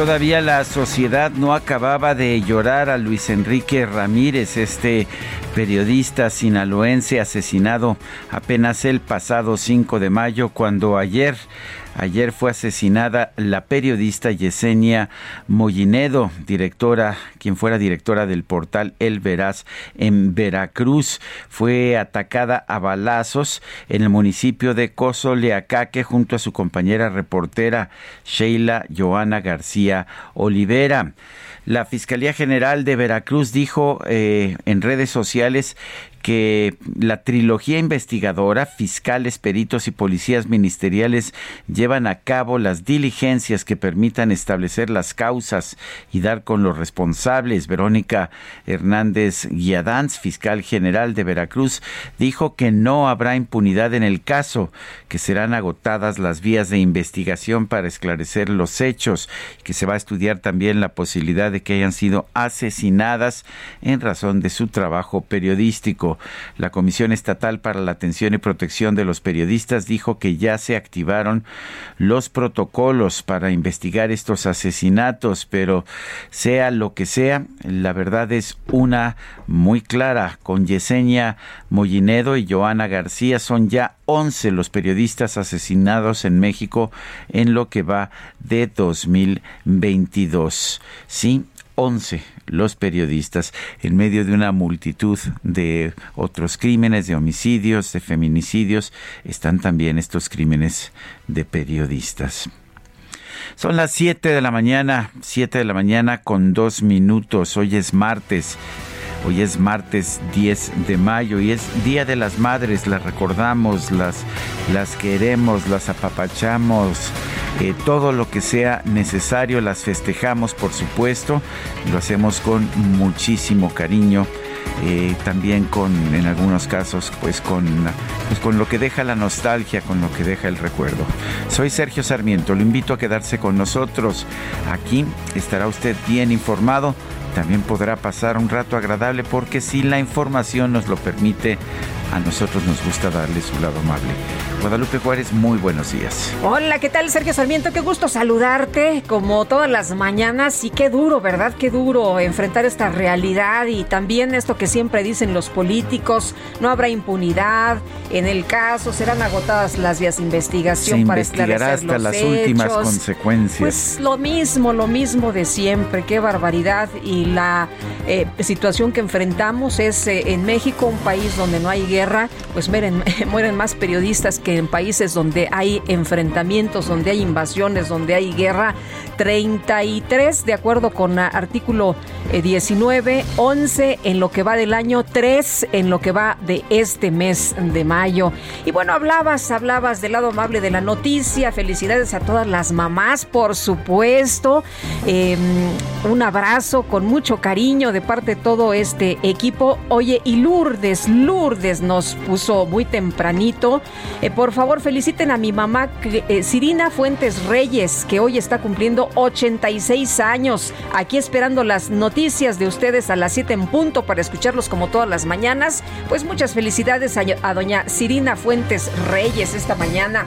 Todavía la sociedad no acababa de llorar a Luis Enrique Ramírez, este periodista sinaloense asesinado apenas el pasado 5 de mayo, cuando ayer Ayer fue asesinada la periodista Yesenia Mollinedo, directora, quien fuera directora del portal El Veraz en Veracruz. Fue atacada a balazos en el municipio de Cozoleacaque junto a su compañera reportera Sheila Joana García Olivera. La Fiscalía General de Veracruz dijo eh, en redes sociales que la trilogía investigadora, fiscales, peritos y policías ministeriales llevan a cabo las diligencias que permitan establecer las causas y dar con los responsables. Verónica Hernández Guiadanz, fiscal general de Veracruz, dijo que no habrá impunidad en el caso, que serán agotadas las vías de investigación para esclarecer los hechos, que se va a estudiar también la posibilidad de que hayan sido asesinadas en razón de su trabajo periodístico. La Comisión Estatal para la Atención y Protección de los Periodistas dijo que ya se activaron los protocolos para investigar estos asesinatos, pero sea lo que sea, la verdad es una muy clara. Con Yesenia Mollinedo y Joana García son ya 11 los periodistas asesinados en México en lo que va de 2022. Sí, 11 los periodistas en medio de una multitud de otros crímenes, de homicidios, de feminicidios, están también estos crímenes de periodistas. Son las 7 de la mañana, 7 de la mañana con dos minutos. Hoy es martes. Hoy es martes 10 de mayo y es Día de las Madres, las recordamos, las, las queremos, las apapachamos, eh, todo lo que sea necesario las festejamos, por supuesto, lo hacemos con muchísimo cariño. Eh, también con, en algunos casos, pues con, pues con lo que deja la nostalgia, con lo que deja el recuerdo. Soy Sergio Sarmiento, lo invito a quedarse con nosotros. Aquí estará usted bien informado también podrá pasar un rato agradable porque si la información nos lo permite, a nosotros nos gusta darle su lado amable. Guadalupe Juárez, muy buenos días. Hola, ¿qué tal Sergio Sarmiento? Qué gusto saludarte como todas las mañanas y qué duro, ¿verdad? Qué duro enfrentar esta realidad y también esto que siempre dicen los políticos, no habrá impunidad, en el caso serán agotadas las vías de investigación Se para esclarecer hasta los las últimas hechos. consecuencias. Pues lo mismo, lo mismo de siempre, qué barbaridad y la eh, situación que enfrentamos es eh, en México, un país donde no hay guerra, pues mueren, mueren más periodistas que en países donde hay enfrentamientos, donde hay invasiones, donde hay guerra. 33 de acuerdo con artículo eh, 19, 11 en lo que va del año, 3 en lo que va de este mes de mayo. Y bueno, hablabas, hablabas del lado amable de la noticia, felicidades a todas las mamás, por supuesto. Eh, un abrazo con mucho cariño de parte de todo este equipo. Oye, y Lourdes, Lourdes nos puso muy tempranito. Eh, por favor, feliciten a mi mamá, eh, Fuentes Reyes, que hoy está cumpliendo 86 años. Aquí esperando las noticias de ustedes a las 7 en punto para escucharlos como todas las mañanas. Pues muchas felicidades a, a doña Cirina Fuentes Reyes esta mañana.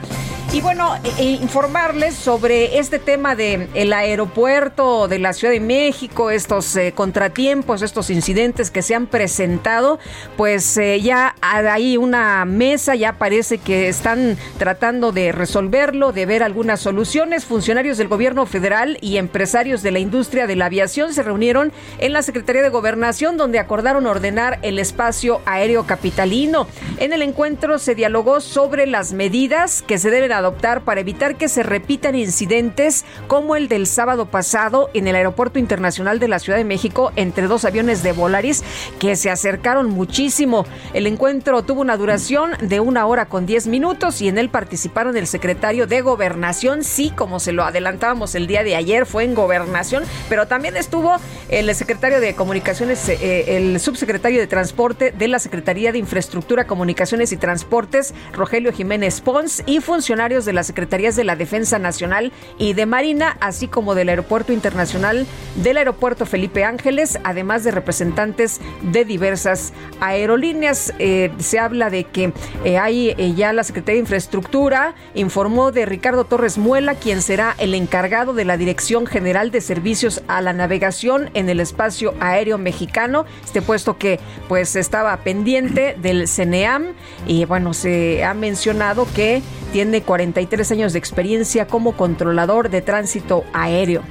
Y bueno, e, e informarles sobre este tema del el aeropuerto de la Ciudad de México, estos eh, contratiempos, estos incidentes que se han presentado, pues eh, ya hay una mesa, ya parece que están tratando de resolverlo, de ver algunas soluciones. Funcionarios del gobierno federal y empresarios de la industria de la aviación se reunieron en la Secretaría de Gobernación, donde acordaron ordenar el espacio aéreo capitalino. En el encuentro se dialogó sobre las medidas que se deben adoptar para evitar que se repitan incidentes como el del sábado pasado en el Aeropuerto Internacional de la Ciudad de México entre dos aviones de Volaris que se acercaron muchísimo. El encuentro tuvo una duración de una hora con diez minutos y en él participaron el secretario de Gobernación, sí, como se lo adelantábamos el día de ayer, fue en Gobernación, pero también estuvo el secretario de Comunicaciones, eh, el subsecretario de Transporte de la Secretaría de Infraestructura, Comunicaciones y Transportes, Rogelio Jiménez Pons, y funcionarios de las Secretarías de la Defensa Nacional y de Marina, así como del Aeropuerto Internacional del Aeropuerto Felipe Ángeles, además de representantes de diversas aerolíneas. Eh, se habla de que eh, hay eh, ya la Secretaría de Infraestructura informó de Ricardo Torres Muela, quien será el encargado de la Dirección General de Servicios a la Navegación en el espacio aéreo mexicano. Este puesto que pues estaba pendiente del CNEAM y bueno, se ha mencionado que tiene 43 años de experiencia como controlador de tránsito aéreo.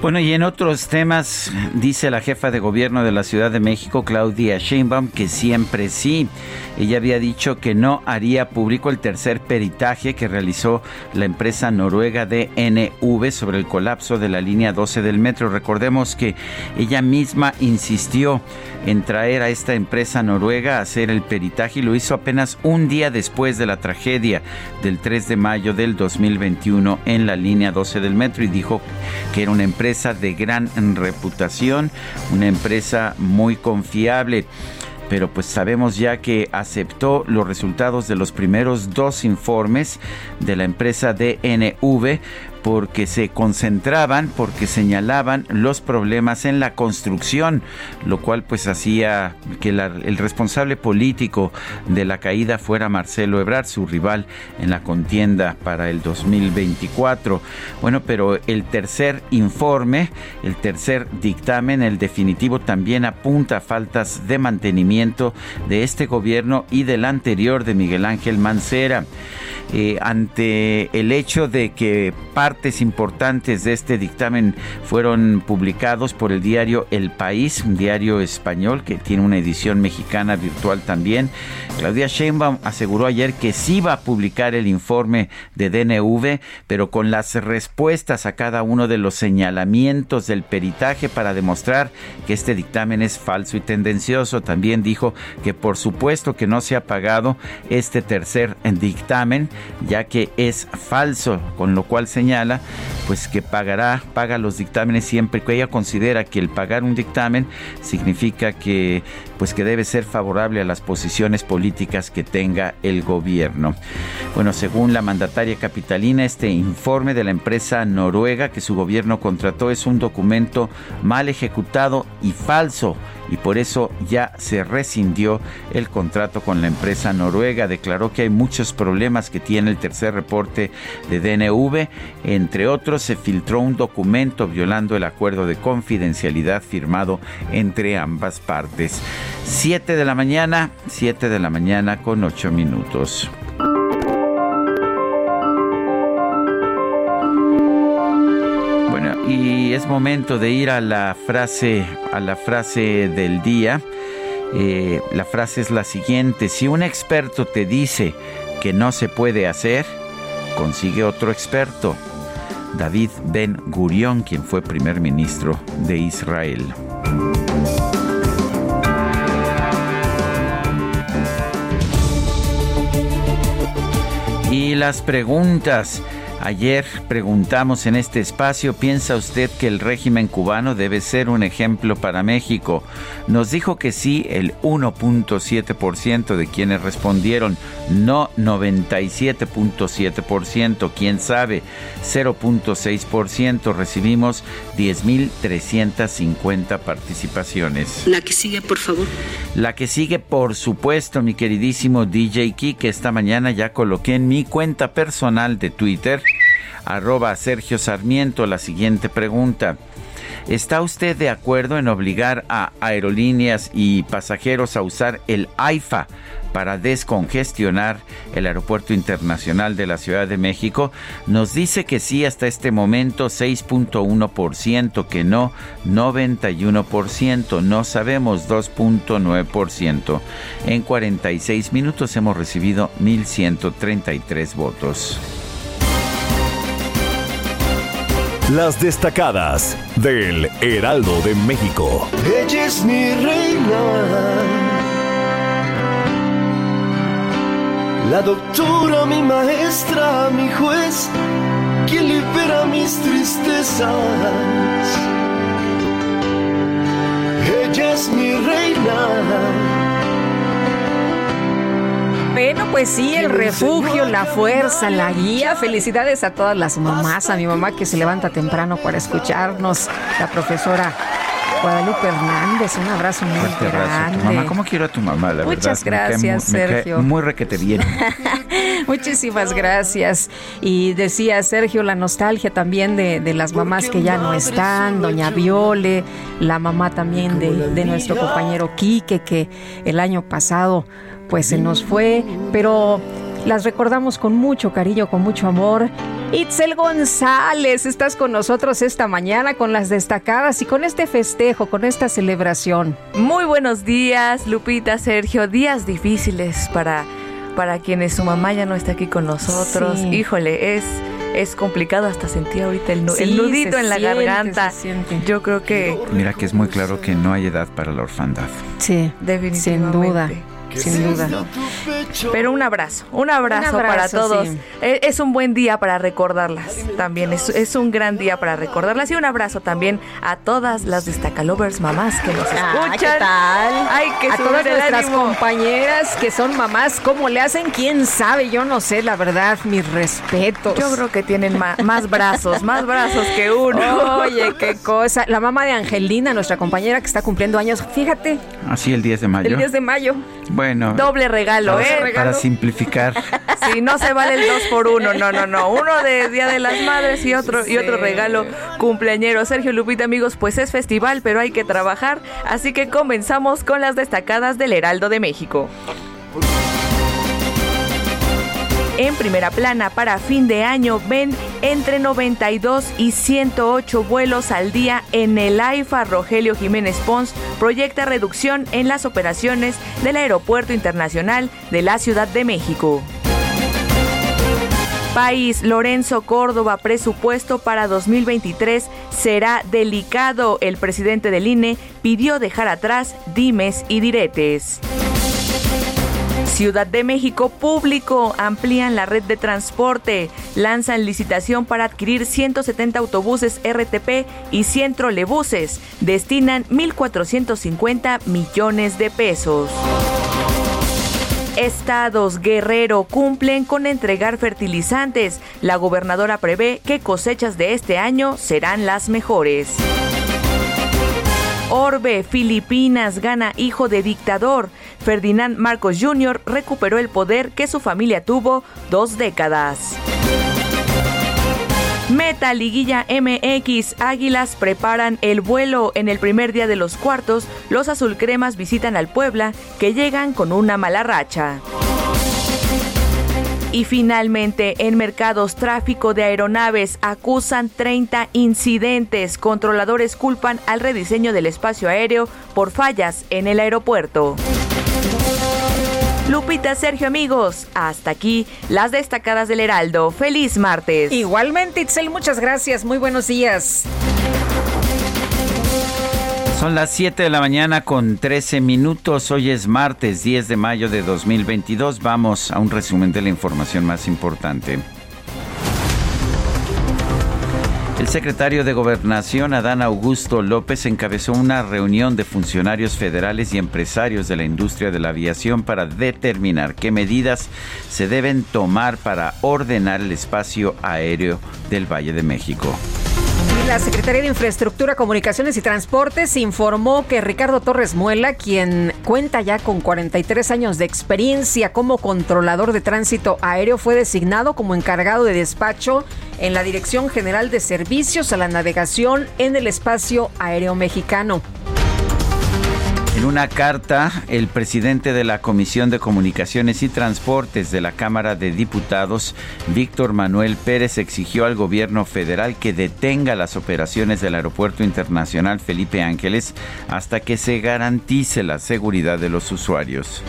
Bueno, y en otros temas, dice la jefa de gobierno de la Ciudad de México, Claudia Sheinbaum, que siempre sí. Ella había dicho que no haría público el tercer peritaje que realizó la empresa noruega DNV sobre el colapso de la línea 12 del metro. Recordemos que ella misma insistió en traer a esta empresa noruega a hacer el peritaje y lo hizo apenas un día después de la tragedia del 3 de mayo del 2021 en la línea 12 del metro y dijo que era una empresa de gran reputación, una empresa muy confiable pero pues sabemos ya que aceptó los resultados de los primeros dos informes de la empresa DNV porque se concentraban, porque señalaban los problemas en la construcción, lo cual pues hacía que el responsable político de la caída fuera Marcelo Ebrard, su rival en la contienda para el 2024. Bueno, pero el tercer informe, el tercer dictamen, el definitivo, también apunta a faltas de mantenimiento de este gobierno y del anterior de Miguel Ángel Mancera. Eh, ante el hecho de que importantes de este dictamen fueron publicados por el diario El País, un diario español que tiene una edición mexicana virtual también. Claudia Sheinbaum aseguró ayer que sí va a publicar el informe de DNV, pero con las respuestas a cada uno de los señalamientos del peritaje para demostrar que este dictamen es falso y tendencioso. También dijo que por supuesto que no se ha pagado este tercer dictamen ya que es falso, con lo cual señala pues que pagará, paga los dictámenes siempre que ella considera que el pagar un dictamen significa que pues que debe ser favorable a las posiciones políticas que tenga el gobierno. Bueno, según la mandataria capitalina, este informe de la empresa noruega que su gobierno contrató es un documento mal ejecutado y falso y por eso ya se rescindió el contrato con la empresa noruega. Declaró que hay muchos problemas que tiene el tercer reporte de DNV. Entre otros, se filtró un documento violando el acuerdo de confidencialidad firmado entre ambas partes. 7 de la mañana, 7 de la mañana con 8 minutos. Y es momento de ir a la frase, a la frase del día. Eh, la frase es la siguiente: si un experto te dice que no se puede hacer, consigue otro experto. David Ben Gurión, quien fue primer ministro de Israel. Y las preguntas. Ayer preguntamos en este espacio, ¿piensa usted que el régimen cubano debe ser un ejemplo para México? Nos dijo que sí el 1.7% de quienes respondieron, no 97.7%, quién sabe, 0.6%. Recibimos 10.350 participaciones. La que sigue, por favor. La que sigue, por supuesto, mi queridísimo DJ Key, que esta mañana ya coloqué en mi cuenta personal de Twitter arroba Sergio Sarmiento la siguiente pregunta. ¿Está usted de acuerdo en obligar a aerolíneas y pasajeros a usar el AIFA para descongestionar el Aeropuerto Internacional de la Ciudad de México? Nos dice que sí hasta este momento 6.1%, que no 91%, no sabemos 2.9%. En 46 minutos hemos recibido 1.133 votos. Las destacadas del Heraldo de México. Ella es mi reina. La doctora, mi maestra, mi juez, quien libera mis tristezas. Ella es mi reina bueno, pues sí, el refugio, la fuerza, la guía. Felicidades a todas las mamás, a mi mamá que se levanta temprano para escucharnos, la profesora Guadalupe Hernández, un abrazo muy grande. Mamá, ¿cómo quiero a tu mamá? La Muchas gracias, Sergio. muy requete bien. Muchísimas gracias. Y decía Sergio, la nostalgia también de, de, las mamás que ya no están, doña Viole, la mamá también de, de nuestro compañero Quique, que el año pasado pues se nos fue, pero las recordamos con mucho cariño, con mucho amor. Itzel González, estás con nosotros esta mañana con las destacadas y con este festejo, con esta celebración. Muy buenos días, Lupita, Sergio. Días difíciles para, para quienes su mamá ya no está aquí con nosotros. Híjole, es es complicado hasta sentir ahorita el, nudito en la garganta. Yo creo que... Mira que es muy claro que no hay edad para la orfandad. Sí, definitivamente. Sin duda sin duda. Pero un abrazo, un abrazo, para todos. E, es un buen día para recordarlas también, es, un gran día para recordarlas y un abrazo también a todas las destacalovers mamás que nos ah, escuchan. ¿qué tal? Ay, que a todas nuestras compañeras que son mamás, ¿cómo le hacen? ¿Quién sabe? Yo no sé, la verdad, mis respetos. Yo creo que tienen más brazos, más brazos que uno. Oye, qué cosa. La mamá de Angelina, nuestra compañera que está cumpliendo años, fíjate. Así el 10 de mayo. El 10 de mayo. Bueno. Doble regalo, ¿eh? Para simplificar. Sí, no se vale el dos por uno, no, no, no. Uno de Día de las Madres y otro, y otro regalo cumpleañero. Sergio Lupita, amigos, pues es festival, pero hay que trabajar. Así que comenzamos con las destacadas del Heraldo de México. En primera plana para fin de año ven entre 92 y 108 vuelos al día en el AIFA. Rogelio Jiménez Pons proyecta reducción en las operaciones del Aeropuerto Internacional de la Ciudad de México. País, Lorenzo Córdoba, presupuesto para 2023 será delicado. El presidente del INE pidió dejar atrás dimes y diretes. Ciudad de México Público amplían la red de transporte, lanzan licitación para adquirir 170 autobuses RTP y 100 trolebuses, destinan 1.450 millones de pesos. Estados Guerrero cumplen con entregar fertilizantes. La gobernadora prevé que cosechas de este año serán las mejores. Orbe, Filipinas, gana hijo de dictador. Ferdinand Marcos Jr. recuperó el poder que su familia tuvo dos décadas. Meta Liguilla MX, Águilas preparan el vuelo en el primer día de los cuartos, los azulcremas visitan al Puebla, que llegan con una mala racha. Y finalmente, en mercados tráfico de aeronaves acusan 30 incidentes. Controladores culpan al rediseño del espacio aéreo por fallas en el aeropuerto. Lupita, Sergio, amigos, hasta aquí las destacadas del Heraldo. Feliz martes. Igualmente, Itzel, muchas gracias. Muy buenos días. Son las 7 de la mañana con 13 minutos. Hoy es martes 10 de mayo de 2022. Vamos a un resumen de la información más importante. El secretario de Gobernación, Adán Augusto López, encabezó una reunión de funcionarios federales y empresarios de la industria de la aviación para determinar qué medidas se deben tomar para ordenar el espacio aéreo del Valle de México. La Secretaría de Infraestructura, Comunicaciones y Transportes informó que Ricardo Torres Muela, quien cuenta ya con 43 años de experiencia como controlador de tránsito aéreo, fue designado como encargado de despacho en la Dirección General de Servicios a la Navegación en el Espacio Aéreo Mexicano. En una carta, el presidente de la Comisión de Comunicaciones y Transportes de la Cámara de Diputados, Víctor Manuel Pérez, exigió al gobierno federal que detenga las operaciones del Aeropuerto Internacional Felipe Ángeles hasta que se garantice la seguridad de los usuarios.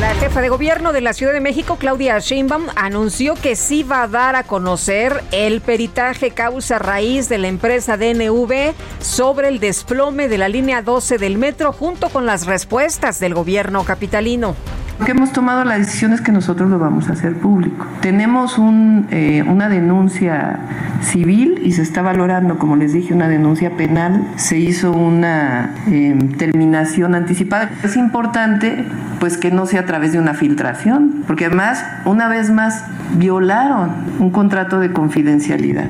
La jefa de gobierno de la Ciudad de México, Claudia Sheinbaum, anunció que sí va a dar a conocer el peritaje causa raíz de la empresa DNV sobre el desplome de la línea 12 del metro junto con las respuestas del gobierno capitalino. Lo que hemos tomado la decisión es que nosotros lo vamos a hacer público. Tenemos eh, una denuncia civil y se está valorando, como les dije, una denuncia penal. Se hizo una em, terminación anticipada. Es importante pues que no sea a través de una filtración, porque además, una vez más, violaron un contrato de confidencialidad.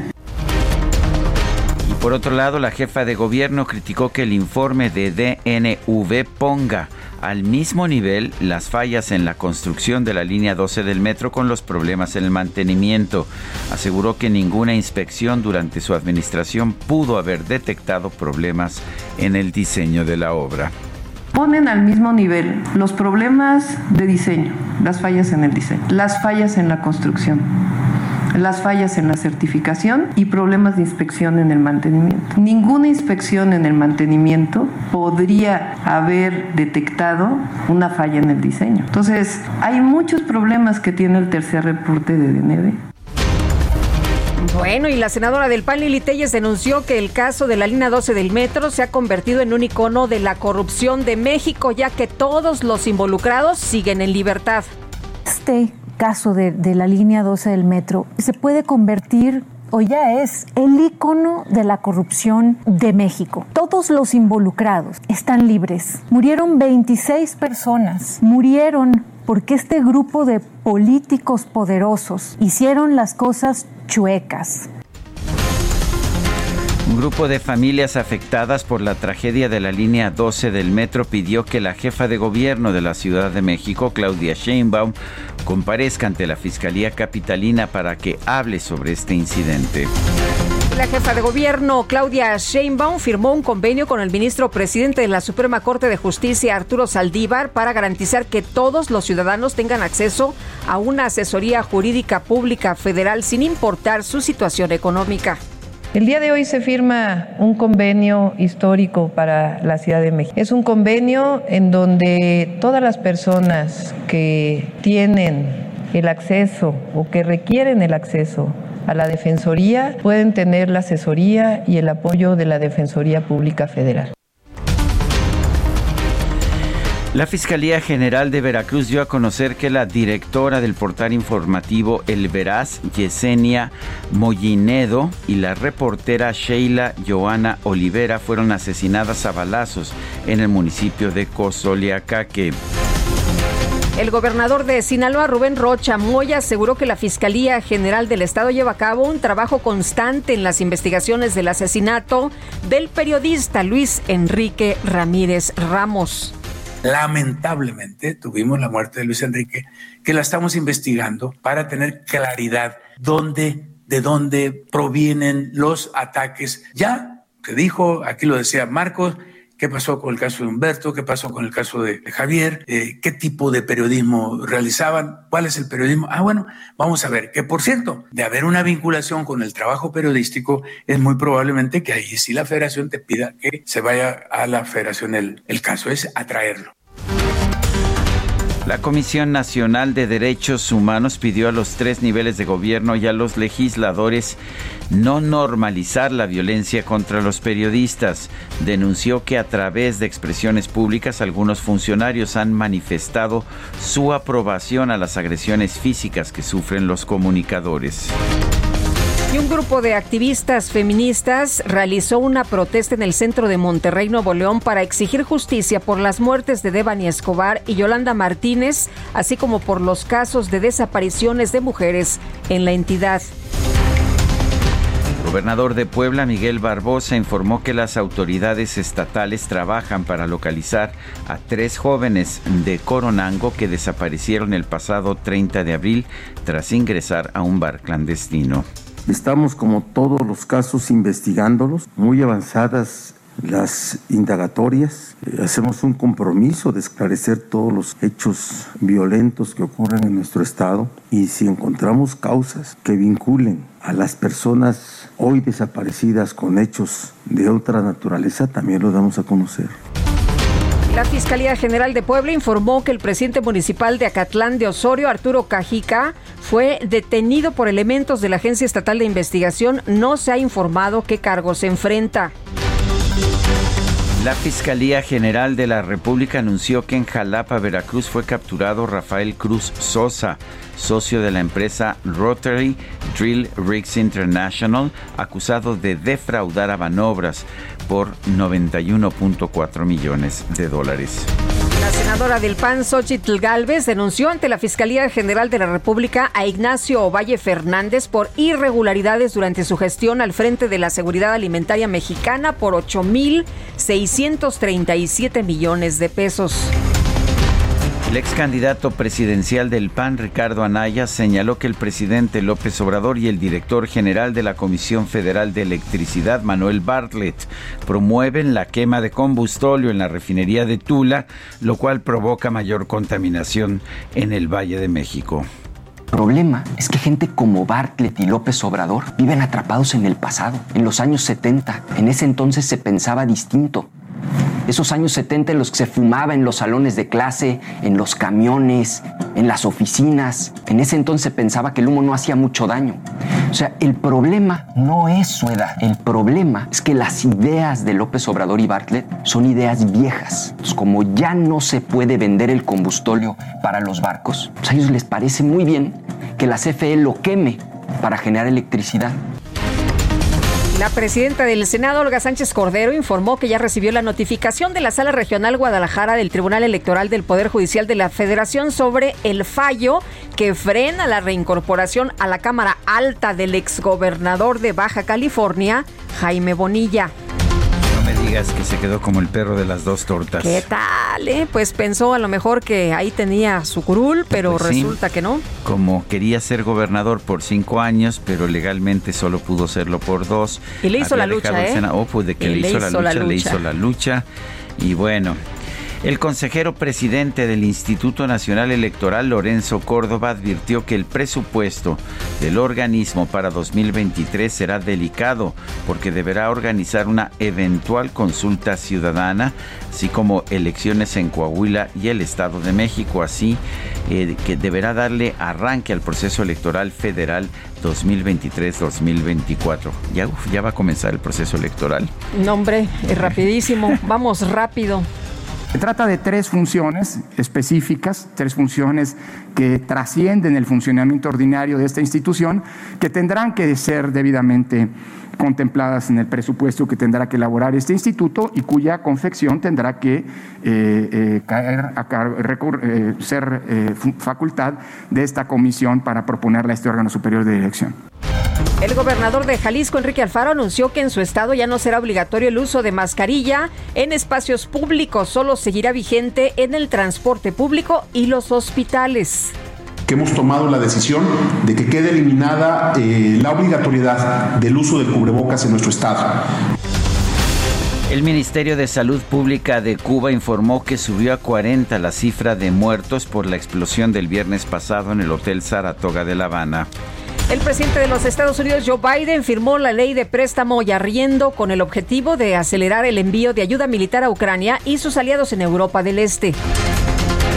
Por otro lado, la jefa de gobierno criticó que el informe de DNV ponga al mismo nivel las fallas en la construcción de la línea 12 del metro con los problemas en el mantenimiento. Aseguró que ninguna inspección durante su administración pudo haber detectado problemas en el diseño de la obra ponen al mismo nivel los problemas de diseño, las fallas en el diseño, las fallas en la construcción las fallas en la certificación y problemas de inspección en el mantenimiento. Ninguna inspección en el mantenimiento podría haber detectado una falla en el diseño. Entonces, hay muchos problemas que tiene el tercer reporte de DNB. Bueno, y la senadora del PAN, Lili Telles, denunció que el caso de la línea 12 del metro se ha convertido en un icono de la corrupción de México, ya que todos los involucrados siguen en libertad. Este caso de, la línea 12 del metro se puede convertir o ya es el icono de la corrupción de México. Todos los involucrados están libres. Murieron 26 personas. Murieron porque este grupo de políticos poderosos hicieron las cosas chuecas. Un grupo de familias afectadas por la tragedia de la línea 12 del metro pidió que la jefa de gobierno de la Ciudad de México, Claudia Sheinbaum, comparezca ante la Fiscalía Capitalina para que hable sobre este incidente. La jefa de gobierno, Claudia Sheinbaum, firmó un convenio con el ministro presidente de la Suprema Corte de Justicia, Arturo Saldívar, para garantizar que todos los ciudadanos tengan acceso a una asesoría jurídica pública federal sin importar su situación económica. El día de hoy se firma un convenio histórico para la Ciudad de México. Es un convenio en donde todas las personas que tienen el acceso o que requieren el acceso a la Defensoría pueden tener la asesoría y el apoyo de la Defensoría Pública Federal. La Fiscalía General de Veracruz dio a conocer que la directora del portal informativo El Veraz, Yesenia Mollinedo, y la reportera Sheila Joana Olivera fueron asesinadas a balazos en el municipio de Cozoliacaque. El gobernador de Sinaloa, Rubén Rocha Moya, aseguró que la Fiscalía General del Estado lleva a cabo un trabajo constante en las investigaciones del asesinato del periodista Luis Enrique Ramírez Ramos. Lamentablemente tuvimos la muerte de Luis Enrique, que la estamos investigando para tener claridad dónde, de dónde provienen los ataques. Ya se dijo, aquí lo decía Marcos, qué pasó con el caso de Humberto, qué pasó con el caso de, Javier, eh, qué tipo de periodismo realizaban, cuál es el periodismo. Ah, bueno, vamos a ver, que por cierto, de haber una vinculación con el trabajo periodístico, es muy probablemente que ahí sí la federación te pida que se vaya a la federación. El, el caso es atraerlo. La Comisión Nacional de Derechos Humanos pidió a los tres niveles de gobierno y a los legisladores no normalizar la violencia contra los periodistas. Denunció que a través de expresiones públicas algunos funcionarios han manifestado su aprobación a las agresiones físicas que sufren los comunicadores. Y un grupo de activistas feministas realizó una protesta en el centro de Monterrey, Nuevo León, para exigir justicia por las muertes de Devani Escobar y Yolanda Martínez, así como por los casos de desapariciones de mujeres en la entidad. El gobernador de Puebla, Miguel Barbosa, informó que las autoridades estatales trabajan para localizar a tres jóvenes de Coronango que desaparecieron el pasado 30 de abril tras ingresar a un bar clandestino. Estamos como todos los casos investigándolos, muy avanzadas las indagatorias. Eh, hacemos un compromiso de esclarecer todos los hechos violentos que ocurren en nuestro estado y si encontramos causas que vinculen a las personas hoy desaparecidas con hechos de otra naturaleza, también lo damos a conocer. La Fiscalía General de Puebla informó que el presidente municipal de Acatlán de Osorio, Arturo Cajica, fue detenido por elementos de la Agencia Estatal de Investigación. No se ha informado qué cargos se enfrenta. La Fiscalía General de la República anunció que en Jalapa, Veracruz, fue capturado Rafael Cruz Sosa, socio de la empresa Rotary Drill Rigs International, acusado de defraudar a Banobras por 91.4 millones de dólares. La senadora del PAN, Xochitl Galvez, denunció ante la Fiscalía General de la República a Ignacio Ovalle Fernández por irregularidades durante su gestión al frente de la Seguridad Alimentaria Mexicana por 8.637 millones de pesos. El ex candidato presidencial del PAN, Ricardo Anaya, señaló que el presidente López Obrador y el director general de la Comisión Federal de Electricidad, Manuel Bartlett, promueven la quema de combustóleo en la refinería de Tula, lo cual provoca mayor contaminación en el Valle de México. El problema es que gente como Bartlett y López Obrador viven atrapados en el pasado, en los años 70. En ese entonces se pensaba distinto esos años 70 en los que se fumaba en los salones de clase, en los camiones, en las oficinas. En ese entonces pensaba que el humo no hacía mucho daño. O sea, el problema no es su edad. El problema es que las ideas de López Obrador y Bartlett son ideas viejas. como ya no se puede vender el combustóleo para los barcos, pues a ellos les parece muy bien que la CFE lo queme para generar electricidad. La presidenta del Senado, Olga Sánchez Cordero, informó que ya recibió la notificación de la Sala Regional Guadalajara del Tribunal Electoral del Poder Judicial de la Federación sobre el fallo que frena la reincorporación a la Cámara Alta del exgobernador de Baja California, Jaime Bonilla digas que se quedó como el perro de las dos tortas. ¿Qué tal? Eh? Pues pensó a lo mejor que ahí tenía su curul, pero pues resulta que no. Como quería ser gobernador por cinco años, pero legalmente solo pudo serlo por dos. Y le hizo la lucha, ¿eh? Oh, pues de que le, hizo, la lucha, le hizo la lucha. Y bueno, el consejero presidente del Instituto Nacional Electoral, Lorenzo Córdoba, advirtió que el presupuesto del organismo para 2023 será delicado porque deberá organizar una eventual consulta ciudadana, así como elecciones en Coahuila y el Estado de México, así eh, que deberá darle arranque al proceso electoral federal 2023-2024. Ya, ya va a comenzar el proceso electoral. No, hombre, es rapidísimo. Vamos rápido. Se trata de tres funciones específicas, tres funciones que trascienden el funcionamiento ordinario de esta institución, que tendrán que ser debidamente contempladas en el presupuesto que tendrá que elaborar este instituto y cuya confección tendrá que eh, eh, caer a eh, ser facultad de esta comisión para proponerla a este órgano superior de dirección. El gobernador de Jalisco, Enrique Alfaro, anunció que en su estado ya no será obligatorio el uso de mascarilla en espacios públicos, solo seguirá vigente en el transporte público y los hospitales que hemos tomado la decisión de que quede eliminada eh, la obligatoriedad del uso del cubrebocas en nuestro estado. El Ministerio de Salud Pública de Cuba informó que subió a 40 la cifra de muertos por la explosión del viernes pasado en el Hotel Saratoga de La Habana. El presidente de los Estados Unidos, Joe Biden, firmó la ley de préstamo y arriendo con el objetivo de acelerar el envío de ayuda militar a Ucrania y sus aliados en Europa del Este.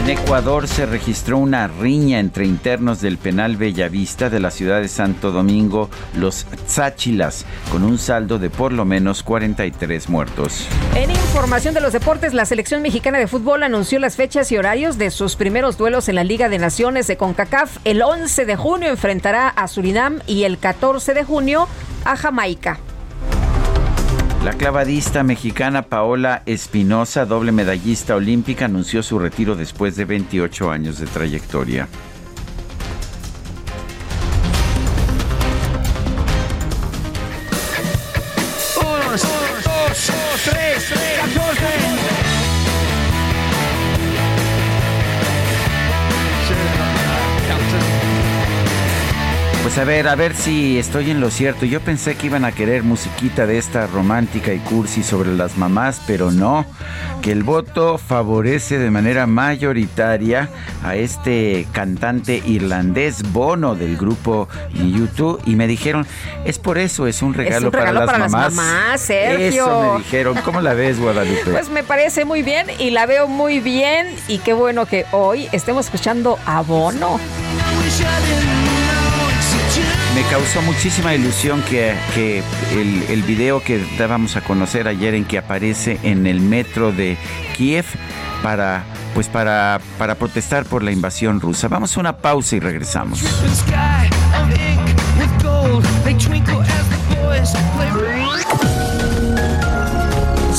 En Ecuador se registró una riña entre internos del penal Bellavista de la ciudad de Santo Domingo, los Tzáchilas, con un saldo de por lo menos 43 muertos. En información de los deportes, la selección mexicana de fútbol anunció las fechas y horarios de sus primeros duelos en la Liga de Naciones de CONCACAF. El 11 de junio enfrentará a Surinam y el 14 de junio a Jamaica. La clavadista mexicana Paola Espinosa, doble medallista olímpica, anunció su retiro después de 28 años de trayectoria. Pues a ver, a ver si estoy en lo cierto. Yo pensé que iban a querer musiquita de esta romántica y cursi sobre las mamás, pero no. Que el voto favorece de manera mayoritaria a este cantante irlandés Bono del grupo YouTube y me dijeron, es por eso, es un regalo, para, las, mamás. las mamás. Sergio. Eso me dijeron. ¿Cómo la ves, Guadalupe? Pues me parece muy bien y la veo muy bien y qué bueno que hoy estemos escuchando a Bono. Me causó muchísima ilusión que, el, el, video que dábamos a conocer ayer en que aparece en el metro de Kiev para pues para, para protestar por la invasión rusa. Vamos a una pausa y regresamos.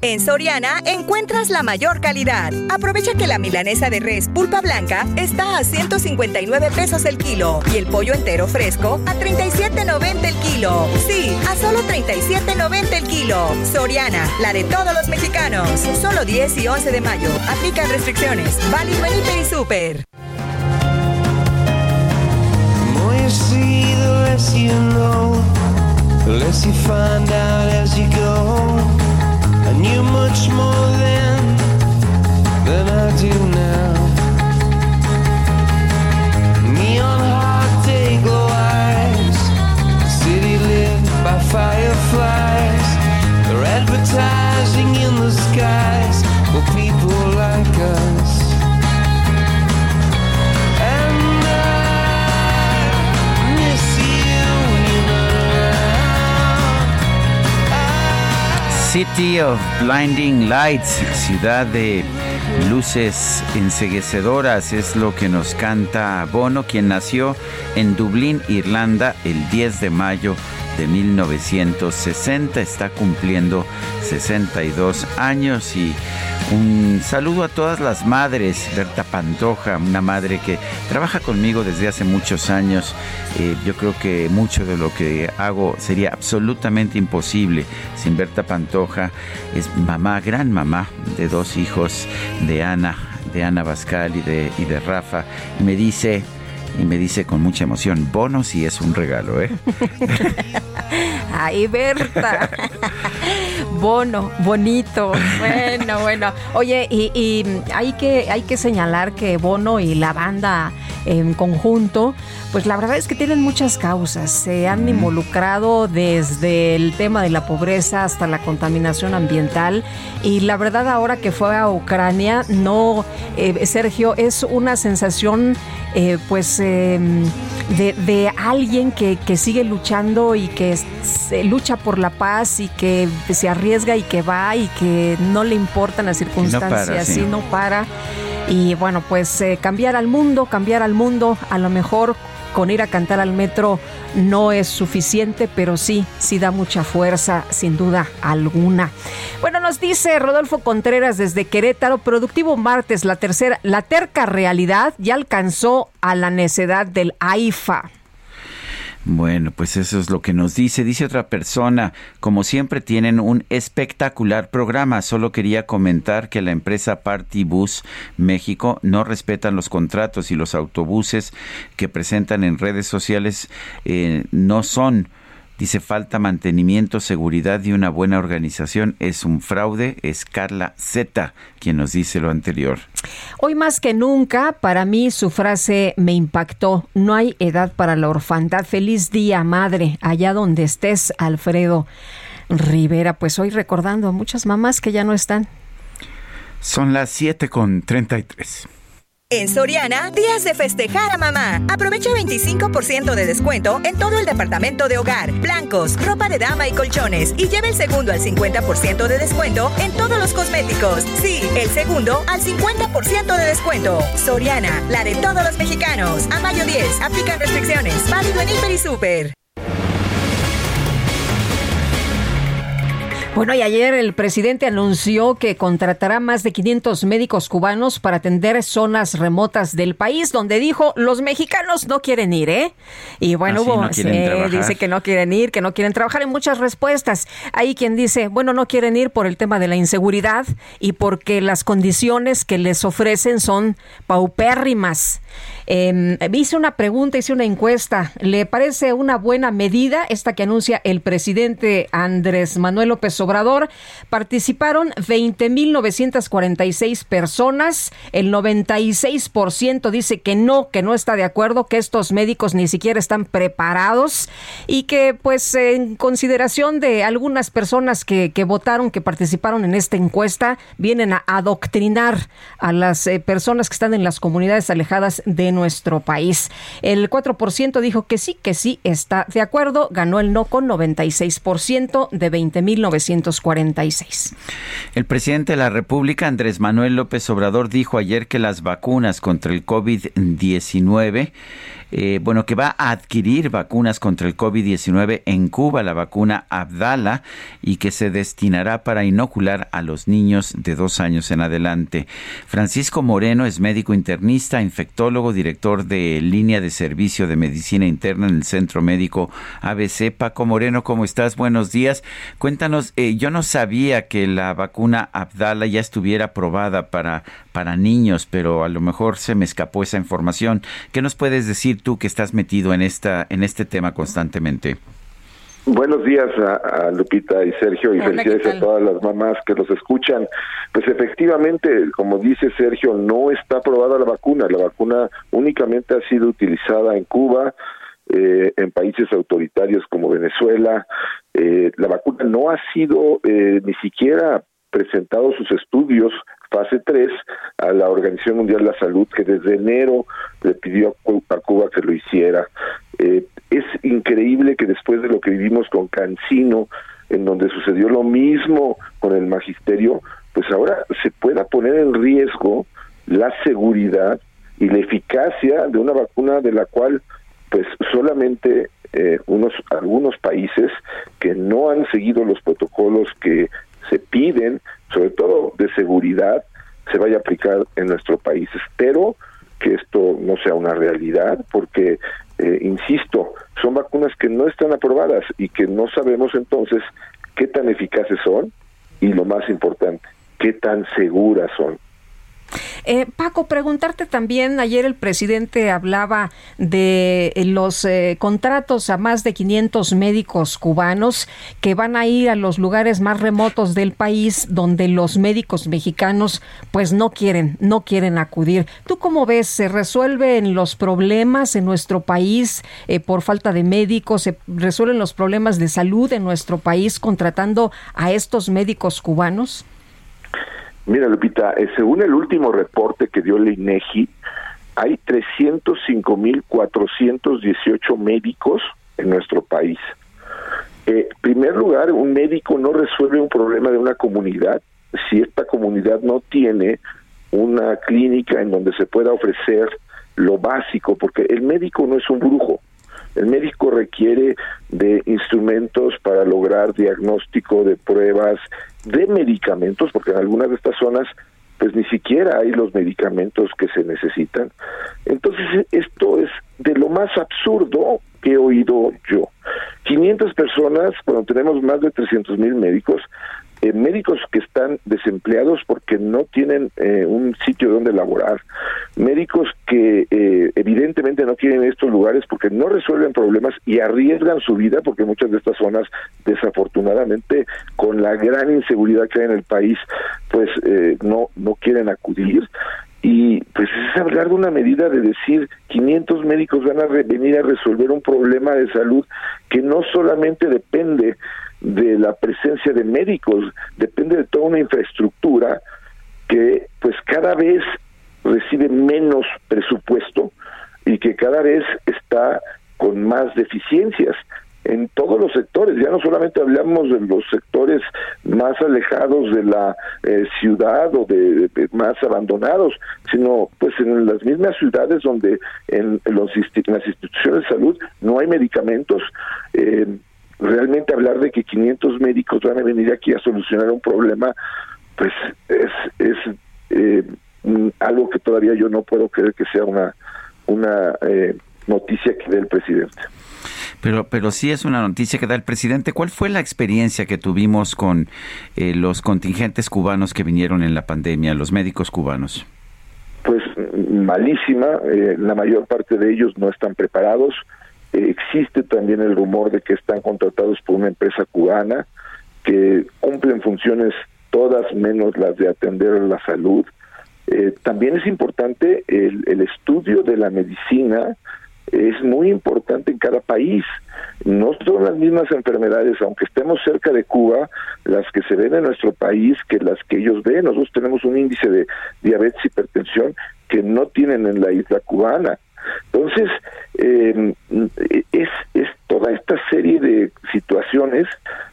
En Soriana encuentras la mayor calidad. Aprovecha que la milanesa de res pulpa blanca está a 159 pesos el kilo y el pollo entero fresco a 37.90 el kilo. Sí, a solo 37.90 el kilo. Soriana, la de todos los mexicanos. Solo 10 y 11 de mayo. Aplican restricciones. Válido en y Super. I knew much more then than I do now. Neon heart day glow eyes, city lit by fireflies. They're advertising in the skies for people like us. City of Blinding Lights, ciudad de luces enseguecedoras, es lo que nos canta Bono, quien nació en Dublín, Irlanda, el 10 de mayo de 1960. Está cumpliendo 62 años y un saludo a todas las madres. Berta Pantoja, una madre que trabaja conmigo desde hace muchos años. Eh, yo creo que mucho de lo que hago sería absolutamente imposible sin Berta Pantoja. Es mamá, gran mamá de dos hijos de Ana, de Ana Bascal y de, Rafa. Me dice, y me dice con mucha emoción, bono si es un regalo, ¿eh? Ay, Berta. Bono, bonito. Bueno, bueno. Oye, y, y, hay, que, hay que señalar que Bono y la banda en conjunto, pues la verdad es que tienen muchas causas. Se han involucrado desde el tema de la pobreza hasta la contaminación ambiental. Y la verdad ahora que fue a Ucrania, no, eh, Sergio, es una sensación eh, pues eh, de, de, alguien que, que, sigue luchando y que se lucha por la paz y que se arriesga y que va y que no le importan las circunstancias, no para, sí. no para. Y bueno, pues eh, cambiar al mundo, cambiar al mundo, a lo mejor con ir a cantar al metro no es suficiente, pero sí, sí da mucha fuerza, sin duda alguna. Bueno, nos dice Rodolfo Contreras desde Querétaro, productivo martes, la tercera, la terca realidad ya alcanzó a la necedad del AIFA. Bueno, pues eso es lo que nos dice. Dice otra persona, como siempre tienen un espectacular programa. Solo quería comentar que la empresa Party Bus México no respetan los contratos y los autobuses que presentan en redes sociales eh, no son Dice falta mantenimiento, seguridad y una buena organización. Es un fraude. Es Carla Z quien nos dice lo anterior. Hoy más que nunca, para mí su frase me impactó. No hay edad para la orfandad. Feliz día, madre, allá donde estés, Alfredo Rivera. Pues hoy recordando a muchas mamás que ya no están. Son las 7 con 33. En Soriana, días de festejar a mamá. Aprovecha 25% de descuento en todo el departamento de hogar, blancos, ropa de dama y colchones. Y lleve el segundo al 50% de descuento en todos los cosméticos. Sí, el segundo al 50% de descuento. Soriana, la de todos los mexicanos. A mayo 10, aplican restricciones. Válido en Hiper y Super. Bueno, y ayer el presidente anunció que contratará más de 500 médicos cubanos para atender zonas remotas del país, donde dijo los mexicanos no quieren ir, ¿eh? Y bueno, ah, dice que no quieren ir, que no quieren trabajar. en muchas respuestas. Hay quien dice, bueno, no quieren ir por el tema de la inseguridad y porque las condiciones que les ofrecen son paupérrimas. Eh, hice una pregunta, hice una encuesta. ¿Le parece una buena medida esta que anuncia el presidente Andrés Manuel López Obrador? Participaron 20.946 personas. El 96% dice que no, que no está de acuerdo, que estos médicos ni siquiera están preparados y que pues en consideración de algunas personas que, votaron, que participaron en esta encuesta, vienen a adoctrinar a las eh, personas que están en las comunidades alejadas de nuestro país. El 4% dijo que sí, que sí está de acuerdo, ganó el no con 96% de 20.946. El presidente de la República, Andrés Manuel López Obrador, dijo ayer que las vacunas contra el COVID-19 eh, bueno, que va a adquirir vacunas contra el COVID-19 en Cuba, la vacuna Abdala, y que se destinará para inocular a los niños de dos años en adelante. Francisco Moreno es médico internista, infectólogo, director de línea de servicio de medicina interna en el Centro Médico ABC. Paco Moreno, ¿cómo estás? Buenos días. Cuéntanos, eh, yo no sabía que la vacuna Abdala ya estuviera aprobada para, para niños, pero a lo mejor se me escapó esa información. ¿Qué nos puedes decir tú que estás metido en esta en este tema constantemente? Buenos días a, Lupita y Sergio y felicidades a todas las mamás que los escuchan. Pues efectivamente, como dice Sergio, no está aprobada la vacuna. La vacuna únicamente ha sido utilizada en Cuba, eh, en países autoritarios como Venezuela. Eh, la vacuna no ha sido eh, ni siquiera presentado sus estudios fase 3 a la Organización Mundial de la Salud que desde enero le pidió a Cuba que lo hiciera. Eh, es increíble que después de lo que vivimos con Cancino, en donde sucedió lo mismo con el magisterio, pues ahora se pueda poner en riesgo la seguridad y la eficacia de una vacuna de la cual pues solamente eh, unos algunos países que no han seguido los protocolos que se piden, sobre todo de seguridad, se vaya a aplicar en nuestro país. Espero que esto no sea una realidad, porque, eh, insisto, son vacunas que no están aprobadas y que no sabemos entonces qué tan eficaces son y lo más importante, qué tan seguras son. Eh, Paco, preguntarte también, ayer el presidente hablaba de los eh, contratos a más de 500 médicos cubanos que van a ir a los lugares más remotos del país donde los médicos mexicanos pues no quieren, no quieren acudir. ¿Tú cómo ves? ¿Se resuelven los problemas en nuestro país eh, por falta de médicos? ¿Se resuelven los problemas de salud en nuestro país contratando a estos médicos cubanos? Mira, Lupita, eh, según el último reporte que dio el INEGI, hay 305.418 médicos en nuestro país. Eh, en primer lugar, un médico no resuelve un problema de una comunidad si esta comunidad no tiene una clínica en donde se pueda ofrecer lo básico, porque el médico no es un brujo. El médico requiere de instrumentos para lograr diagnóstico de pruebas, de medicamentos, porque en algunas de estas zonas pues ni siquiera hay los medicamentos que se necesitan. Entonces esto es de lo más absurdo que he oído personas, cuando tenemos más de 300 mil médicos, eh, médicos que están desempleados porque no tienen eh, un sitio donde laborar, médicos que eh, evidentemente no quieren estos lugares porque no resuelven problemas y arriesgan su vida porque muchas de estas zonas desafortunadamente con la gran inseguridad que hay en el país pues no no quieren acudir. Y pues es hablar de una medida de decir 500 médicos van a venir a resolver un problema de salud que no solamente depende de la presencia de médicos, depende de toda una infraestructura que pues cada vez recibe menos presupuesto y que cada vez está con más deficiencias en todos los sectores, ya no solamente hablamos de los sectores más alejados de la eh, ciudad o de, más abandonados, sino pues en las mismas ciudades donde en, los, las instituciones de salud no hay medicamentos, eh, realmente hablar de que 500 médicos van a venir aquí a solucionar un problema, pues es, es eh, algo que todavía yo no puedo creer que sea una, una eh, noticia que dé el presidente. Pero, pero sí es una noticia que da el presidente. ¿Cuál fue la experiencia que tuvimos con eh, los contingentes cubanos que vinieron en la pandemia, los médicos cubanos? Pues malísima. la mayor parte de ellos no están preparados existe también el rumor de que están contratados por una empresa cubana que cumplen funciones todas menos las de atender la salud. Eh, también es importante el, el estudio de la medicina, es muy importante en cada país. No son las mismas enfermedades, aunque estemos cerca de Cuba, las que se ven en nuestro país que las que ellos ven. Nosotros tenemos un índice de diabetes y hipertensión que no tienen en la isla cubana. Entonces, eh, es, es toda esta serie de situaciones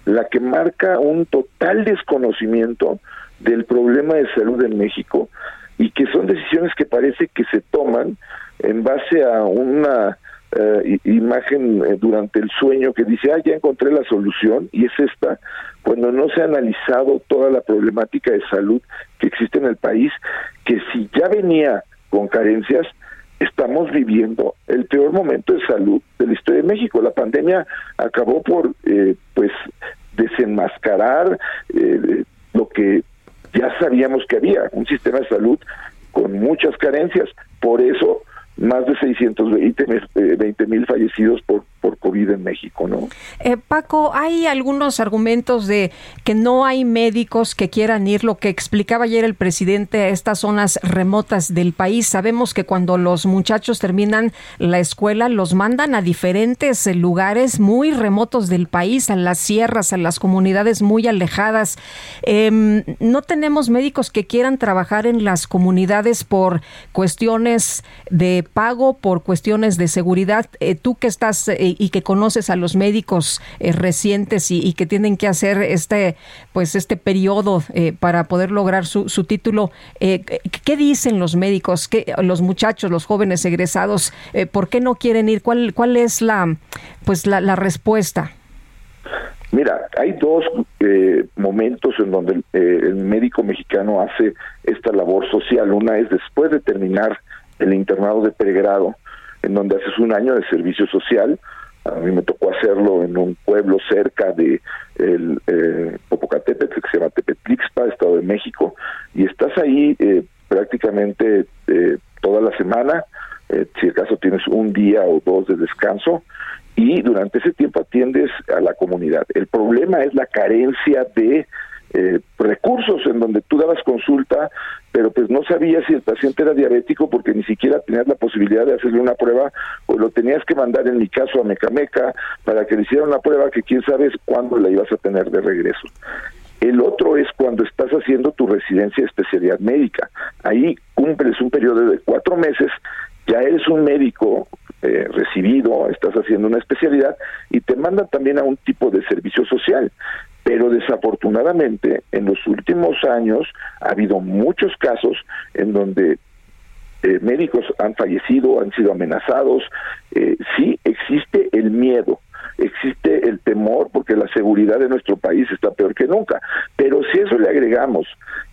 la que marca un total desconocimiento del problema de salud en México y que son decisiones que parece que se toman en base a una eh, imagen eh, durante el sueño que dice, ah, ya encontré la solución y es esta, cuando no se ha analizado toda la problemática de salud que existe en el país, que si ya venía con carencias, estamos viviendo el peor momento de salud de la historia de México. La pandemia acabó por, eh, pues, desenmascarar eh, lo que ya sabíamos que había, un sistema de salud con muchas carencias. Por eso más de 620 mil fallecidos por, por COVID en México, ¿no? Eh, Paco, hay algunos argumentos de que no hay médicos que quieran ir, lo que explicaba ayer el presidente a estas zonas remotas del país. Sabemos que cuando los muchachos terminan la escuela, los mandan a diferentes lugares muy remotos del país, a las sierras, a las comunidades muy alejadas. Em, no tenemos médicos que quieran trabajar en las comunidades por cuestiones de pago por cuestiones de seguridad. Eh, tú que estás eh, y que conoces a los médicos eh, recientes y, que tienen que hacer este, pues este periodo para poder lograr su, su título, ¿qué dicen los médicos, ¿Qué, los muchachos, los jóvenes egresados, por qué no quieren ir? ¿Cuál, cuál es la, pues la, la respuesta? Mira, hay dos momentos en donde el médico mexicano hace esta labor social. Una es después de terminar el internado de pregrado, en donde haces un año de servicio social. A mí me tocó hacerlo en un pueblo cerca de el eh, Popocatépetl, que se llama Tepetlixpa, Estado de México, y estás ahí eh, prácticamente eh, toda la semana, eh, si acaso tienes un día o dos de descanso, y durante ese tiempo atiendes a la comunidad. El problema es la carencia de eh, recursos en donde tú dabas consulta, pero pues no sabías si el paciente era diabético porque ni siquiera tenías la posibilidad de hacerle una prueba o lo tenías que mandar en mi caso a Mecameca para que le hicieran una prueba que quién sabe cuándo la ibas a tener de regreso. El otro es cuando estás haciendo tu residencia de especialidad médica. Ahí cumples un periodo de cuatro meses, ya eres un médico eh, recibido, estás haciendo una especialidad y te mandan también a un tipo de servicio social. Pero desafortunadamente en los últimos años ha habido muchos casos en donde eh, médicos han fallecido, han sido amenazados. Eh, sí existe el miedo, existe el temor porque la seguridad de nuestro país está peor que nunca. Pero si eso le agregamos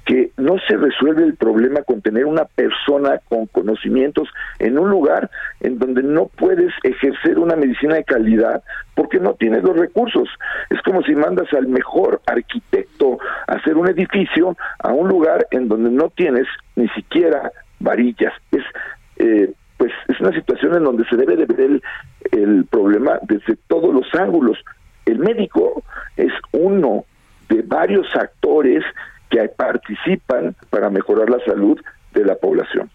que no se resuelve el problema con tener una persona con conocimientos en un lugar en donde no puedes ejercer una medicina de calidad porque no tienes los recursos. Es como si mandas al mejor arquitecto a hacer un edificio a un lugar en donde no tienes ni siquiera varillas. Es eh, pues es una situación en donde se debe de ver el, el problema desde todos los ángulos. El médico es uno de varios actores que participan para mejorar la salud de la población.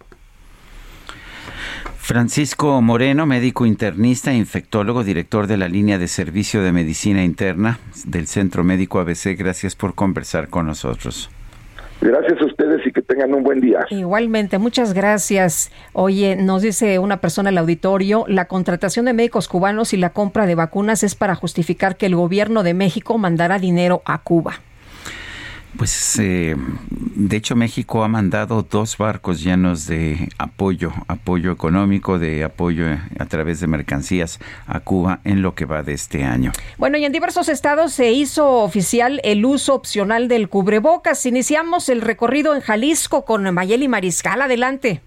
Francisco Moreno, médico internista, infectólogo, director de la línea de servicio de medicina interna del Centro Médico ABC, gracias por conversar con nosotros. Gracias a ustedes y que tengan un buen día. Igualmente, muchas gracias. Oye, nos dice una persona al auditorio, la contratación de médicos cubanos y la compra de vacunas es para justificar que el gobierno de México mandará dinero a Cuba. Pues eh, de hecho México ha mandado dos barcos llenos de apoyo, apoyo económico, de apoyo a través de mercancías a Cuba en lo que va de este año. Bueno, y en diversos estados se hizo oficial el uso opcional del cubrebocas. Iniciamos el recorrido en Jalisco con Mayeli Mariscal. Adelante.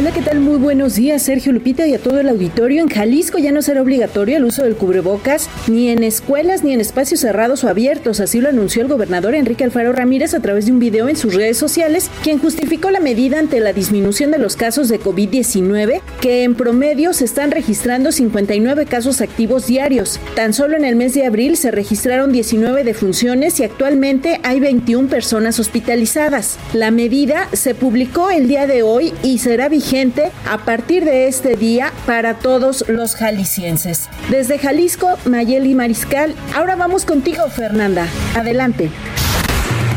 Hola, ¿qué tal? Muy buenos días, Sergio Lupita y a todo el auditorio. En Jalisco ya no será obligatorio el uso del cubrebocas ni en escuelas ni en espacios cerrados o abiertos. Así lo anunció el gobernador Enrique Alfaro Ramírez a través de un video en sus redes sociales, quien justificó la medida ante la disminución de los casos de COVID-19, que en promedio se están registrando 59 casos activos diarios. Tan solo en el mes de abril se registraron 19 defunciones y actualmente hay 21 personas hospitalizadas. La medida se publicó el día de hoy y será vigente gente a partir de este día para todos los jaliscienses. Desde Jalisco, Mayeli Mariscal, ahora vamos contigo, Fernanda. Adelante.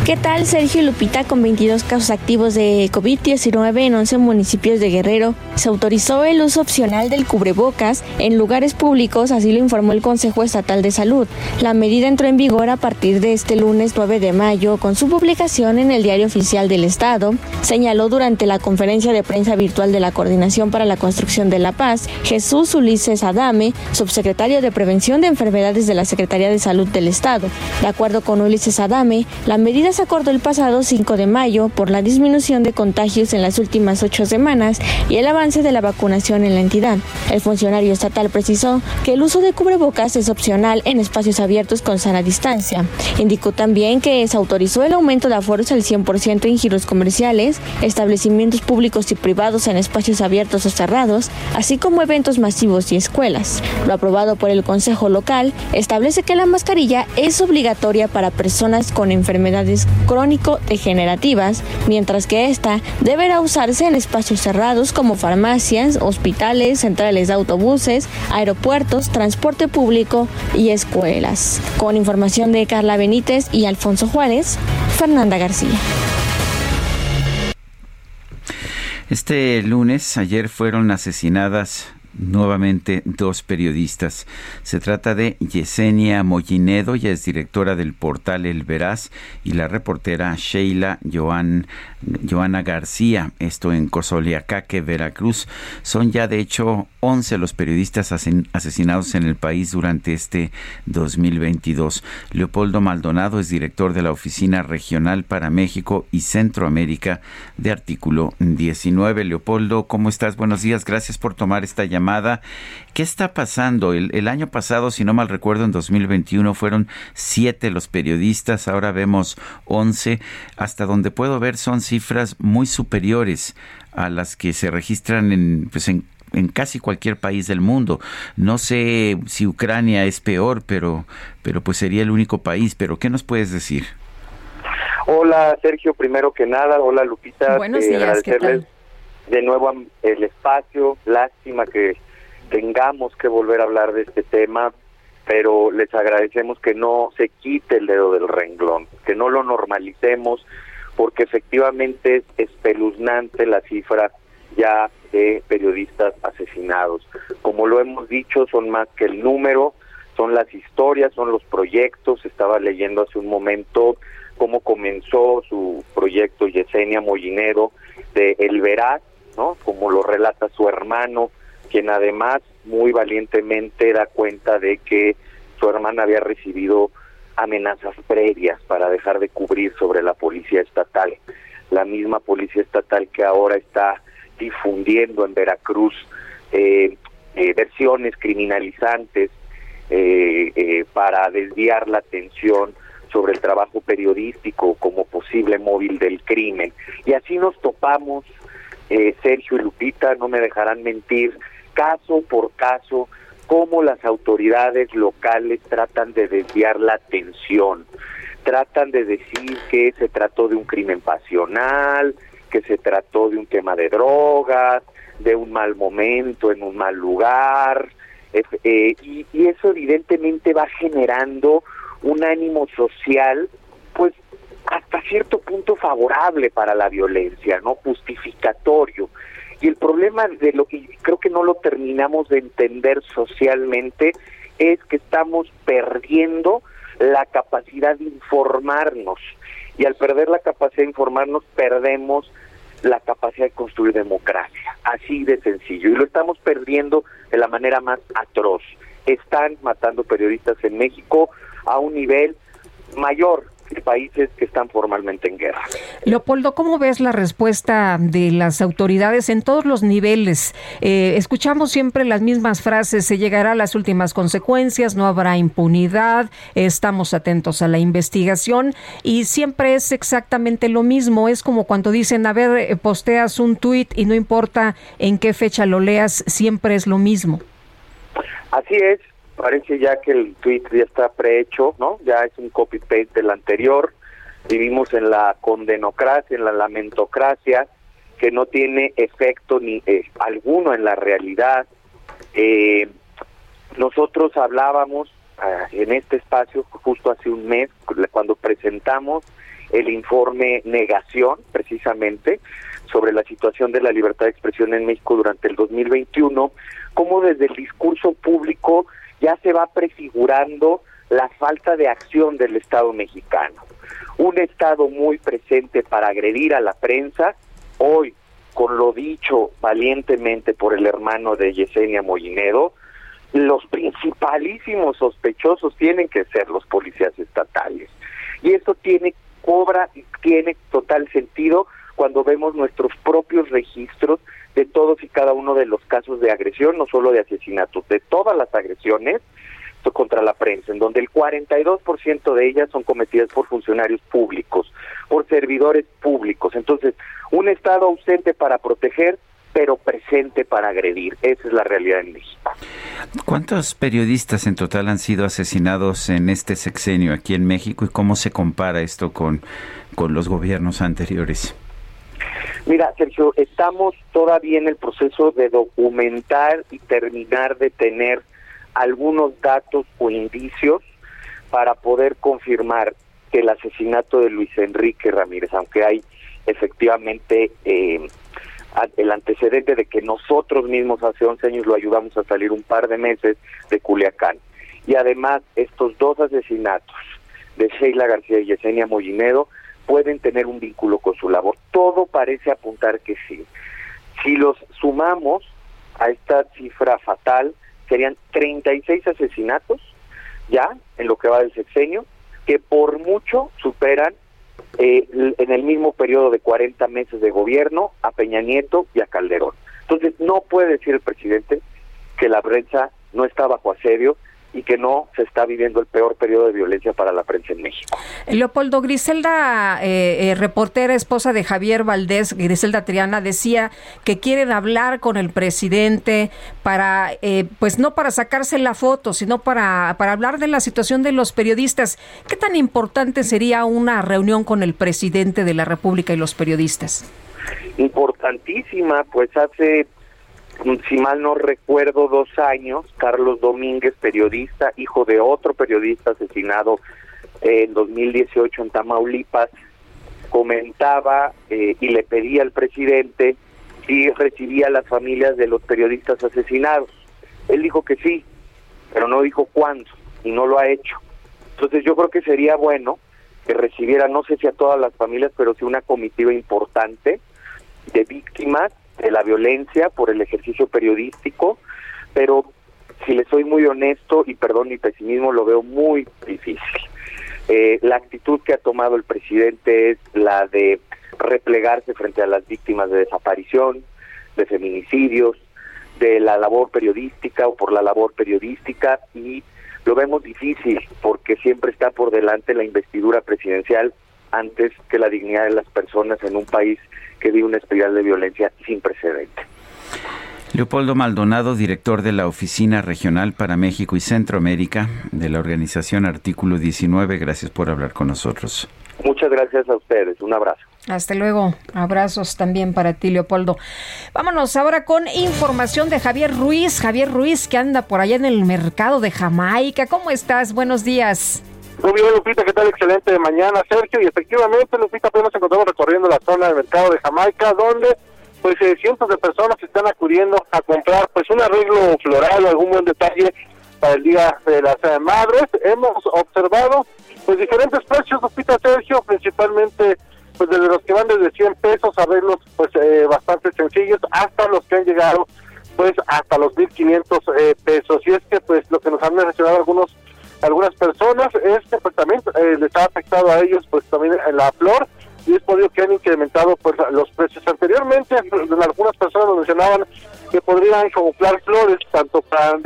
¿Qué tal? Sergio Lupita con 22 casos activos de COVID-19 en 11 municipios de Guerrero. Se autorizó el uso opcional del cubrebocas en lugares públicos, así lo informó el Consejo Estatal de Salud. La medida entró en vigor a partir de este lunes 9 de mayo con su publicación en el Diario Oficial del Estado, señaló durante la conferencia de prensa virtual de la Coordinación para la Construcción de la Paz, Jesús Ulises Adame, subsecretario de Prevención de Enfermedades de la Secretaría de Salud del Estado. De acuerdo con Ulises Adame, la medida se acordó el pasado 5 de mayo por la disminución de contagios en las últimas ocho semanas y el avance de la vacunación en la entidad. El funcionario estatal precisó que el uso de cubrebocas es opcional en espacios abiertos con sana distancia. Indicó también que se autorizó el aumento de aforos al 100% en giros comerciales, establecimientos públicos y privados en espacios abiertos o cerrados, así como eventos masivos y escuelas. Lo aprobado por el Consejo Local establece que la mascarilla es obligatoria para personas con enfermedades crónico-degenerativas, mientras que esta deberá usarse en espacios cerrados como farmacias, hospitales, centrales de autobuses, aeropuertos, transporte público y escuelas. Con información de Carla Benítez y Alfonso Juárez, Fernanda García. Este lunes, ayer fueron asesinadas nuevamente dos periodistas. Se trata de Yesenia Mollinedo, ella es directora del portal El Veraz, y la reportera Sheila Joan, Joana García, esto en Cosoliacaque, Veracruz. Son ya de hecho 11 los periodistas asesinados en el país durante este 2022. Leopoldo Maldonado es director de la Oficina Regional para México y Centroamérica de Artículo 19. Leopoldo, ¿cómo estás? Buenos días, gracias por tomar esta llamada ¿Qué está pasando? El, año pasado, si no mal recuerdo, en 2021 fueron siete los periodistas, ahora vemos once. Hasta donde puedo ver son cifras muy superiores a las que se registran en, pues en, en casi cualquier país del mundo. No sé si Ucrania es peor, pero, pero pues sería el único país. Pero ¿qué nos puedes decir? Hola Sergio, primero que nada, hola Lupita, Buenos días, ¿qué tal? de nuevo el espacio. Lástima que tengamos que volver a hablar de este tema, pero les agradecemos que no se quite el dedo del renglón, que no lo normalicemos, porque efectivamente es espeluznante la cifra ya de periodistas asesinados. Como lo hemos dicho, son más que el número, son las historias, son los proyectos. Estaba leyendo hace un momento cómo comenzó su proyecto Yesenia Mollinedo de El Veraz, ¿no? Como lo relata su hermano, quien además muy valientemente da cuenta de que su hermana había recibido amenazas previas para dejar de cubrir sobre la policía estatal. La misma policía estatal que ahora está difundiendo en Veracruz eh, eh, versiones criminalizantes eh, para desviar la atención sobre el trabajo periodístico como posible móvil del crimen. Y así nos topamos, Sergio y Lupita, no me dejarán mentir, caso por caso, cómo las autoridades locales tratan de desviar la atención, tratan de decir que se trató de un crimen pasional, que se trató de un tema de drogas, de un mal momento en un mal lugar, eh, y, y, eso evidentemente va generando un ánimo social, pues hasta cierto punto favorable para la violencia, no justificatorio. Y el problema de lo que creo que no lo terminamos de entender socialmente es que estamos perdiendo la capacidad de informarnos. Y al perder la capacidad de informarnos, perdemos la capacidad de construir democracia. Así de sencillo. Y lo estamos perdiendo de la manera más atroz. Están matando periodistas en México a un nivel mayor países que están formalmente en guerra. Leopoldo, ¿cómo ves la respuesta de las autoridades en todos los niveles? Eh, escuchamos siempre las mismas frases, se llegará a las últimas consecuencias, no habrá impunidad, estamos atentos a la investigación y siempre es exactamente lo mismo, es como cuando dicen, a ver, eh, posteas un tuit y no importa en qué fecha lo leas, siempre es lo mismo. Así es, parece ya que el tweet ya está prehecho, ¿no? Ya es un copy-paste del anterior. Vivimos en la condenocracia, en la lamentocracia, que no tiene efecto ni eh, alguno en la realidad. Eh, nosotros hablábamos ah, en este espacio justo hace un mes, cuando presentamos el informe Negación, precisamente, sobre la situación de la libertad de expresión en México durante el 2021, cómo desde el discurso público ya se va prefigurando la falta de acción del Estado mexicano. Un Estado muy presente para agredir a la prensa, hoy, con lo dicho valientemente por el hermano de Yesenia Mollinedo, los principalísimos sospechosos tienen que ser los policías estatales. Y esto tiene, cobra y tiene total sentido cuando vemos nuestros propios registros de todos y cada uno de los casos de agresión, no solo de asesinatos, de todas las agresiones contra la prensa, en donde el 42% de ellas son cometidas por funcionarios públicos, por servidores públicos. Entonces, un Estado ausente para proteger, pero presente para agredir. Esa es la realidad en México. ¿Cuántos periodistas en total han sido asesinados en este sexenio aquí en México y cómo se compara esto con, con los gobiernos anteriores? Mira, Sergio, estamos todavía en el proceso de documentar y terminar de tener algunos datos o indicios para poder confirmar que el asesinato de Luis Enrique Ramírez, aunque hay efectivamente eh, el antecedente de que nosotros mismos hace 11 años lo ayudamos a salir un par de meses de Culiacán. Y además estos dos asesinatos de Sheila García y Yesenia Mollinedo pueden tener un vínculo con su labor. Todo parece apuntar que sí. Si los sumamos a esta cifra fatal, serían 36 asesinatos ya en lo que va del sexenio, que por mucho superan eh, en el mismo periodo de 40 meses de gobierno a Peña Nieto y a Calderón. Entonces, no puede decir el presidente que la prensa no está bajo asedio y que no se está viviendo el peor periodo de violencia para la prensa en México. Leopoldo Griselda, eh, eh, reportera, esposa de Javier Valdés, Griselda Triana, decía que quieren hablar con el presidente para, eh, pues no para sacarse la foto, sino para, para hablar de la situación de los periodistas. ¿Qué tan importante sería una reunión con el presidente de la República y los periodistas? Importantísima, pues hace si mal no recuerdo, dos años, Carlos Domínguez, periodista, hijo de otro periodista asesinado en 2018 en Tamaulipas, comentaba eh, y le pedía al presidente si recibía a las familias de los periodistas asesinados. Él dijo que sí, pero no dijo cuándo y no lo ha hecho. Entonces yo creo que sería bueno que recibiera, no sé si a todas las familias, pero sí una comitiva importante de víctimas de la violencia por el ejercicio periodístico, pero si le soy muy honesto y perdón mi pesimismo, lo veo muy difícil. Eh, la actitud que ha tomado el presidente es la de replegarse frente a las víctimas de desaparición, de feminicidios, de la labor periodística o por la labor periodística y lo vemos difícil porque siempre está por delante la investidura presidencial antes que la dignidad de las personas en un país que vive una espiral de violencia sin precedente. Leopoldo Maldonado, director de la Oficina Regional para México y Centroamérica de la organización Artículo 19, gracias por hablar con nosotros. Muchas gracias a ustedes, un abrazo. Hasta luego, abrazos también para ti, Leopoldo. Vámonos ahora con información de Javier Ruiz. Javier Ruiz, que anda por allá en el mercado de Jamaica. ¿Cómo estás? Buenos días. Muy bien, Lupita, ¿qué tal? Excelente mañana, Sergio. Y efectivamente, Lupita, pues nos encontramos recorriendo la zona del mercado de Jamaica, donde pues eh, cientos de personas están acudiendo a comprar pues un arreglo floral o algún buen detalle para el Día de las eh, Madres. Hemos observado pues diferentes precios, Lupita Sergio, principalmente pues desde los que van desde 100 pesos, arreglos pues eh, bastante sencillos, hasta los que han llegado pues hasta los 1500 eh, pesos. Y es que pues lo que nos han mencionado algunos algunas personas es que pues también les ha afectado a ellos pues también en la flor y es por ello que han incrementado pues los precios. Anteriormente, algunas personas mencionaban que podrían comprar flores tanto para,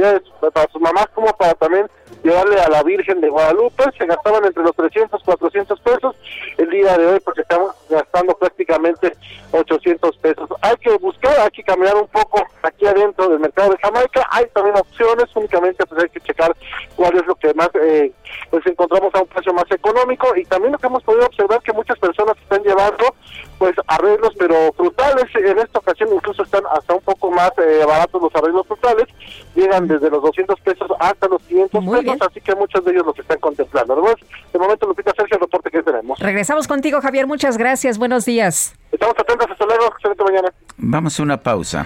para sus mamás como para también llevarle a la Virgen de Guadalupe. Se gastaban entre los 300 400 pesos. El día de hoy, porque estamos gastando prácticamente 800 pesos. Hay que buscar, hay que caminar un poco aquí adentro del mercado de Jamaica. Hay también opciones, únicamente pues hay que checar cuál es lo que más eh, pues encontramos a un precio más económico. Y también lo que hemos podido observar que muchas personas están llevando pues arreglos, pero frutales. En esta ocasión incluso están hasta un poco más eh, baratos los arreglos frutales. Llegan desde los 200 pesos hasta los 500 pesos, así que muchos de ellos los están contemplando. de momento, Lupita Sergio, el reporte que tenemos. Regresamos contigo, Javier. Muchas gracias. Buenos días. Estamos atentos. Hasta luego. Excelente mañana. Vamos a una pausa.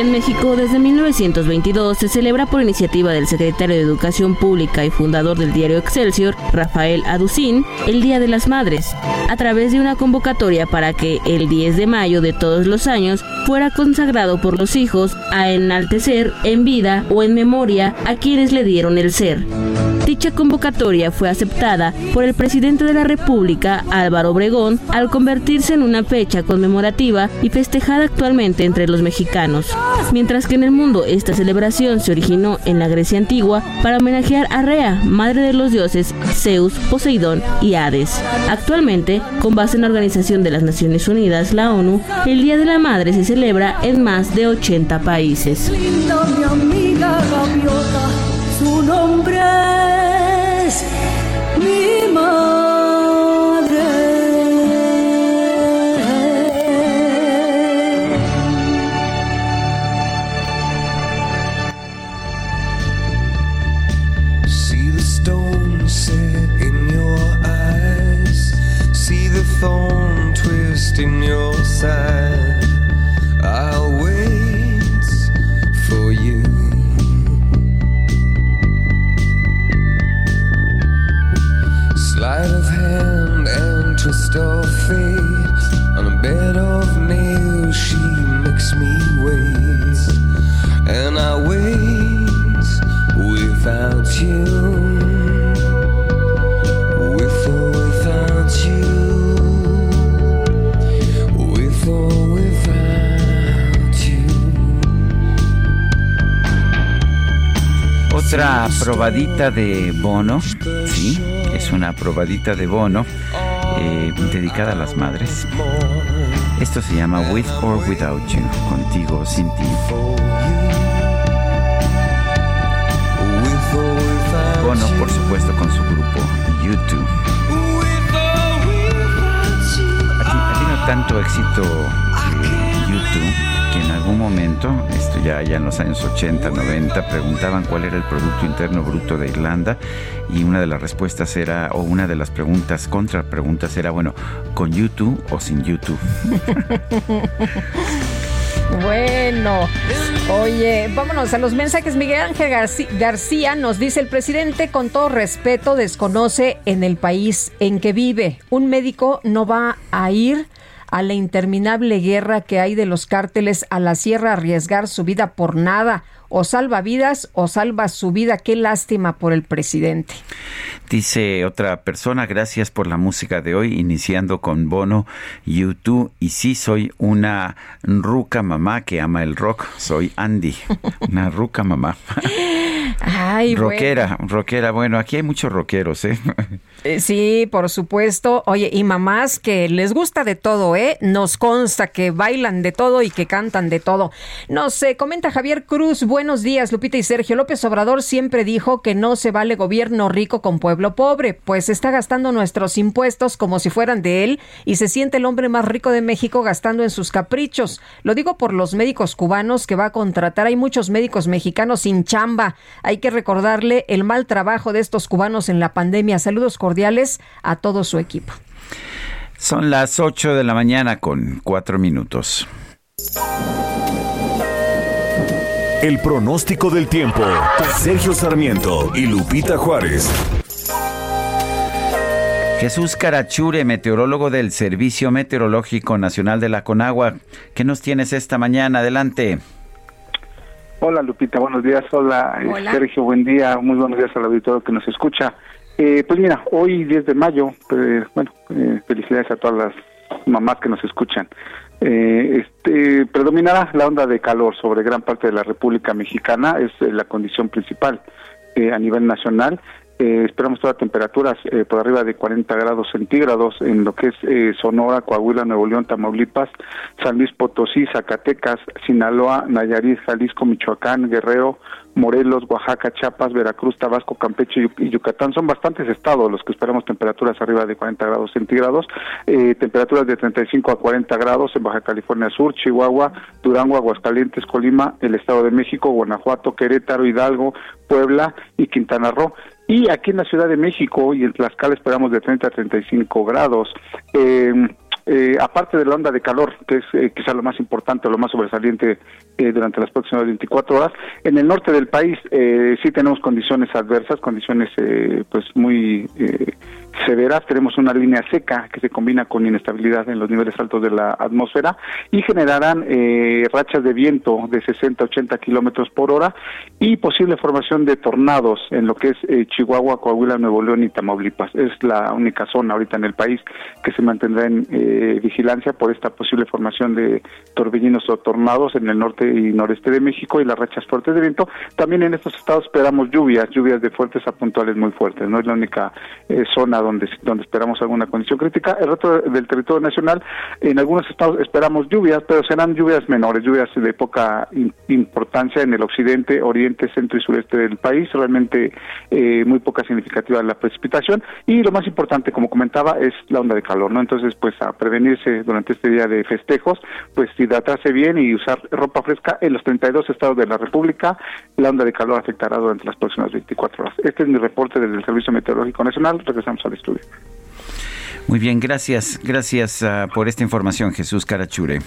En México, desde 1922 se celebra por iniciativa del secretario de Educación Pública y fundador del diario Excelsior, Rafael Aducín, el Día de las Madres, a través de una convocatoria para que el 10 de mayo de todos los años fuera consagrado por los hijos a enaltecer en vida o en memoria a quienes le dieron el ser. Dicha convocatoria fue aceptada por el presidente de la República, Álvaro Obregón, al convertirse en una fecha conmemorativa y festejada actualmente entre los mexicanos. Mientras que en el mundo esta celebración se originó en la Grecia antigua para homenajear a Rea, madre de los dioses Zeus, Poseidón y Hades. Actualmente, con base en la Organización de las Naciones Unidas, la ONU, el Día de la Madre se celebra en más de 80 países. su nombre mi stone in your eyes, see the thorn twist in your side. Probadita de bono, sí, es una probadita de bono eh, dedicada a las madres. Esto se llama With or Without You, contigo o sin ti. Bono, por supuesto, con su grupo YouTube. A ti, a ti no tanto éxito eh, YouTube que en algún momento, esto ya, ya en los años 80, 90, preguntaban cuál era el Producto Interno Bruto de Irlanda y una de las respuestas era, o una de las preguntas, contra preguntas era, bueno, ¿con YouTube o sin YouTube? Bueno, oye, vámonos a los mensajes. Miguel Ángel García nos dice, el presidente con todo respeto desconoce en el país en que vive. Un médico no va a ir a la interminable guerra que hay de los cárteles a la sierra arriesgar su vida por nada o salva vidas o salva su vida. Qué lástima por el presidente. Dice otra persona, gracias por la música de hoy, iniciando con Bono, YouTube. Y sí, soy una ruca mamá que ama el rock. Soy Andy, una ruca mamá. Ay, rockera, bueno. rockera. Bueno, aquí hay muchos rockeros, ¿eh? ¿eh? Sí, por supuesto. Oye, y mamás que les gusta de todo, ¿eh? Nos consta que bailan de todo y que cantan de todo. No sé, comenta Javier Cruz. Buenos días, Lupita y Sergio. López Obrador siempre dijo que no se vale gobierno rico con pueblo pobre, pues está gastando nuestros impuestos como si fueran de él y se siente el hombre más rico de México gastando en sus caprichos. Lo digo por los médicos cubanos que va a contratar. Hay muchos médicos mexicanos sin chamba. Hay que recordarle el mal trabajo de estos cubanos en la pandemia. Saludos cordiales a todo su equipo. Son las 8 de la mañana con 4 minutos. El pronóstico del tiempo. Sergio Sarmiento y Lupita Juárez. Jesús Carachure, meteorólogo del Servicio Meteorológico Nacional de la Conagua. ¿Qué nos tienes esta mañana? Adelante. Hola Lupita, buenos días. Hola, eh, Hola. Sergio, buen día. Muy buenos días al auditorio que nos escucha. Eh, pues mira, hoy 10 de mayo, pues, bueno, eh, felicidades a todas las mamás que nos escuchan. Eh, este, predominará la onda de calor sobre gran parte de la República Mexicana, es eh, la condición principal eh, a nivel nacional. Esperamos todas temperaturas por arriba de 40 grados centígrados en lo que es Sonora, Coahuila, Nuevo León, Tamaulipas, San Luis Potosí, Zacatecas, Sinaloa, Nayarit, Jalisco, Michoacán, Guerrero, Morelos, Oaxaca, Chiapas, Veracruz, Tabasco, Campeche y Yucatán. Son bastantes estados los que esperamos temperaturas arriba de 40 grados centígrados, eh, temperaturas de 35 a 40 grados en Baja California Sur, Chihuahua, Durango, Aguascalientes, Colima, el Estado de México, Guanajuato, Querétaro, Hidalgo, Puebla y Quintana Roo. Y aquí en la Ciudad de México y en Tlaxcala esperamos de 30 a 35 grados. Eh, eh, aparte de la onda de calor, que es eh, quizá lo más importante, lo más sobresaliente eh, durante las próximas 24 horas, en el norte del país eh, sí tenemos condiciones adversas, condiciones eh, pues muy eh, severas. Tenemos una línea seca que se combina con inestabilidad en los niveles altos de la atmósfera y generarán eh, rachas de viento de 60 a 80 kilómetros por hora y posible formación de tornados en lo que es eh, Chihuahua, Coahuila, Nuevo León y Tamaulipas. Es la única zona ahorita en el país que se mantendrá en vigilancia por esta posible formación de torbellinos o tornados en el norte y noreste de México y las rachas fuertes de viento. También en estos estados esperamos lluvias, lluvias de fuertes a puntuales muy fuertes. No es la única eh, zona donde, donde esperamos alguna condición crítica. El resto del territorio nacional, en algunos estados esperamos lluvias, pero serán lluvias menores, lluvias de poca importancia en el occidente, oriente, centro y sureste del país, realmente eh, muy poca significativa la precipitación. Y lo más importante, como comentaba, es la onda de calor, ¿no? Entonces, pues a prevenirse durante este día de festejos, pues hidratarse bien y usar ropa fresca en los 32 estados de la República, la onda de calor afectará durante las próximas 24 horas. Este es mi reporte desde el Servicio Meteorológico Nacional. Regresamos al estudio. Muy bien, gracias. Gracias uh, por esta información, Jesús Carachure.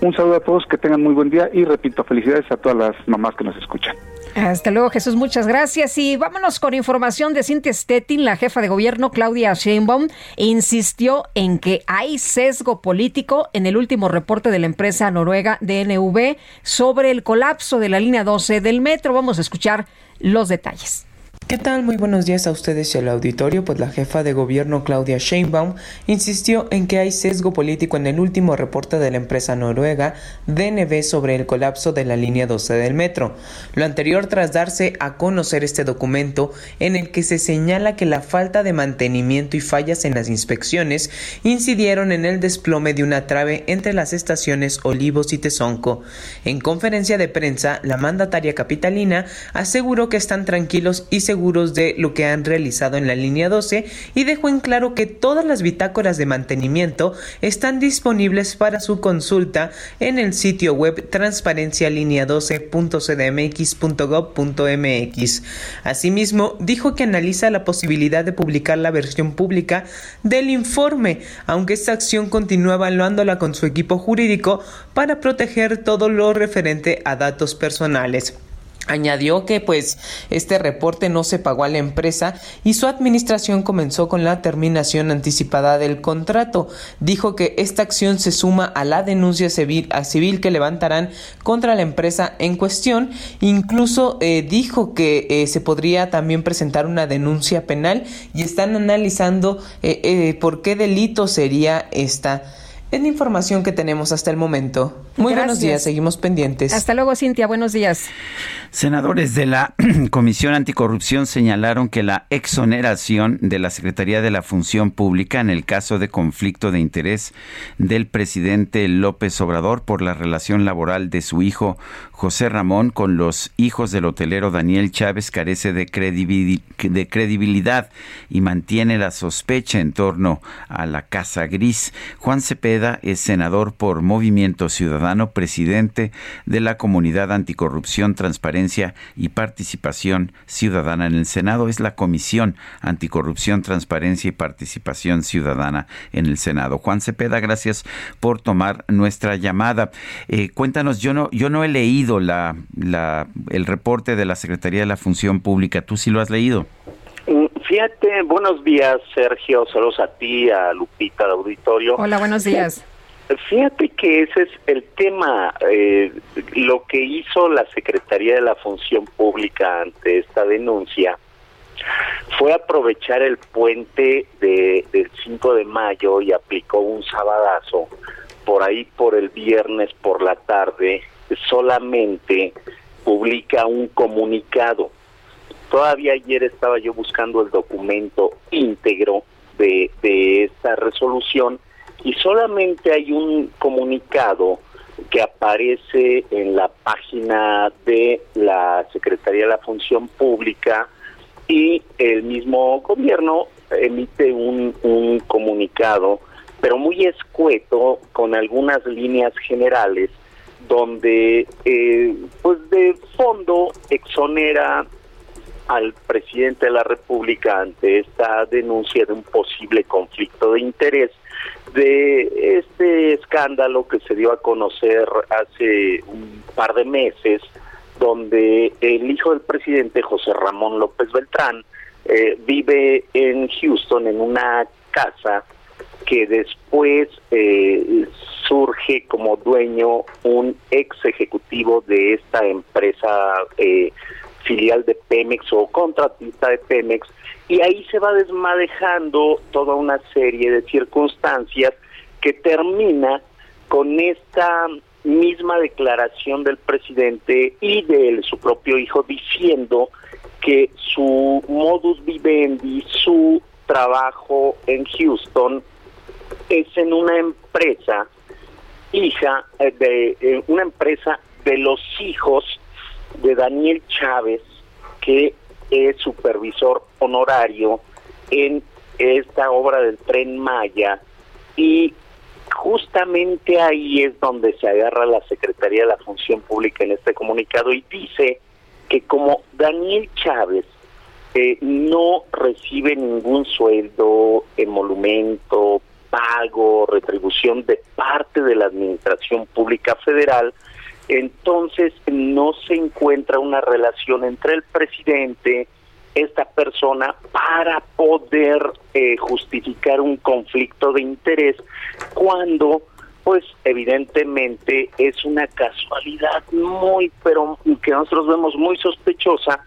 Un saludo a todos, que tengan muy buen día y repito, felicidades a todas las mamás que nos escuchan. Hasta luego, Jesús, muchas gracias. Y vámonos con información de Cintia Stettin, la jefa de gobierno Claudia Sheinbaum, insistió en que hay sesgo político en el último reporte de la empresa noruega DNV sobre el colapso de la línea 12 del metro. Vamos a escuchar los detalles. ¿Qué tal? Muy buenos días a ustedes y al auditorio. Pues la jefa de gobierno Claudia Sheinbaum insistió en que hay sesgo político en el último reporte de la empresa noruega DNV sobre el colapso de la línea 12 del metro. Lo anterior tras darse a conocer este documento en el que se señala que la falta de mantenimiento y fallas en las inspecciones incidieron en el desplome de una trave entre las estaciones Olivos y Tezonco. En conferencia de prensa, la mandataria capitalina aseguró que están tranquilos y se seguros de lo que han realizado en la línea 12 y dejó en claro que todas las bitácoras de mantenimiento están disponibles para su consulta en el sitio web transparencialinea12.cdmx.gov.mx. Asimismo, dijo que analiza la posibilidad de publicar la versión pública del informe, aunque esta acción continúa evaluándola con su equipo jurídico para proteger todo lo referente a datos personales. Añadió que pues este reporte no se pagó a la empresa y su administración comenzó con la terminación anticipada del contrato. Dijo que esta acción se suma a la denuncia civil, que levantarán contra la empresa en cuestión. Incluso eh, dijo que eh, se podría también presentar una denuncia penal y están analizando eh, por qué delito sería esta. Es la información que tenemos hasta el momento. Muy buenos días, seguimos pendientes. Hasta luego, Cintia, buenos días. Senadores de la Comisión Anticorrupción señalaron que la exoneración de la Secretaría de la Función Pública en el caso de conflicto de interés del presidente López Obrador por la relación laboral de su hijo José Ramón con los hijos del hotelero Daniel Chávez carece de, de credibilidad y mantiene la sospecha en torno a la Casa Gris. Juan Cepeda es senador por Movimiento Ciudadano, presidente de la Comunidad Anticorrupción Transparencia y Participación Ciudadana en el Senado. Es la Comisión Anticorrupción, Transparencia y Participación Ciudadana en el Senado. Juan Cepeda, gracias por tomar nuestra llamada. Eh, cuéntanos, yo no, yo no he leído la, la, el reporte de la Secretaría de la Función Pública. ¿Tú sí lo has leído? Fíjate, buenos días, Sergio. Saludos a ti, a Lupita, al auditorio. Hola, buenos días. Fíjate que ese es el tema, eh, lo que hizo la Secretaría de la Función Pública ante esta denuncia fue aprovechar el puente de, del 5 de mayo y aplicó un sabadazo por ahí por el viernes por la tarde, solamente publica un comunicado. Todavía ayer estaba yo buscando el documento íntegro de, de esta resolución y solamente hay un comunicado que aparece en la página de la Secretaría de la Función Pública y el mismo gobierno emite un, un comunicado, pero muy escueto, con algunas líneas generales, donde eh, pues de fondo exonera al presidente de la República ante esta denuncia de un posible conflicto de interés de este escándalo que se dio a conocer hace un par de meses, donde el hijo del presidente, José Ramón López Beltrán, eh, vive en Houston en una casa que después eh, surge como dueño un ex ejecutivo de esta empresa eh, filial de Pemex o contratista de Pemex, y ahí se va desmadejando toda una serie de circunstancias que termina con esta misma declaración del presidente y de su propio hijo diciendo que su modus vivendi, su trabajo en Houston es en una empresa hija eh, de eh, una empresa de los hijos de Daniel Chávez, que es supervisor honorario en esta obra del tren Maya. Y justamente ahí es donde se agarra la Secretaría de la Función Pública en este comunicado y dice que como Daniel Chávez eh, no recibe ningún sueldo, emolumento, pago, retribución de parte de la Administración Pública Federal, entonces no se encuentra una relación entre el presidente, esta persona, para poder eh, justificar un conflicto de interés cuando pues evidentemente es una casualidad muy, pero que nosotros vemos muy sospechosa,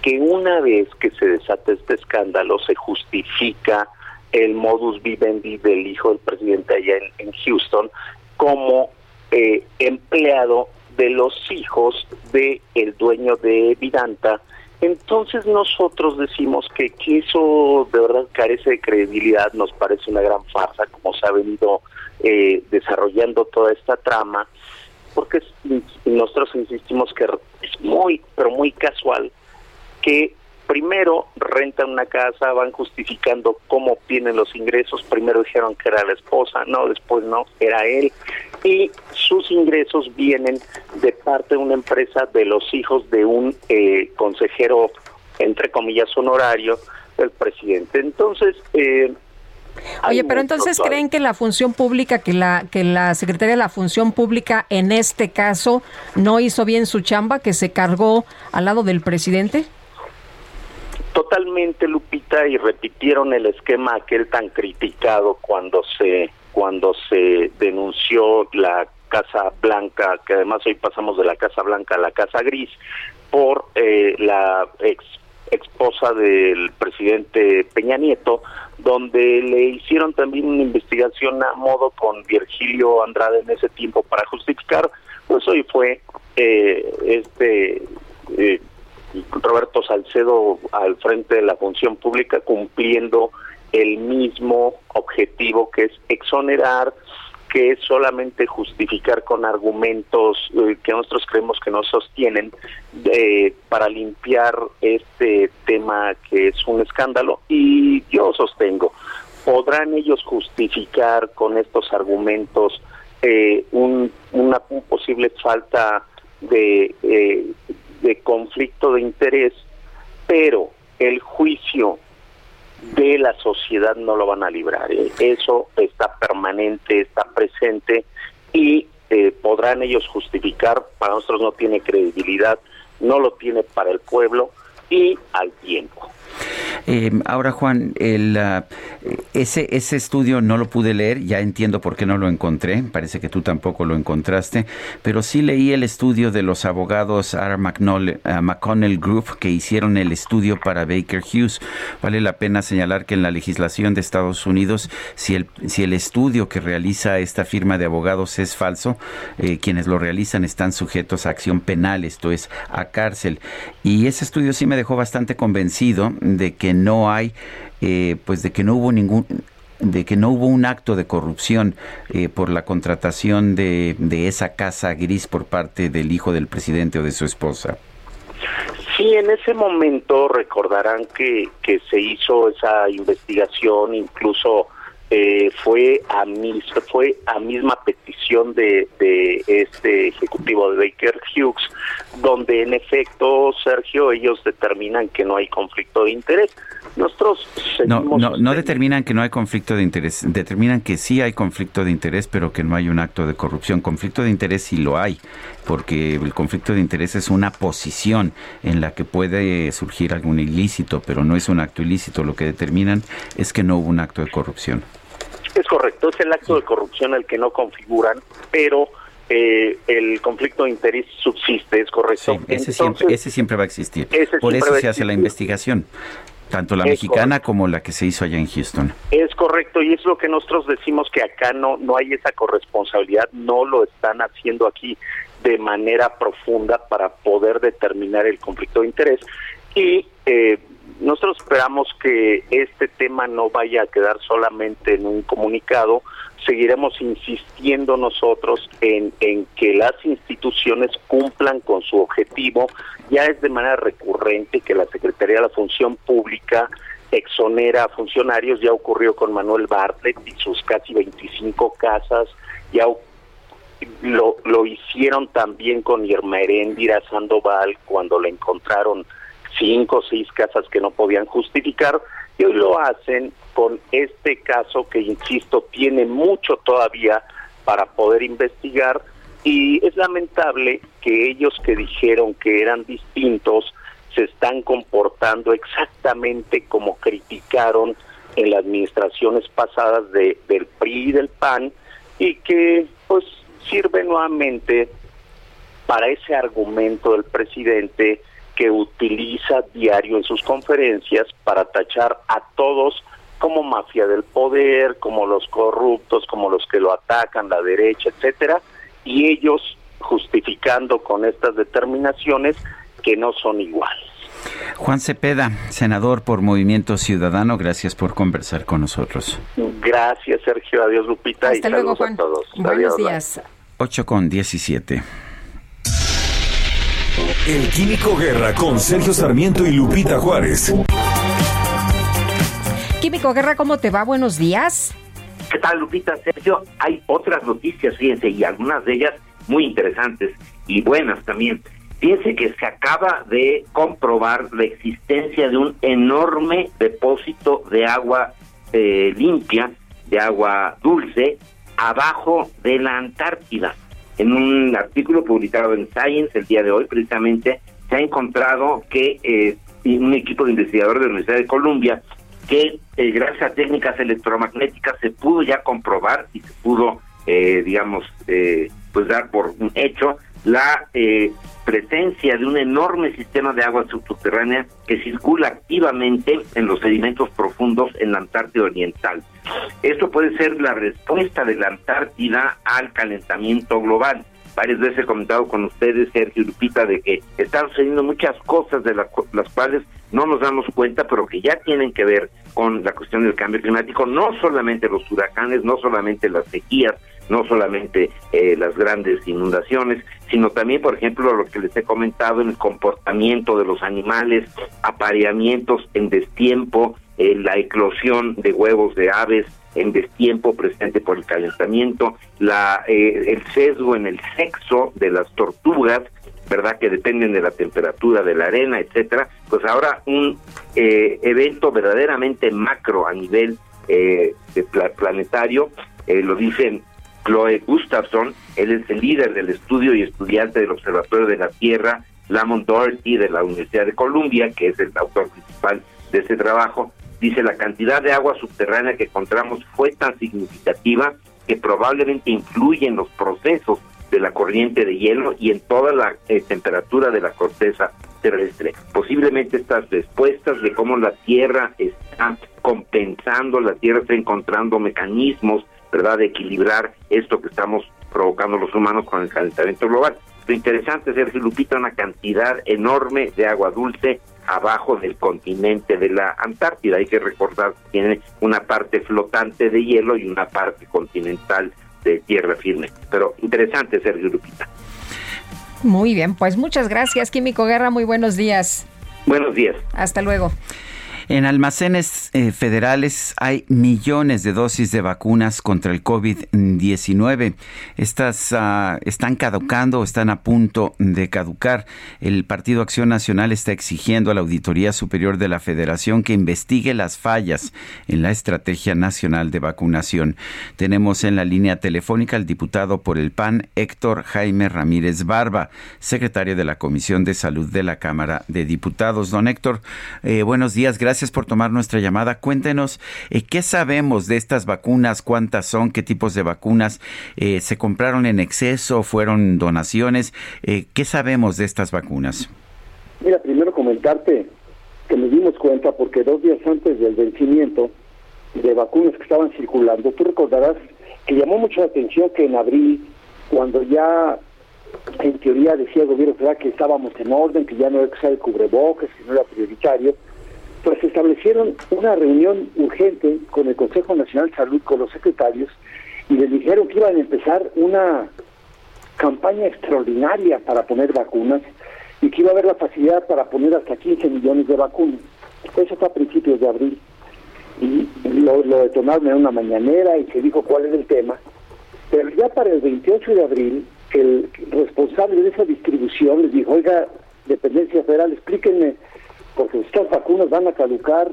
que una vez que se desata este escándalo se justifica el modus vivendi del hijo del presidente allá en Houston como eh, empleado de los hijos de el dueño de Vidanta. Entonces nosotros decimos que, que eso de verdad carece de credibilidad, nos parece una gran farsa, como se ha venido eh, desarrollando toda esta trama, porque nosotros insistimos que es muy, pero muy casual que primero rentan una casa, van justificando cómo obtienen los ingresos, primero dijeron que era la esposa, no, después no, era él, y sus ingresos vienen de parte de una empresa de los hijos de un eh, consejero, entre comillas, honorario del presidente. Entonces, eh, Oye, pero entonces creen que la función pública, que la que la Secretaría de la Función Pública en este caso no hizo bien su chamba, que se cargó al lado del presidente? Totalmente, Lupita, y repitieron el esquema aquel tan criticado cuando se cuando se denunció la Casa Blanca, que además hoy pasamos de la Casa Blanca a la Casa Gris, por eh, la ex esposa del presidente Peña Nieto, donde le hicieron también una investigación a modo con Virgilio Andrade en ese tiempo para justificar, pues hoy fue eh, este eh, Roberto Salcedo al frente de la función pública cumpliendo el mismo objetivo que es exonerar, que es solamente justificar con argumentos eh, que nosotros creemos que no sostienen eh, para limpiar este tema que es un escándalo. Y yo sostengo, podrán ellos justificar con estos argumentos eh, un, una posible falta de de conflicto de interés, pero el juicio de la sociedad no lo van a librar. ¿eh? Eso está permanente, está presente y eh, podrán ellos justificar, para nosotros no tiene credibilidad, no lo tiene para el pueblo y al tiempo. Eh, ahora, Juan, el, ah, ese, ese estudio no lo pude leer, ya entiendo por qué no lo encontré, parece que tú tampoco lo encontraste, pero sí leí el estudio de los abogados R. Ah, McConnell Group que hicieron el estudio para Baker Hughes. Vale la pena señalar que en la legislación de Estados Unidos, si el, si el estudio que realiza esta firma de abogados es falso, eh, quienes lo realizan están sujetos a acción penal, esto es, a cárcel. Y ese estudio sí me dejó bastante convencido de que no hay, eh, pues de que no hubo ningún de que no hubo un acto de corrupción eh, por la contratación de, de esa casa gris por parte del hijo del presidente o de su esposa. Sí, en ese momento recordarán que, que se hizo esa investigación, incluso eh, fue a mis, fue a misma petición de, de este ejecutivo de Baker Hughes, donde en efecto, Sergio, ellos determinan que no hay conflicto de interés. Nosotros no, no, no determinan que no hay conflicto de interés, determinan que sí hay conflicto de interés, pero que no hay un acto de corrupción. Conflicto de interés sí lo hay, porque el conflicto de interés es una posición en la que puede surgir algún ilícito, pero no es un acto ilícito. Lo que determinan es que no hubo un acto de corrupción. Es correcto, es el acto de corrupción el que no configuran, pero eh, el conflicto de interés subsiste, es correcto. ese, siempre, ese siempre va a existir. Por eso se hace la investigación, tanto la mexicana como la que se hizo allá en Houston. Es correcto, y es lo que nosotros decimos que acá no, no hay esa corresponsabilidad, no lo están haciendo aquí de manera profunda para poder determinar el conflicto de interés. Y eh, nosotros esperamos que este tema no vaya a quedar solamente en un comunicado, seguiremos insistiendo nosotros en, en que las instituciones cumplan con su objetivo, ya es de manera recurrente que la Secretaría de la Función Pública exonera a funcionarios, ya ocurrió con Manuel Bartlett y sus casi 25 casas, ya lo, lo hicieron también con Irma Heréndira Sandoval cuando le encontraron cinco o seis casas que no podían justificar y hoy lo hacen con este caso que, insisto, tiene mucho todavía para poder investigar y es lamentable que ellos que dijeron que eran distintos se están comportando exactamente como criticaron en las administraciones pasadas de, del PRI y del PAN y que pues sirve nuevamente para ese argumento del presidente que utiliza diario en sus conferencias para tachar a todos como mafia del poder, como los corruptos, como los que lo atacan, la derecha, etcétera, y ellos justificando con estas determinaciones que no son iguales. Juan Cepeda, senador por Movimiento Ciudadano, gracias por conversar con nosotros. Gracias, Sergio. Adiós, Lupita. Hasta luego, Juan. a todos. Buenos días. 8 con 17. El Químico Guerra con Sergio Sarmiento y Lupita Juárez. Químico Guerra, ¿cómo te va? Buenos días. ¿Qué tal, Lupita? Sergio, hay otras noticias, fíjense, y algunas de ellas muy interesantes y buenas también. Fíjense que se acaba de comprobar la existencia de un enorme depósito de agua eh, limpia, de agua dulce, abajo de la Antártida. En un artículo publicado en Science el día de hoy, precisamente, se ha encontrado que eh, un equipo de investigadores de la Universidad de Columbia, que eh, gracias a técnicas electromagnéticas se pudo ya comprobar y se pudo, digamos, pues dar por un hecho la eh, presencia de un enorme sistema de agua subterránea que circula activamente en los sedimentos profundos en la Antártida Oriental. Esto puede ser la respuesta de la Antártida al calentamiento global. Varias veces he comentado con ustedes, Sergio Lupita, de que están sucediendo muchas cosas de las cuales no nos damos cuenta, pero que ya tienen que ver con la cuestión del cambio climático, no solamente los huracanes, no solamente las sequías, no solamente eh, las grandes inundaciones, sino también, por ejemplo, lo que les he comentado en el comportamiento de los animales, apareamientos en destiempo, eh, la eclosión de huevos de aves en destiempo presente por el calentamiento, la, eh, el sesgo en el sexo de las tortugas, verdad que dependen de la temperatura de la arena, etcétera. Pues ahora un evento verdaderamente macro a nivel planetario, lo dicen Chloe Gustafson, él es el líder del estudio y estudiante del Observatorio de la Tierra, Lamont Doherty de la Universidad de Columbia, que es el autor principal de este trabajo, dice la cantidad de agua subterránea que encontramos fue tan significativa que probablemente influye en los procesos de la corriente de hielo y en toda la eh, temperatura de la corteza terrestre. Posiblemente estas respuestas de cómo la Tierra está compensando, la Tierra está encontrando mecanismos ¿verdad?, de equilibrar esto que estamos provocando los humanos con el calentamiento global. Lo interesante, Sergio Lupita, una cantidad enorme de agua dulce abajo del continente de la Antártida. Hay que recordar que tiene una parte flotante de hielo y una parte continental de tierra firme. Pero interesante, Sergio Lupita. Muy bien, pues muchas gracias, Químico Guerra. Muy buenos días. Buenos días. Hasta luego. En almacenes eh, federales hay millones de dosis de vacunas contra el COVID-19. Estas ah, están caducando o están a punto de caducar. El Partido Acción Nacional está exigiendo a la Auditoría Superior de la Federación que investigue las fallas en la Estrategia Nacional de Vacunación. Tenemos en la línea telefónica al diputado por el PAN, Héctor Jaime Ramírez Barba, secretario de la Comisión de Salud de la Cámara de Diputados. Don Héctor, eh, buenos días. Gracias gracias por tomar nuestra llamada. Cuéntenos eh, qué sabemos de estas vacunas, cuántas son, qué tipos de vacunas eh, se compraron en exceso, fueron donaciones. Eh, ¿Qué sabemos de estas vacunas? Mira, primero comentarte que nos dimos cuenta porque dos días antes del vencimiento de vacunas que estaban circulando, tú recordarás que llamó mucho la atención que en abril, cuando ya en teoría decía el gobierno que estábamos en orden, que ya no era el cubrebocas, que no era prioritario, pues establecieron una reunión urgente con el Consejo Nacional de Salud, con los secretarios, y les dijeron que iban a empezar una campaña extraordinaria para poner vacunas y que iba a haber la facilidad para poner hasta 15 millones de vacunas. Eso fue a principios de abril. Y lo, lo detonaron en una mañanera y se dijo cuál es el tema. Pero ya para el 28 de abril, el responsable de esa distribución les dijo, oiga, dependencia federal, explíquenme porque estas vacunas van a caducar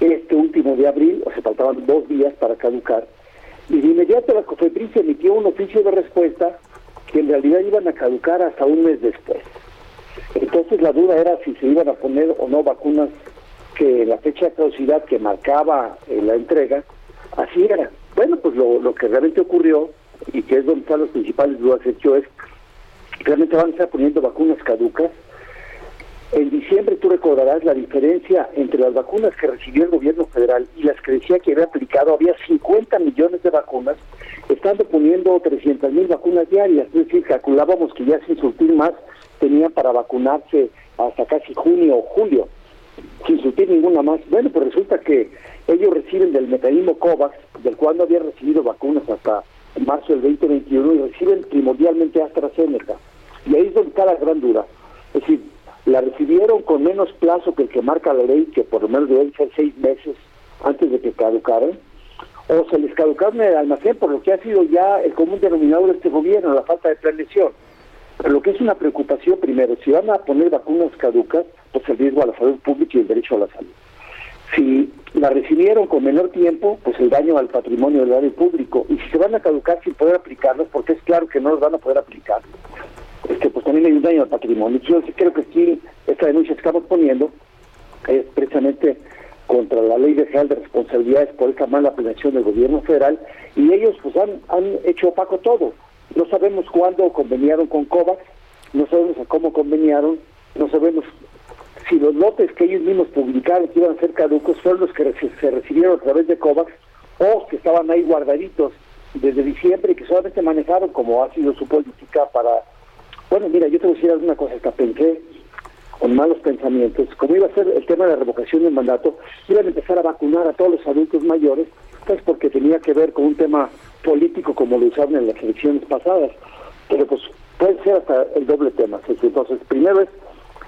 este último de abril, o se faltaban dos días para caducar, y de inmediato la COFEPRIS emitió un oficio de respuesta que en realidad iban a caducar hasta un mes después. Entonces la duda era si se iban a poner o no vacunas que la fecha de caducidad que marcaba eh, la entrega, así era. Bueno, pues lo, lo que realmente ocurrió, y que es donde están los principales dudas hecho, es realmente van a estar poniendo vacunas caducas, en diciembre tú recordarás la diferencia entre las vacunas que recibió el gobierno federal y las que decía que había aplicado. Había 50 millones de vacunas, estando poniendo 300 mil vacunas diarias. Es decir, calculábamos que ya sin surtir más tenían para vacunarse hasta casi junio o julio, sin surtir ninguna más. Bueno, pues resulta que ellos reciben del mecanismo COVAX, del cual no habían recibido vacunas hasta marzo del 2021, y reciben primordialmente AstraZeneca. Y ahí es donde está la gran duda la recibieron con menos plazo que el que marca la ley, que por lo menos deben ser seis meses antes de que caducaran, o se les caducaron en el almacén, por lo que ha sido ya el común denominador de este gobierno, la falta de planeación. Pero lo que es una preocupación, primero, si van a poner vacunas caducas, pues el riesgo a la salud pública y el derecho a la salud. Si la recibieron con menor tiempo, pues el daño al patrimonio del área público. Y si se van a caducar sin poder aplicarlas, porque es claro que no los van a poder aplicar este, pues también hay un daño al patrimonio. Yo creo que aquí esta denuncia que estamos poniendo es precisamente contra la ley general de responsabilidades por esta mala planeación del gobierno federal y ellos pues han, han hecho opaco todo. No sabemos cuándo conveniaron con COVAX, no sabemos a cómo conveniaron, no sabemos si los lotes que ellos mismos publicaron que iban a ser caducos fueron los que se recibieron a través de COVAX o que estaban ahí guardaditos desde diciembre y que solamente manejaron como ha sido su política para... Bueno, mira, yo te voy a decir alguna cosa, hasta pensé con malos pensamientos, como iba a ser el tema de la revocación del mandato, iban a empezar a vacunar a todos los adultos mayores, pues porque tenía que ver con un tema político como lo usaron en las elecciones pasadas. Pero pues puede ser hasta el doble tema. Entonces, primero es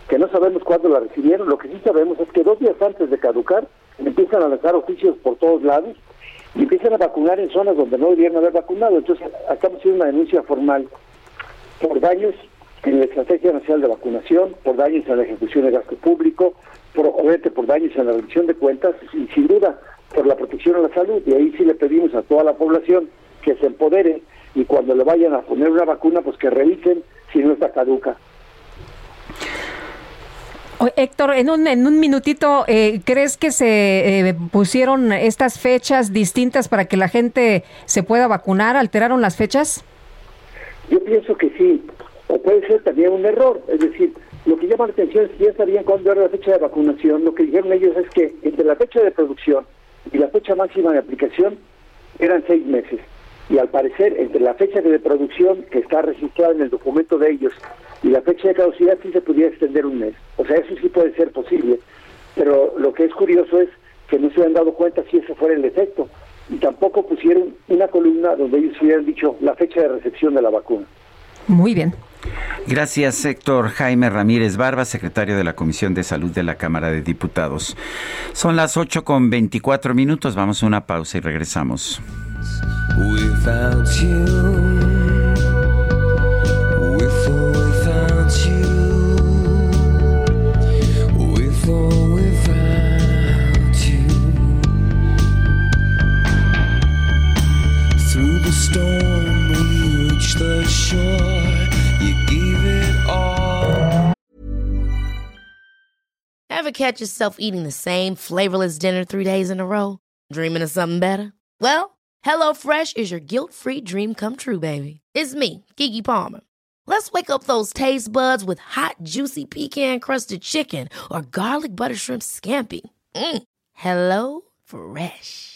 que no sabemos cuándo la recibieron, lo que sí sabemos es que dos días antes de caducar empiezan a lanzar oficios por todos lados y empiezan a vacunar en zonas donde no debieron haber vacunado. Entonces, estamos haciendo una denuncia formal por daños en la Estrategia Nacional de Vacunación, por daños en la ejecución de gasto público, por, obviamente por daños en la rendición de cuentas y sin duda por la protección a la salud. Y ahí sí le pedimos a toda la población que se empodere y cuando le vayan a poner una vacuna, pues que revisen si no está caduca. Héctor, en un, en un minutito, eh, ¿crees que se eh, pusieron estas fechas distintas para que la gente se pueda vacunar? ¿Alteraron las fechas? Yo pienso que sí, o puede ser también un error, es decir, lo que llama la atención es que ya sabían cuándo era la fecha de vacunación, lo que dijeron ellos es que entre la fecha de producción y la fecha máxima de aplicación eran seis meses. Y al parecer, entre la fecha de producción que está registrada en el documento de ellos y la fecha de caducidad sí se pudiera extender un mes. O sea, eso sí puede ser posible. Pero lo que es curioso es que no se han dado cuenta si ese fuera el efecto. Y tampoco pusieron una columna donde ellos hubieran dicho la fecha de recepción de la vacuna. Muy bien. Gracias, Héctor Jaime Ramírez Barba, secretario de la Comisión de Salud de la Cámara de Diputados. Son las 8 con 24 minutos. Vamos a una pausa y regresamos. Ever catch yourself eating the same flavorless dinner three days in a row? Dreaming of something better? Well, HelloFresh is your guilt-free dream come true, baby. It's me, Kiki Palmer. Let's wake up those taste buds with hot, juicy pecan-crusted chicken or garlic butter shrimp scampi. Mm. Hello Fresh.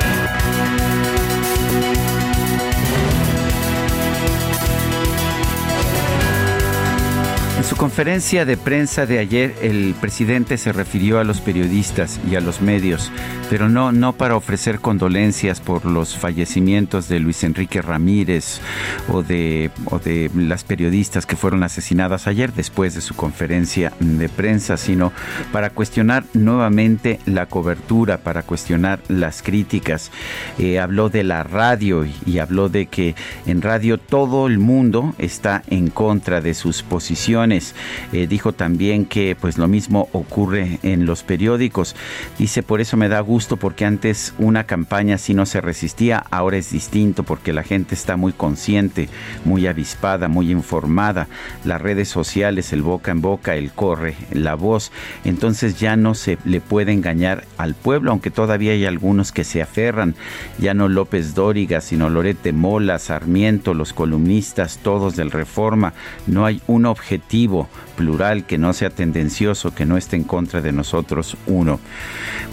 En su conferencia de prensa de ayer, el presidente se refirió a los periodistas y a los medios, pero no, no para ofrecer condolencias por los fallecimientos de Luis Enrique Ramírez o de, o de las periodistas que fueron asesinadas ayer después de su conferencia de prensa, sino para cuestionar nuevamente la cobertura, para cuestionar las críticas. Eh, habló de la radio y habló de que en radio todo el mundo está en contra de sus posiciones Eh, dijo también que pues lo mismo ocurre en los periódicos. Dice, por eso me da gusto porque antes una campaña si no se resistía, ahora es distinto porque la gente está muy consciente, muy avispada, muy informada. Las redes sociales, el boca en boca, el corre, la voz, entonces ya no se le puede engañar al pueblo, aunque todavía hay algunos que se aferran, ya no López Dóriga, sino Lorete Mola, Sarmiento, los columnistas, todos del Reforma, no hay un objetivo vivo plural que no sea tendencioso, que no esté en contra de nosotros uno.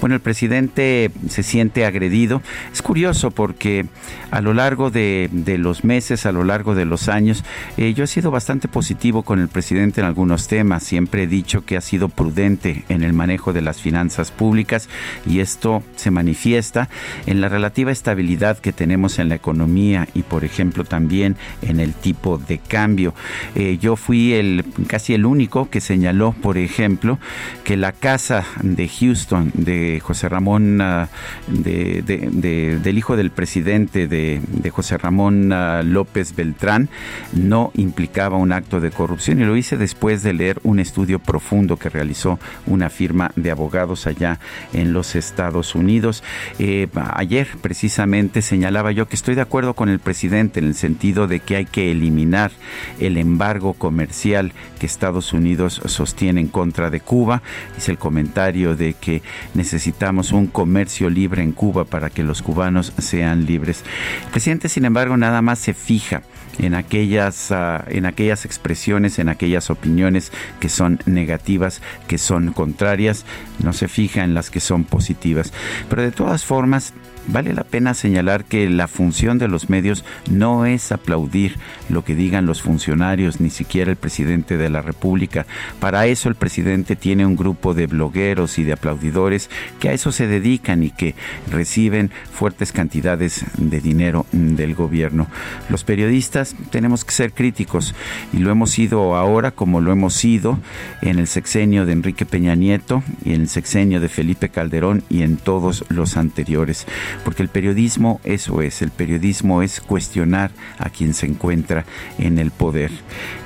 Bueno, el presidente se siente agredido. Es curioso porque a lo largo de, los meses, a lo largo de los años, eh, yo he sido bastante positivo con el presidente en algunos temas. Siempre he dicho que ha sido prudente en el manejo de las finanzas públicas y esto se manifiesta en la relativa estabilidad que tenemos en la economía y, por ejemplo, también en el tipo de cambio. Eh, yo fui el casi el único que señaló, por ejemplo, que la casa de Houston de José Ramón, ah, del hijo del presidente de, José Ramón ah, López Beltrán, no implicaba un acto de corrupción y lo hice después de leer un estudio profundo que realizó una firma de abogados allá en los Estados Unidos. Eh, ayer precisamente señalaba yo que estoy de acuerdo con el presidente en el sentido de que hay que eliminar el embargo comercial que Estados Unidos sostiene en contra de Cuba. Es el comentario de que necesitamos un comercio libre en Cuba para que los cubanos sean libres. El presidente, sin embargo, nada más se fija en aquellas, ah, en aquellas expresiones, en aquellas opiniones que son negativas, que son contrarias, no se fija en las que son positivas. Pero de todas formas, Vale la pena señalar que la función de los medios no es aplaudir lo que digan los funcionarios, ni siquiera el presidente de la República. Para eso el presidente tiene un grupo de blogueros y de aplaudidores que a eso se dedican y que reciben fuertes cantidades de dinero del gobierno. Los periodistas tenemos que ser críticos y lo hemos sido ahora como lo hemos sido en el sexenio de Enrique Peña Nieto y en el sexenio de Felipe Calderón y en todos los anteriores porque el periodismo eso es, el periodismo es cuestionar a quien se encuentra en el poder.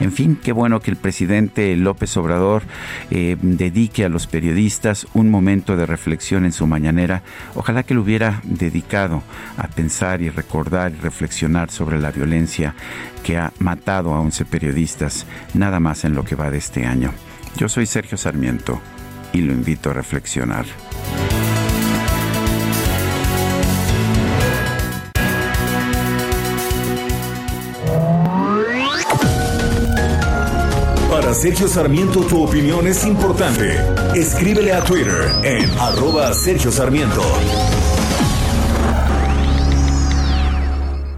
En fin, qué bueno que el presidente López Obrador eh, dedique a los periodistas un momento de reflexión en su mañanera. Ojalá que lo hubiera dedicado a pensar y recordar y reflexionar sobre la violencia que ha matado a 11 periodistas, nada más en lo que va de este año. Yo soy Sergio Sarmiento y lo invito a reflexionar. Sergio Sarmiento tu opinión es importante. Escríbele a Twitter en arroba Sergio Sarmiento.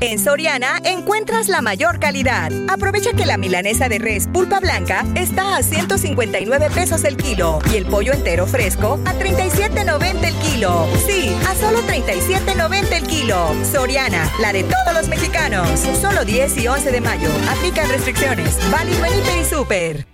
En Soriana encuentras la mayor calidad. Aprovecha que la milanesa de res pulpa blanca está a 159 pesos el kilo y el pollo entero fresco a 37.90 el kilo. Sí, a solo 37.90 el kilo. Soriana, la de todos los mexicanos. Solo 10 y 11 de mayo. Aplican restricciones. Válido en y Super.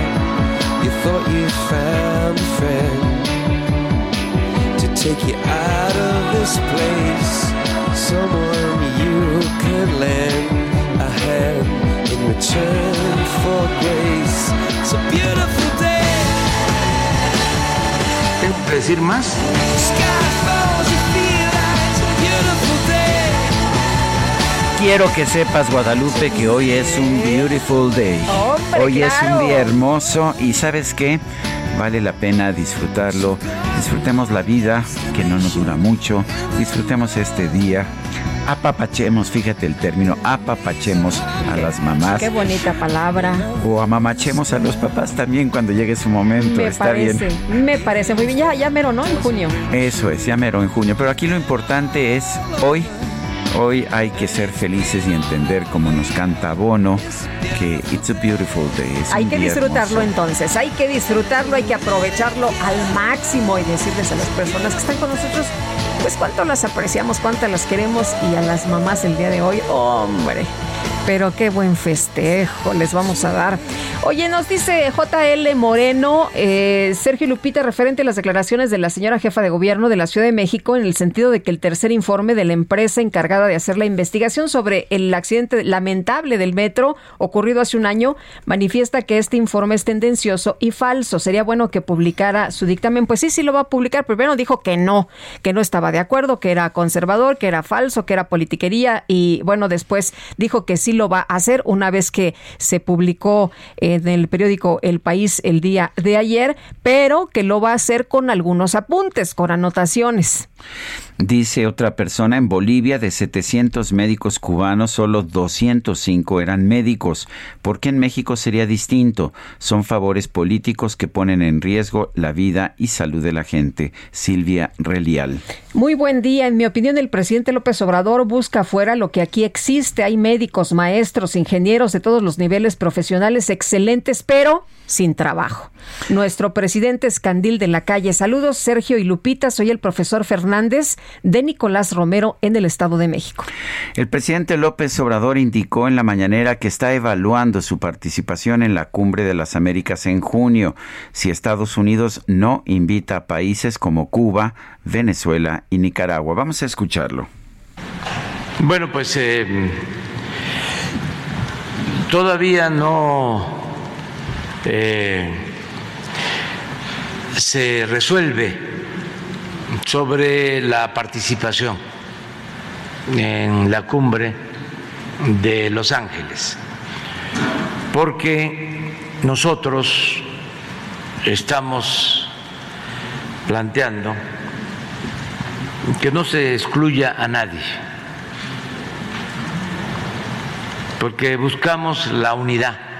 Thought you found a friend to take you out of this place. Someone you could lend a hand in return for grace. It's a beautiful day. ¿Tengo que decir más? Quiero que sepas, Guadalupe, que hoy es un beautiful day. hoy es un día hermoso y ¿sabes qué? Vale la pena disfrutarlo. Disfrutemos la vida, que no nos dura mucho. Disfrutemos este día apapachemos, fíjate el término, apapachemos a las mamás. Qué bonita palabra. O amamachemos a los papás también cuando llegue su momento. Me Está parece, bien. Me parece muy bien. Ya, ya mero, ¿no? En junio. Eso es, ya mero en junio. Pero aquí lo importante es hoy Hoy hay que ser felices y entender, como nos canta Bono, que it's a beautiful day. hay que disfrutarlo entonces, hay que disfrutarlo, hay que aprovecharlo al máximo y decirles a las personas que están con nosotros, pues cuánto las apreciamos, cuánto las queremos y a las mamás el día de hoy, hombre. Pero qué buen festejo les vamos a dar. Oye, nos dice JL Moreno, eh, Sergio Lupita, referente a las declaraciones de la señora jefa de gobierno de la Ciudad de México, en el sentido de que el tercer informe de la empresa encargada de hacer la investigación sobre el accidente lamentable del metro ocurrido hace un año, manifiesta que este informe es tendencioso y falso. Sería bueno que publicara su dictamen. Pues sí, sí lo va a publicar. Primero dijo que no, que no estaba de acuerdo, que era conservador, que era falso, que era politiquería y bueno, después dijo que sí lo va a hacer una vez que se publicó en el periódico El País el día de ayer, pero que lo va a hacer con algunos apuntes, con anotaciones. Dice otra persona, en Bolivia de 700 médicos cubanos, solo 205 eran médicos. ¿Por qué en México sería distinto? Son favores políticos que ponen en riesgo la vida y salud de la gente. Silvia Relial. Muy buen día. En mi opinión, el presidente López Obrador busca fuera lo que aquí existe. Hay médicos, maestros, ingenieros de todos los niveles profesionales excelentes, pero sin trabajo. Nuestro presidente es Candil de la Calle. Saludos, Sergio y Lupita. Soy el profesor Fernández de Nicolás Romero en el Estado de México. El presidente López Obrador indicó en la mañanera que está evaluando su participación en la Cumbre de las Américas en junio si Estados Unidos no invita a países como Cuba, Venezuela y Nicaragua. Vamos a escucharlo. Bueno, pues eh, todavía no eh, se resuelve sobre la participación en la cumbre de Los Ángeles, porque nosotros estamos planteando que no se excluya a nadie, porque buscamos la unidad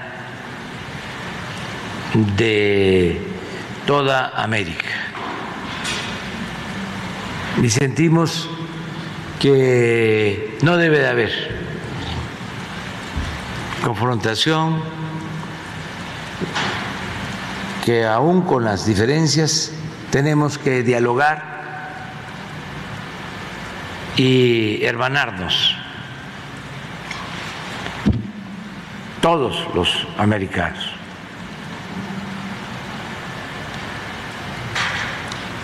de toda América y sentimos que no debe de haber confrontación, que aún con las diferencias tenemos que dialogar y hermanarnos, todos los americanos.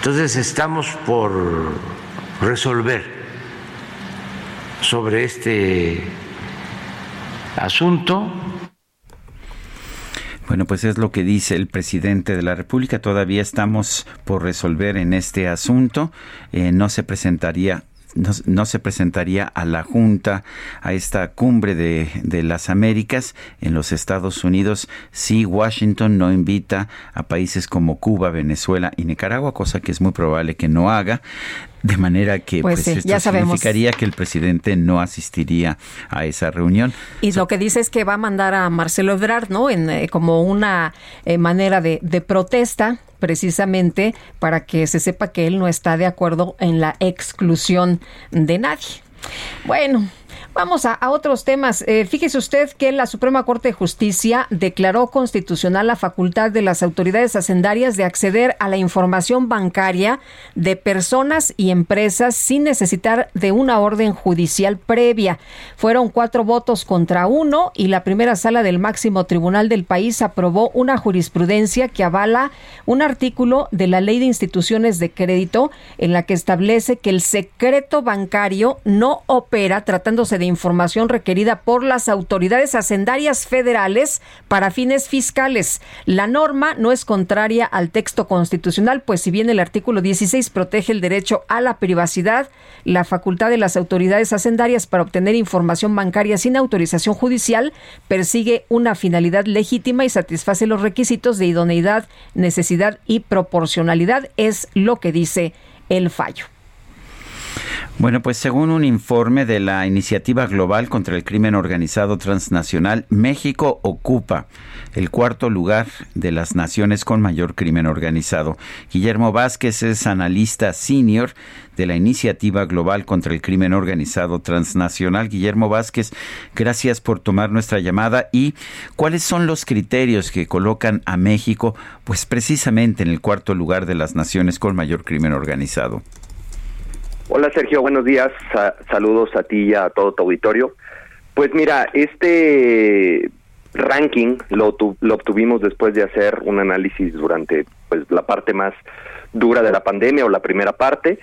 Entonces estamos por resolver sobre este asunto. Bueno, pues es lo que dice el presidente de la República. Todavía estamos por resolver en este asunto. Eh, no se presentaría no, se presentaría a la Junta, a esta cumbre de, las Américas en los Estados Unidos si Washington no invita a países como Cuba, Venezuela y Nicaragua, cosa que es muy probable que no haga. De manera que pues, pues esto significaría que el presidente no asistiría a esa reunión. Y lo que dice es que va a mandar a Marcelo Ebrard, ¿no? En, eh, como una eh, manera de, de protesta precisamente para que se sepa que él no está de acuerdo en la exclusión de nadie. Bueno, Vamos a, otros temas. Eh, fíjese usted que la Suprema Corte de Justicia declaró constitucional la facultad de las autoridades hacendarias de acceder a la información bancaria de personas y empresas sin necesitar de una orden judicial previa. Fueron cuatro votos contra uno y la primera sala del máximo tribunal del país aprobó una jurisprudencia que avala un artículo de la Ley de Instituciones de Crédito en la que establece que el secreto bancario no opera tratándose de información requerida por las autoridades hacendarias federales para fines fiscales. La norma no es contraria al texto constitucional, pues si bien el artículo 16 protege el derecho a la privacidad, la facultad de las autoridades hacendarias para obtener información bancaria sin autorización judicial persigue una finalidad legítima y satisface los requisitos de idoneidad, necesidad y proporcionalidad, es lo que dice el fallo. Bueno, pues según un informe de la Iniciativa Global contra el Crimen Organizado Transnacional, México ocupa el cuarto lugar de las naciones con mayor crimen organizado. Guillermo Vázquez es analista senior de la Iniciativa Global contra el Crimen Organizado Transnacional. Guillermo Vázquez, gracias por tomar nuestra llamada y cuáles son los criterios que colocan a México pues precisamente en el cuarto lugar de las naciones con mayor crimen organizado. Hola Sergio, buenos días. saludos a ti y a todo tu auditorio. Pues mira, este ranking lo, lo obtuvimos después de hacer un análisis durante pues la parte más dura de la pandemia o la primera parte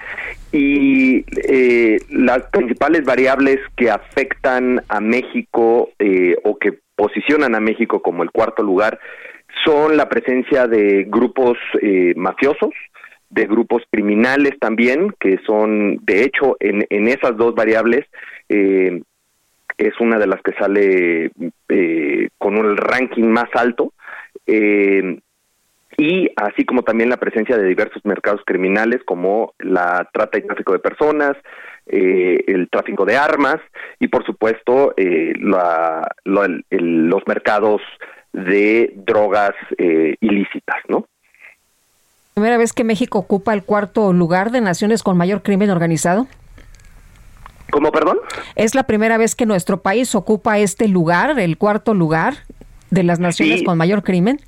y eh, las principales variables que afectan a México eh, o que posicionan a México como el cuarto lugar son la presencia de grupos eh, mafiosos, de grupos criminales también, que son, de hecho, en, en esas dos variables, eh, es una de las que sale eh, con un ranking más alto. Eh, y así como también la presencia de diversos mercados criminales como la trata y tráfico de personas, el tráfico de armas y por supuesto la, los mercados de drogas ilícitas, ¿no? Primera vez que México ocupa el cuarto lugar de naciones con mayor crimen organizado? ¿Cómo, perdón? ¿Es la primera vez que nuestro país ocupa este lugar, el cuarto lugar de las naciones con mayor crimen?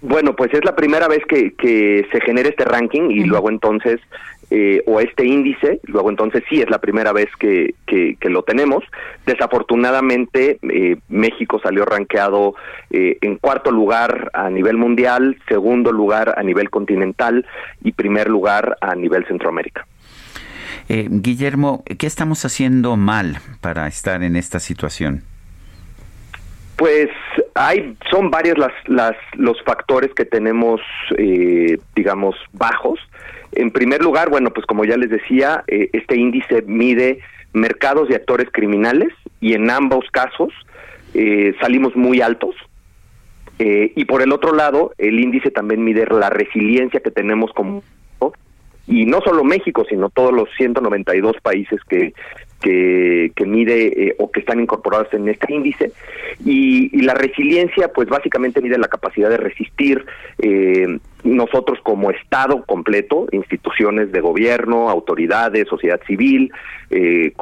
Bueno, pues es la primera vez que, que se genera este ranking y luego entonces eh, o este índice, luego entonces sí es la primera vez que, que, lo tenemos. Desafortunadamente, eh, México salió rankeado eh, en cuarto lugar a nivel mundial, segundo lugar a nivel continental y primer lugar a nivel Centroamérica. Guillermo, ¿qué estamos haciendo mal para estar en esta situación? Pues hay, son varios las, las, los factores que tenemos, digamos, bajos. En primer lugar, bueno, pues como ya les decía, eh, este índice mide mercados y actores criminales y en ambos casos eh, salimos muy altos. Eh, y por el otro lado, el índice también mide la resiliencia que tenemos como y no solo México, sino todos los 192 países que que, que mide o que están incorporados en este índice y, y, la resiliencia pues básicamente mide la capacidad de resistir eh, nosotros como Estado completo, instituciones de gobierno, autoridades, sociedad civil, eh,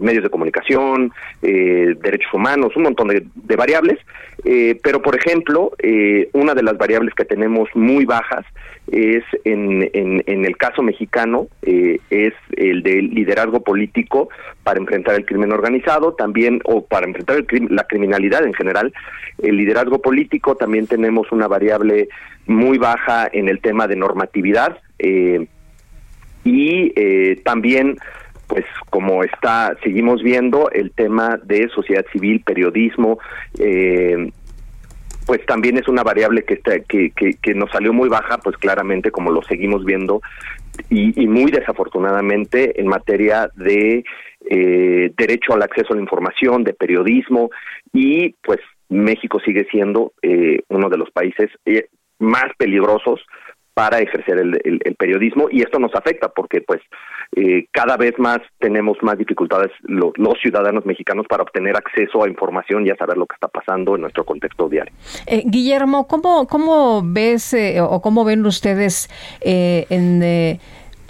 medios de comunicación, eh, derechos humanos, un montón de, variables, eh, pero por ejemplo, eh, una de las variables que tenemos muy bajas es en, en, el caso mexicano, es el del liderazgo político para enfrentar el crimen organizado, también, o para enfrentar el, la criminalidad en general, el liderazgo político, también tenemos una variable muy baja en el tema de normatividad eh, y eh, también pues como está seguimos viendo el tema de sociedad civil periodismo eh, pues también es una variable que, está, que, que, nos salió muy baja pues claramente como lo seguimos viendo y, y muy desafortunadamente en materia de derecho al acceso a la información de periodismo y pues México sigue siendo uno de los países más peligrosos para ejercer el, periodismo y esto nos afecta porque pues eh, cada vez más tenemos más dificultades los ciudadanos mexicanos para obtener acceso a información y a saber lo que está pasando en nuestro contexto diario. Eh, Guillermo, ¿cómo, cómo ves eh, o cómo ven ustedes en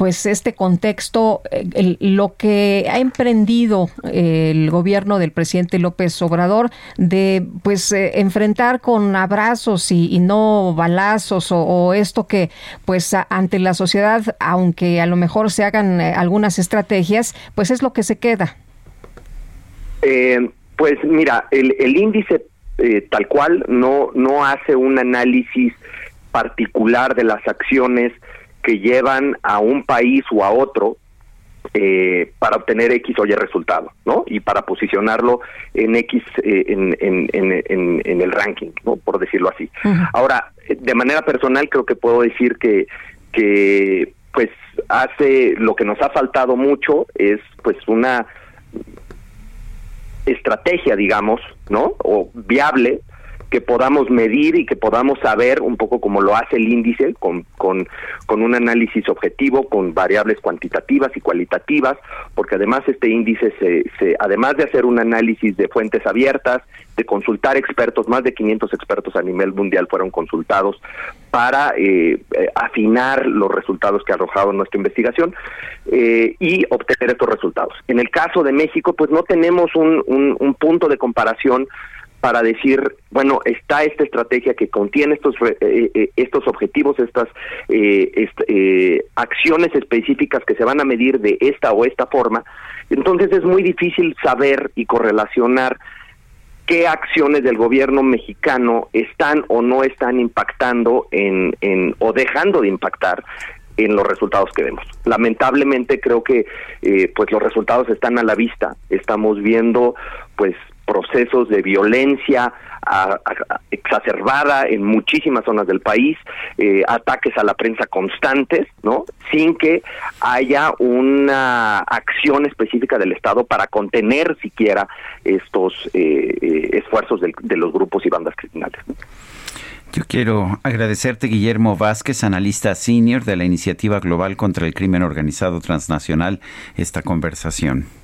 pues este contexto, eh, lo que ha emprendido eh, el gobierno del presidente López Obrador de pues eh, enfrentar con abrazos y, no balazos o, esto que pues ante la sociedad, aunque a lo mejor se hagan algunas estrategias, pues es lo que se queda. pues mira, el, el índice tal cual no, no hace un análisis particular de las acciones que llevan a un país o a otro eh, para obtener X o Y resultado, ¿no? Y para posicionarlo en X eh, en, en, en, el ranking, ¿no? Por decirlo así. Ahora, de manera personal creo que puedo decir que, que pues hace lo que nos ha faltado mucho es pues una estrategia, digamos, ¿no? O viable que podamos medir y que podamos saber un poco como lo hace el índice, con, con, con un análisis objetivo, con variables cuantitativas y cualitativas, porque además este índice, se, se, además de hacer un análisis de fuentes abiertas, de consultar expertos, más de 500 expertos a nivel mundial fueron consultados para eh, eh, afinar los resultados que ha arrojado nuestra investigación eh, y obtener estos resultados. En el caso de México, pues no tenemos un, un, un punto de comparación para decir, bueno, está esta estrategia que contiene estos eh, eh, estos objetivos, estas eh, acciones específicas que se van a medir de esta o esta forma. Entonces es muy difícil saber y correlacionar qué acciones del gobierno mexicano están o no están impactando en, en o dejando de impactar en los resultados que vemos. Lamentablemente creo que pues los resultados están a la vista. Estamos viendo pues procesos de violencia exacerbada en muchísimas zonas del país, eh, ataques a la prensa constantes, ¿no? Sin que haya una acción específica del Estado para contener siquiera estos eh, eh, esfuerzos de, los grupos y bandas criminales. Yo quiero agradecerte, Guillermo Vázquez, analista senior de la Iniciativa Global contra el Crimen Organizado Transnacional, esta conversación.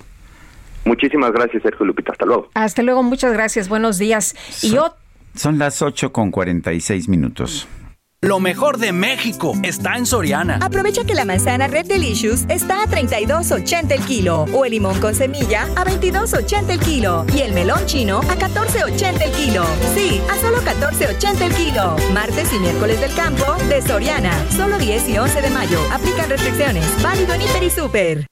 Muchísimas gracias, Sergio Lupita. Hasta luego. Hasta luego, muchas gracias. Buenos días. Son, y yo... son las 8 con 46 minutos. Lo mejor de México está en Soriana. Aprovecha que la manzana Red Delicious está a 32.80 el kilo o el limón con semilla a 22.80 el kilo y el melón chino a 14.80 el kilo. Sí, a solo 14.80 el kilo. Martes y miércoles del campo de Soriana. Solo 10 y 11 de mayo. Aplican restricciones. Válido en Hiper y Super.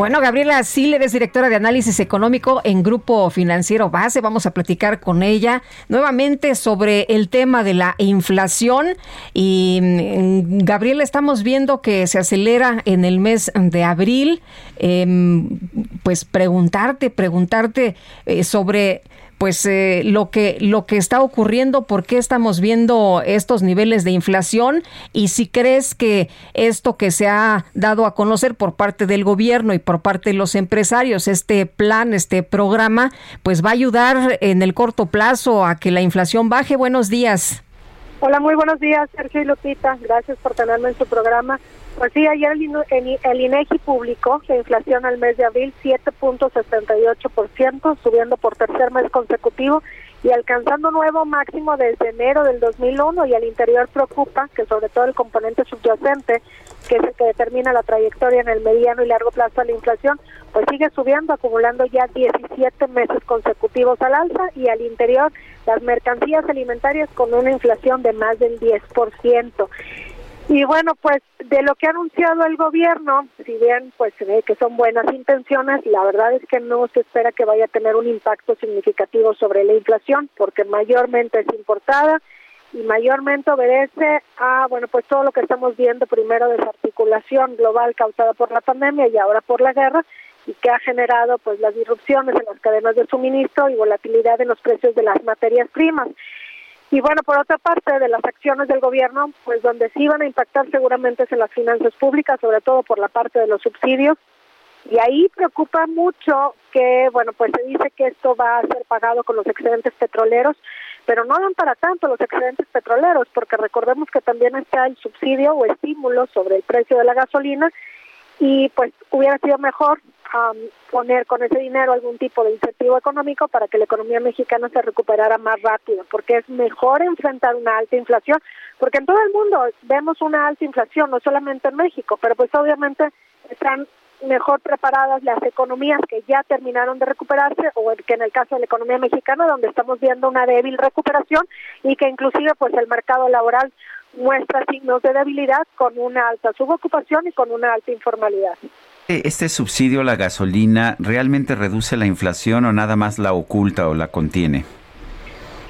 Bueno, Gabriela Siller es directora de análisis económico en Grupo Financiero Base. Vamos a platicar con ella nuevamente sobre el tema de la inflación. Y mm, Gabriela, estamos viendo que se acelera en el mes de abril. Em, pues preguntarte, preguntarte eh, sobre pues eh, lo que lo que está ocurriendo, por qué estamos viendo estos niveles de inflación y si crees que esto que se ha dado a conocer por parte del gobierno y por parte de los empresarios, este plan, este programa, pues va a ayudar en el corto plazo a que la inflación baje. Buenos días. Hola, muy buenos días, Sergio y Lupita. Gracias por tenerme en su programa. Pues sí, ayer el, el, INEGI publicó la inflación al mes de abril 7.78%, subiendo por tercer mes consecutivo y alcanzando nuevo máximo desde enero del 2001 y al interior preocupa que sobre todo el componente subyacente, que es el que determina la trayectoria en el mediano y largo plazo de la inflación, pues sigue subiendo, acumulando ya 17 meses consecutivos al alza y al interior las mercancías alimentarias con una inflación de más del 10%. Y bueno, pues de lo que ha anunciado el gobierno, si bien pues se ve que son buenas intenciones, la verdad es que no se espera que vaya a tener un impacto significativo sobre la inflación, porque mayormente es importada y mayormente obedece a, bueno, pues todo lo que estamos viendo, primero desarticulación global causada por la pandemia y ahora por la guerra, y que ha generado pues las disrupciones en las cadenas de suministro y volatilidad en los precios de las materias primas. Y bueno, por otra parte, de las acciones del gobierno, pues donde sí van a impactar seguramente es en las finanzas públicas, sobre todo por la parte de los subsidios. Y ahí preocupa mucho que, bueno, pues se dice que esto va a ser pagado con los excedentes petroleros, pero no dan para tanto los excedentes petroleros, porque recordemos que también está el subsidio o estímulo sobre el precio de la gasolina y pues hubiera sido mejor poner con ese dinero algún tipo de incentivo económico para que la economía mexicana se recuperara más rápido, porque es mejor enfrentar una alta inflación, porque en todo el mundo vemos una alta inflación, no solamente en México, pero pues obviamente están mejor preparadas las economías que ya terminaron de recuperarse o que en el caso de la economía mexicana donde estamos viendo una débil recuperación y que inclusive pues el mercado laboral muestra signos de debilidad con una alta subocupación y con una alta informalidad. ¿Este, ¿Este subsidio a la gasolina realmente reduce la inflación o nada más la oculta o la contiene?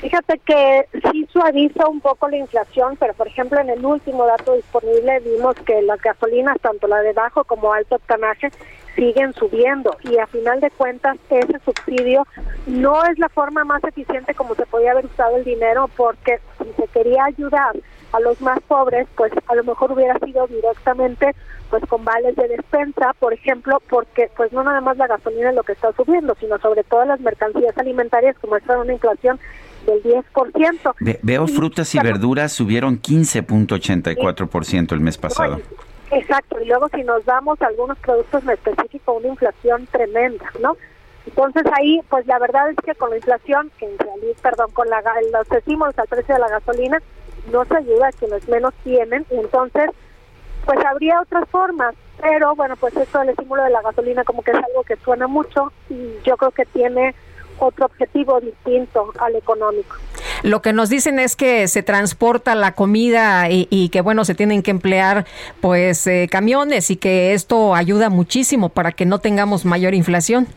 Fíjate que sí suaviza un poco la inflación, pero por ejemplo en el último dato disponible vimos que las gasolinas, tanto la de bajo como alto octanaje, siguen subiendo y a final de cuentas ese subsidio no es la forma más eficiente como se podía haber usado el dinero porque si se quería ayudar a los más pobres, pues a lo mejor hubiera sido directamente pues con vales de despensa, por ejemplo, porque pues no nada más la gasolina es lo que está subiendo, sino sobre todo las mercancías alimentarias que muestran una inflación del 10%. veo frutas y verduras subieron 15.84% el mes pasado. Exacto, y luego si nos damos a algunos productos en específico, una inflación tremenda, ¿no? Entonces ahí, pues la verdad es que con la inflación, que en realidad, perdón, con la, los estímulos al precio de la gasolina, no se ayuda a quienes menos tienen, y entonces, pues habría otras formas, pero bueno, pues esto del estímulo de la gasolina como que es algo que suena mucho y yo creo que tiene otro objetivo distinto al económico. Lo que nos dicen es que se transporta la comida y, que bueno, se tienen que emplear pues eh, camiones y que esto ayuda muchísimo para que no tengamos mayor inflación.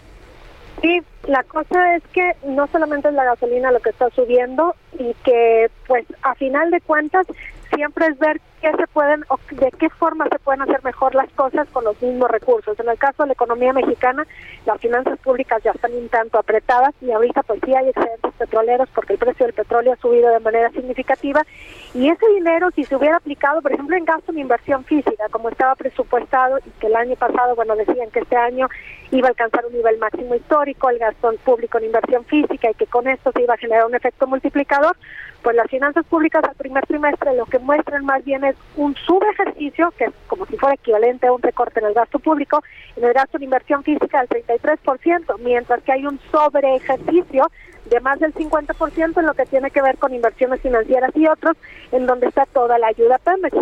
Sí, la cosa es que no solamente es la gasolina lo que está subiendo y que pues a final de cuentas siempre es ver qué se pueden o de qué forma se pueden hacer mejor las cosas con los mismos recursos. En el caso de la economía mexicana, las finanzas públicas ya están un tanto apretadas y ahorita pues sí hay excedentes petroleros porque el precio del petróleo ha subido de manera significativa y ese dinero si se hubiera aplicado, por ejemplo, en gasto en inversión física, como estaba presupuestado y que el año pasado, bueno, decían que este año iba a alcanzar un nivel máximo histórico, el gasto público en inversión física y que con esto se iba a generar un efecto multiplicador, pues las finanzas públicas al primer trimestre lo que muestran más bien es un subejercicio, que es como si fuera equivalente a un recorte en el gasto público, en el gasto de inversión física del 33%, mientras que hay un sobreejercicio de más del 50% en lo que tiene que ver con inversiones financieras y otros, en donde está toda la ayuda Pemex.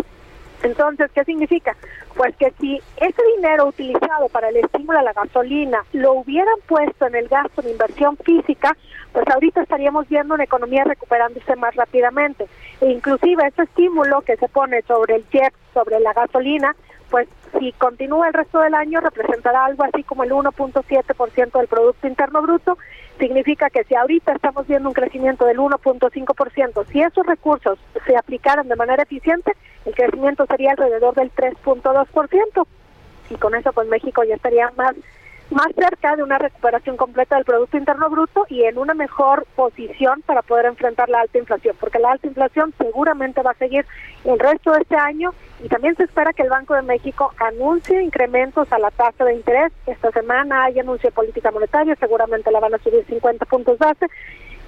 Entonces, ¿qué significa? Pues que si ese dinero utilizado para el estímulo a la gasolina lo hubieran puesto en el gasto de inversión física, pues ahorita estaríamos viendo una economía recuperándose más rápidamente. E inclusive ese estímulo que se pone sobre el jet, sobre la gasolina, pues si continúa el resto del año representará algo así como el 1.7% del Producto Interno Bruto. Significa que si ahorita estamos viendo un crecimiento del 1.5%, si esos recursos se aplicaran de manera eficiente, el crecimiento sería alrededor del 3.2%. Y con eso pues México ya estaría más más cerca de una recuperación completa del Producto Interno Bruto y en una mejor posición para poder enfrentar la alta inflación, porque la alta inflación seguramente va a seguir el resto de este año y también se espera que el Banco de México anuncie incrementos a la tasa de interés. Esta semana hay anuncio de política monetaria, seguramente la van a subir 50 puntos base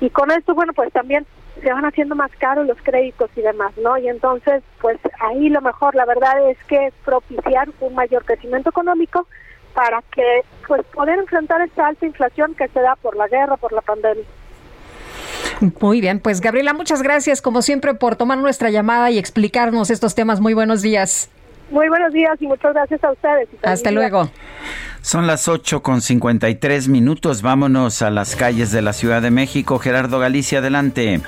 y con esto, bueno, pues también se van haciendo más caros los créditos y demás, ¿no? Y entonces, pues ahí lo mejor, la verdad es que es propiciar un mayor crecimiento económico, para que pues poder enfrentar esta alta inflación que se da por la guerra, por la pandemia. Muy bien, pues Gabriela, muchas gracias como siempre por tomar nuestra llamada y explicarnos estos temas. Muy buenos días. Muy buenos días y muchas gracias a ustedes. Hasta luego. Son las 8 con 53 minutos. Vámonos a las calles de la Ciudad de México. Gerardo Galicia, adelante.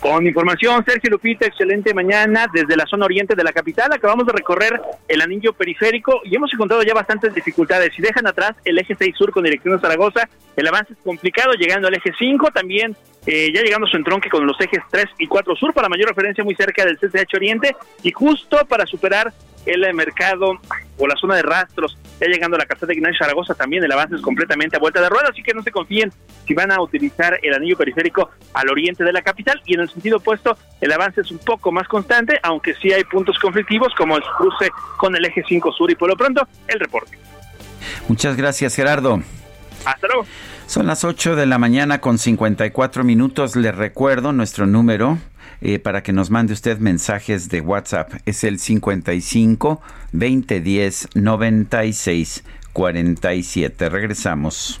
Con información, Sergio Lupita, excelente mañana desde la zona oriente de la capital. Acabamos de recorrer el anillo periférico y hemos encontrado ya bastantes dificultades. Si dejan atrás el eje 6 sur con dirección a Zaragoza, el avance es complicado, llegando al eje 5 también. Eh, ya llegando a su entronque con los ejes 3 y 4 sur, para mayor referencia muy cerca del CCH Oriente, y justo para superar el mercado o la zona de rastros, ya llegando a la casa de Ignacio Zaragoza, también el avance es completamente a vuelta de rueda, así que no se confíen si van a utilizar el anillo periférico al oriente de la capital y en el sentido opuesto el avance es un poco más constante, aunque sí hay puntos conflictivos como el cruce con el eje 5 sur y por lo pronto el reporte. Muchas gracias Gerardo. Hasta luego. Son las 8 de la mañana con 54 minutos. Les recuerdo nuestro número eh, para que nos mande usted mensajes de WhatsApp. Es el 55 2010 96 47. Regresamos.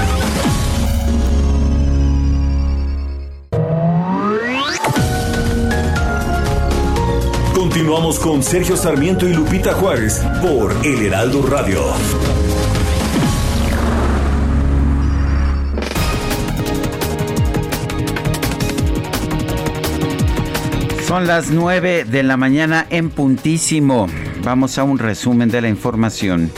Continuamos con Sergio Sarmiento y Lupita Juárez por El Heraldo Radio. Son las 9 de la mañana en puntísimo. Vamos a un resumen de la información.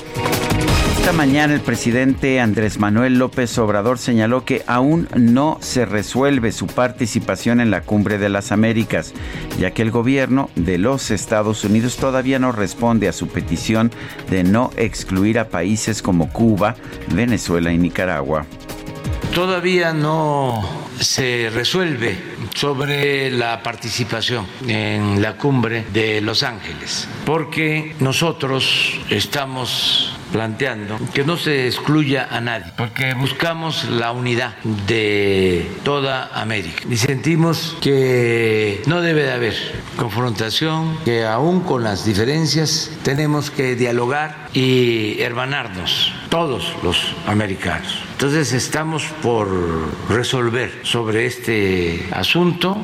Esta mañana el presidente Andrés Manuel López Obrador señaló que aún no se resuelve su participación en la Cumbre de las Américas, ya que el gobierno de los Estados Unidos todavía no responde a su petición de no excluir a países como Cuba, Venezuela y Nicaragua. Todavía no se resuelve sobre la participación en la cumbre de Los Ángeles, porque nosotros estamos planteando que no se excluya a nadie, porque buscamos la unidad de toda América y sentimos que no debe de haber confrontación, que aún con las diferencias tenemos que dialogar y hermanarnos todos los americanos. Entonces estamos por resolver sobre este asunto.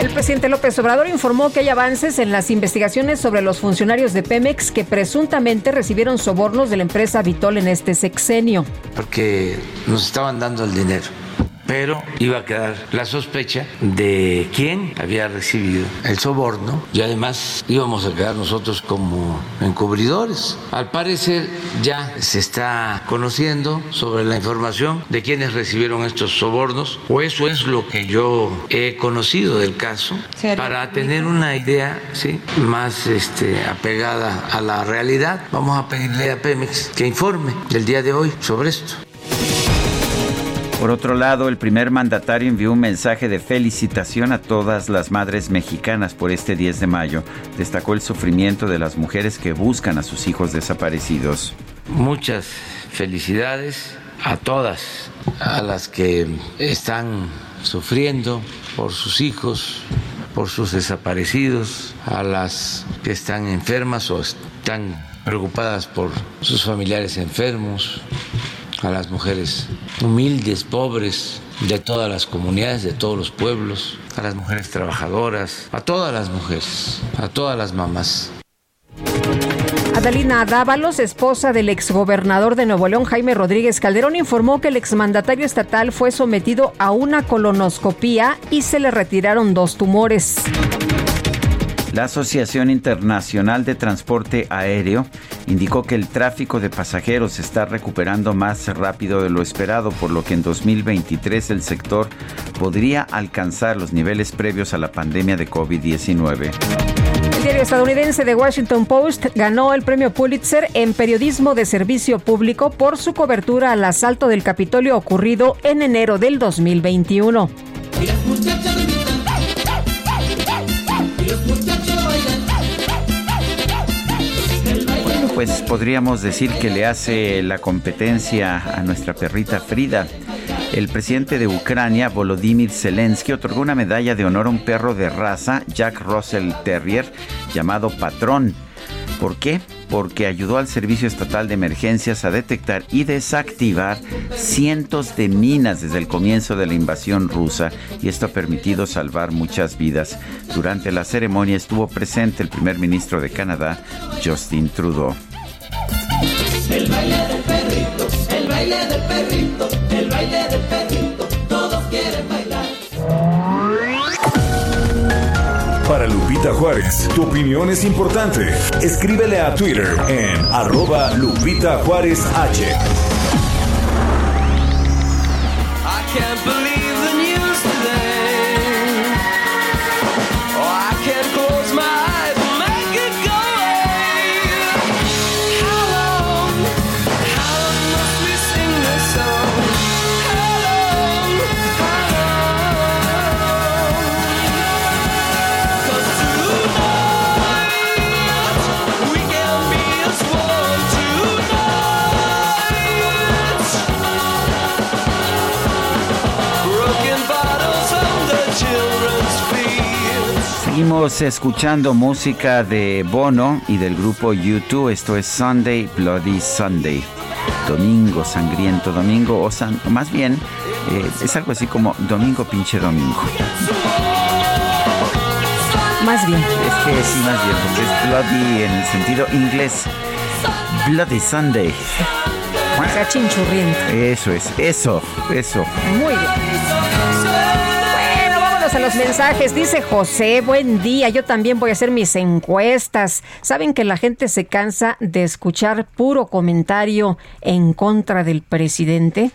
El presidente López Obrador informó que hay avances en las investigaciones sobre los funcionarios de Pemex que presuntamente recibieron sobornos de la empresa Vitol en este sexenio. Porque nos estaban dando el dinero pero iba a quedar la sospecha de quién había recibido el soborno y además íbamos a quedar nosotros como encubridores. Al parecer ya se está conociendo sobre la información de quiénes recibieron estos sobornos, o eso es lo que yo he conocido del caso, para tener una idea ¿sí? más este, apegada a la realidad. Vamos a pedirle a Pemex que informe el día de hoy sobre esto. Por otro lado, el primer mandatario envió un mensaje de felicitación a todas las madres mexicanas por este 10 de mayo. Destacó el sufrimiento de las mujeres que buscan a sus hijos desaparecidos. Muchas felicidades a todas, a las que están sufriendo por sus hijos, por sus desaparecidos, a las que están enfermas o están preocupadas por sus familiares enfermos, a las mujeres humildes, pobres, de todas las comunidades, de todos los pueblos, a las mujeres trabajadoras, a todas las mujeres, a todas las mamás. Adalina Dávalos, esposa del exgobernador de Nuevo León, Jaime Rodríguez Calderón, informó que el exmandatario estatal fue sometido a una colonoscopía y se le retiraron dos tumores. La Asociación Internacional de Transporte Aéreo indicó que el tráfico de pasajeros se está recuperando más rápido de lo esperado, por lo que en 2023 el sector podría alcanzar los niveles previos a la pandemia de COVID-19. El diario estadounidense The Washington Post ganó el premio Pulitzer en periodismo de servicio público por su cobertura al asalto del Capitolio ocurrido en enero del 2021. Pues podríamos decir que le hace la competencia a nuestra perrita Frida. El presidente de Ucrania, Volodymyr Zelensky, otorgó una medalla de honor a un perro de raza, Jack Russell Terrier, llamado Patrón. ¿Por qué? Porque ayudó al Servicio Estatal de Emergencias a detectar y desactivar cientos de minas desde el comienzo de la invasión rusa y esto ha permitido salvar muchas vidas. Durante la ceremonia estuvo presente el primer ministro de Canadá, Justin Trudeau. El baile del perrito, el baile del perrito, el baile del perrito, todos quieren bailar. Para Lupita Juárez, tu opinión es importante. Escríbele a Twitter en arroba Lupita Juárez H. I can't believe Seguimos escuchando música de Bono y del grupo U2. Esto es Sunday Bloody Sunday. Domingo sangriento domingo, o, más bien eh, es algo así como domingo pinche domingo. Más bien. Es que sí, más bien, porque es bloody en el sentido inglés. Bloody Sunday. O sea, chinchurriento. Eso es, eso, eso. Muy bien a los mensajes. Dice José, buen día. Yo también voy a hacer mis encuestas. ¿Saben que la gente se cansa de escuchar puro comentario en contra del presidente?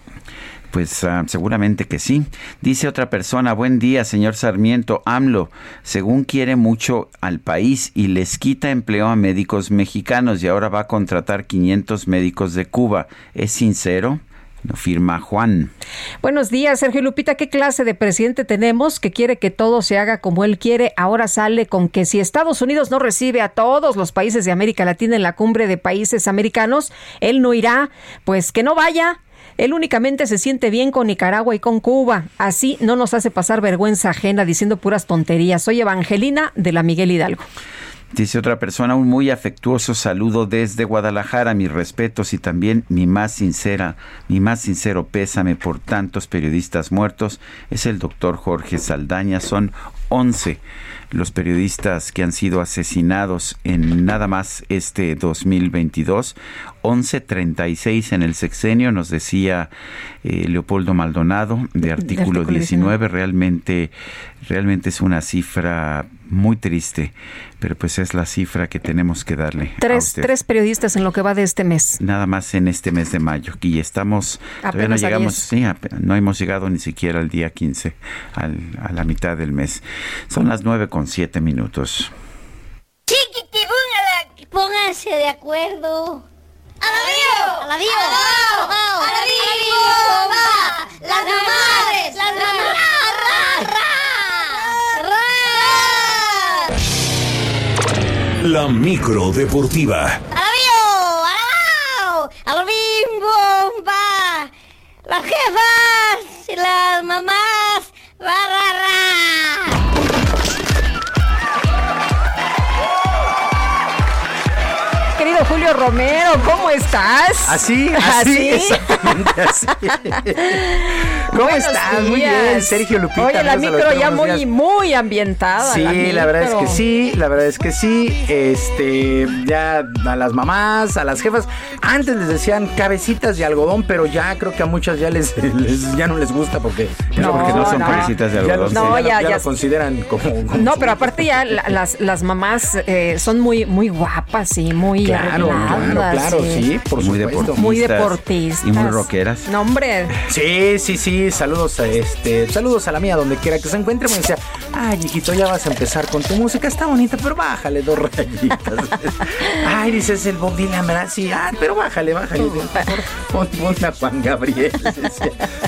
Pues ah, seguramente que sí. Dice otra persona, buen día, señor Sarmiento. AMLO, según quiere mucho al país y les quita empleo a médicos mexicanos y ahora va a contratar 500 médicos de Cuba. ¿Es sincero? Firma Juan. Buenos días, Sergio Lupita. ¿Qué clase de presidente tenemos que quiere que todo se haga como él quiere? Ahora sale con que si Estados Unidos no recibe a todos los países de América Latina en la cumbre de países americanos, él no irá. Pues que no vaya. Él únicamente se siente bien con Nicaragua y con Cuba. Así no nos hace pasar vergüenza ajena diciendo puras tonterías. Soy Evangelina de la Miguel Hidalgo. Dice otra persona, un muy afectuoso saludo desde Guadalajara, mis respetos y también mi más sincera, mi más sincero pésame por tantos periodistas muertos. Es el doctor Jorge Saldaña, son 11 los periodistas que han sido asesinados en nada más este 2022. 11.36 en el sexenio, nos decía eh, Leopoldo Maldonado de artículo 19. Realmente, realmente es una cifra muy triste, pero pues es la cifra que tenemos que darle. Tres, tres periodistas en lo que va de este mes. Nada más en este mes de mayo. Y estamos, todavía no llegamos, sí, no hemos llegado ni siquiera al día 15, a la mitad del mes. Son las nueve con siete minutos. Chiquitibún, pónganse de acuerdo. ¡A la vivo! ¡A la vivo! ¡A la vivo! ¡Las madres! ¡Las mamás! La micro deportiva. ¡A la vivo! ¡A la bimbo! ¡Las jefas! ¡Y las mamás! ¡Ra, ra, ra! Julio Romero, ¿cómo estás? Así, así, exactamente así. ¿Cómo estás? Muy bien, Sergio Lupita. Oye, la micro ya muy, muy ambientada. Sí, la, verdad es que sí, la verdad es que sí. Este, ya a las mamás, a las jefas, antes les decían cabecitas de algodón, pero ya creo que a muchas ya les, ya no les gusta porque no, porque no son cabecitas de algodón. no, ya, ya, lo consideran como, No, pero aparte ya las, las mamás eh, son muy, muy guapas y muy Claro, claro, claro, sí, por muy supuesto. Muy deportistas. Y muy rockeras. No, hombre. Sí, sí, sí. Saludos a este, saludos a la mía donde quiera que se encuentre. Me decía, ay, hijito, ya vas a empezar con tu música. Está bonita, pero bájale dos rayitas. ay, dices el Bob Dylan, ¿verdad? Sí, ah, pero bájale, bájale. Pon, pon a Juan Gabriel.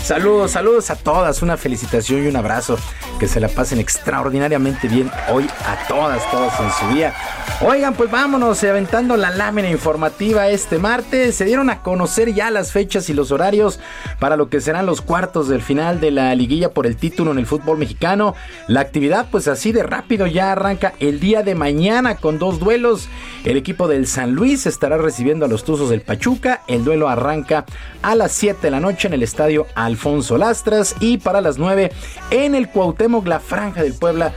saludos, saludos a todas. Una felicitación y un abrazo. Que se la pasen extraordinariamente bien hoy a todas, todas en su día. Oigan, pues vámonos aventando la lámina informativa este martes. Se dieron a conocer ya las fechas y los horarios para lo que serán los cuartos del final de la liguilla por el título en el fútbol mexicano. La actividad, pues así de rápido, ya arranca el día de mañana con dos duelos. El equipo del San Luis estará recibiendo a los Tuzos del Pachuca. El duelo arranca a las 7 de la noche en el estadio Alfonso Lastras y para las 9 en el Cuauhtémoc, la franja del Puebla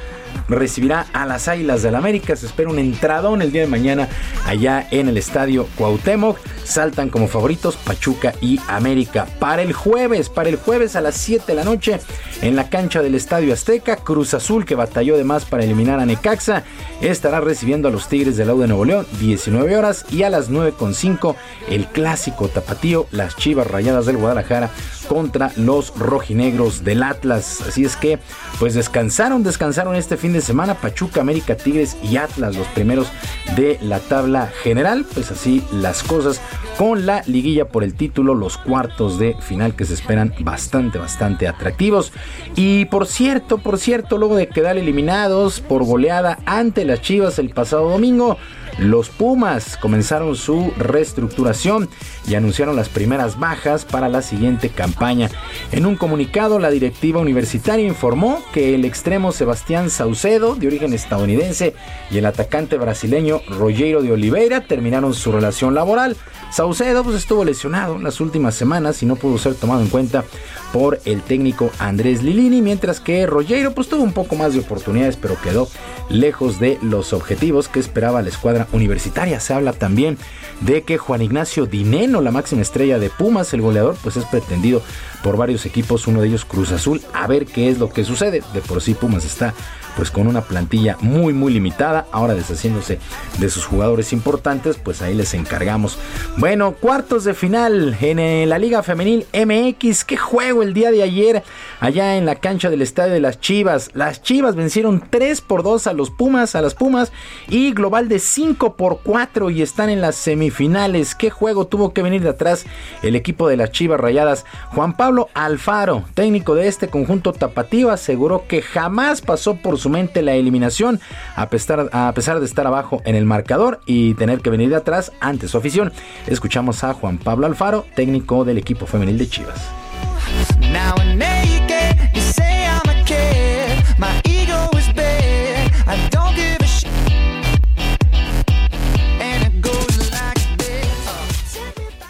recibirá a las Águilas del América. Se espera un entradón el día de mañana allá en el estadio Cuauhtémoc. Saltan como favoritos Pachuca y América. Para el jueves, para el jueves a las 7 de la noche en la cancha del Estadio Azteca, Cruz Azul que batalló de más para eliminar a Necaxa estará recibiendo a los Tigres del Lau de Nuevo León 19 horas y a las 9.5 el clásico tapatío, las Chivas Rayadas del Guadalajara contra los rojinegros del Atlas. Así es que, pues descansaron, descansaron este fin de semana Pachuca, América, Tigres y Atlas, los primeros de la tabla general. Pues así las cosas con la liguilla por el título, los cuartos de final que se esperan bastante, bastante atractivos. Y por cierto, por cierto, luego de quedar eliminados por goleada ante las Chivas el pasado domingo, Los Pumas comenzaron su reestructuración y anunciaron las primeras bajas para la siguiente campaña. En un comunicado, la directiva universitaria informó que el extremo Sebastián Saucedo, de origen estadounidense, y el atacante brasileño Rogero de Oliveira terminaron su relación laboral. Saucedo pues, estuvo lesionado en las últimas semanas y no pudo ser tomado en cuenta por el técnico Andrés Lilini, mientras que Rogero pues tuvo un poco más de oportunidades, pero quedó lejos de los objetivos que esperaba la escuadra universitaria. Se habla también de que Juan Ignacio Dineno, la máxima estrella de Pumas, el goleador, pues es pretendido por varios equipos, uno de ellos Cruz Azul, a ver qué es lo que sucede. De por sí Pumas está pues con una plantilla muy muy limitada, ahora deshaciéndose de sus jugadores importantes, pues ahí les encargamos. Bueno, cuartos de final en eh, la Liga Femenil MX, qué juego el día de ayer allá en la cancha del Estadio de las Chivas. Las Chivas vencieron 3 por 2 a los Pumas, a las Pumas y global de 5 por 4 y están en las semifinales. Qué juego tuvo que venir de atrás el equipo de las Chivas Rayadas. Juan Pablo Alfaro, técnico de este conjunto tapatío, aseguró que jamás pasó por su mente la eliminación a pesar, a pesar de estar abajo en el marcador y tener que venir de atrás ante su afición. Escuchamos a Juan Pablo Alfaro, técnico del equipo femenil de Chivas.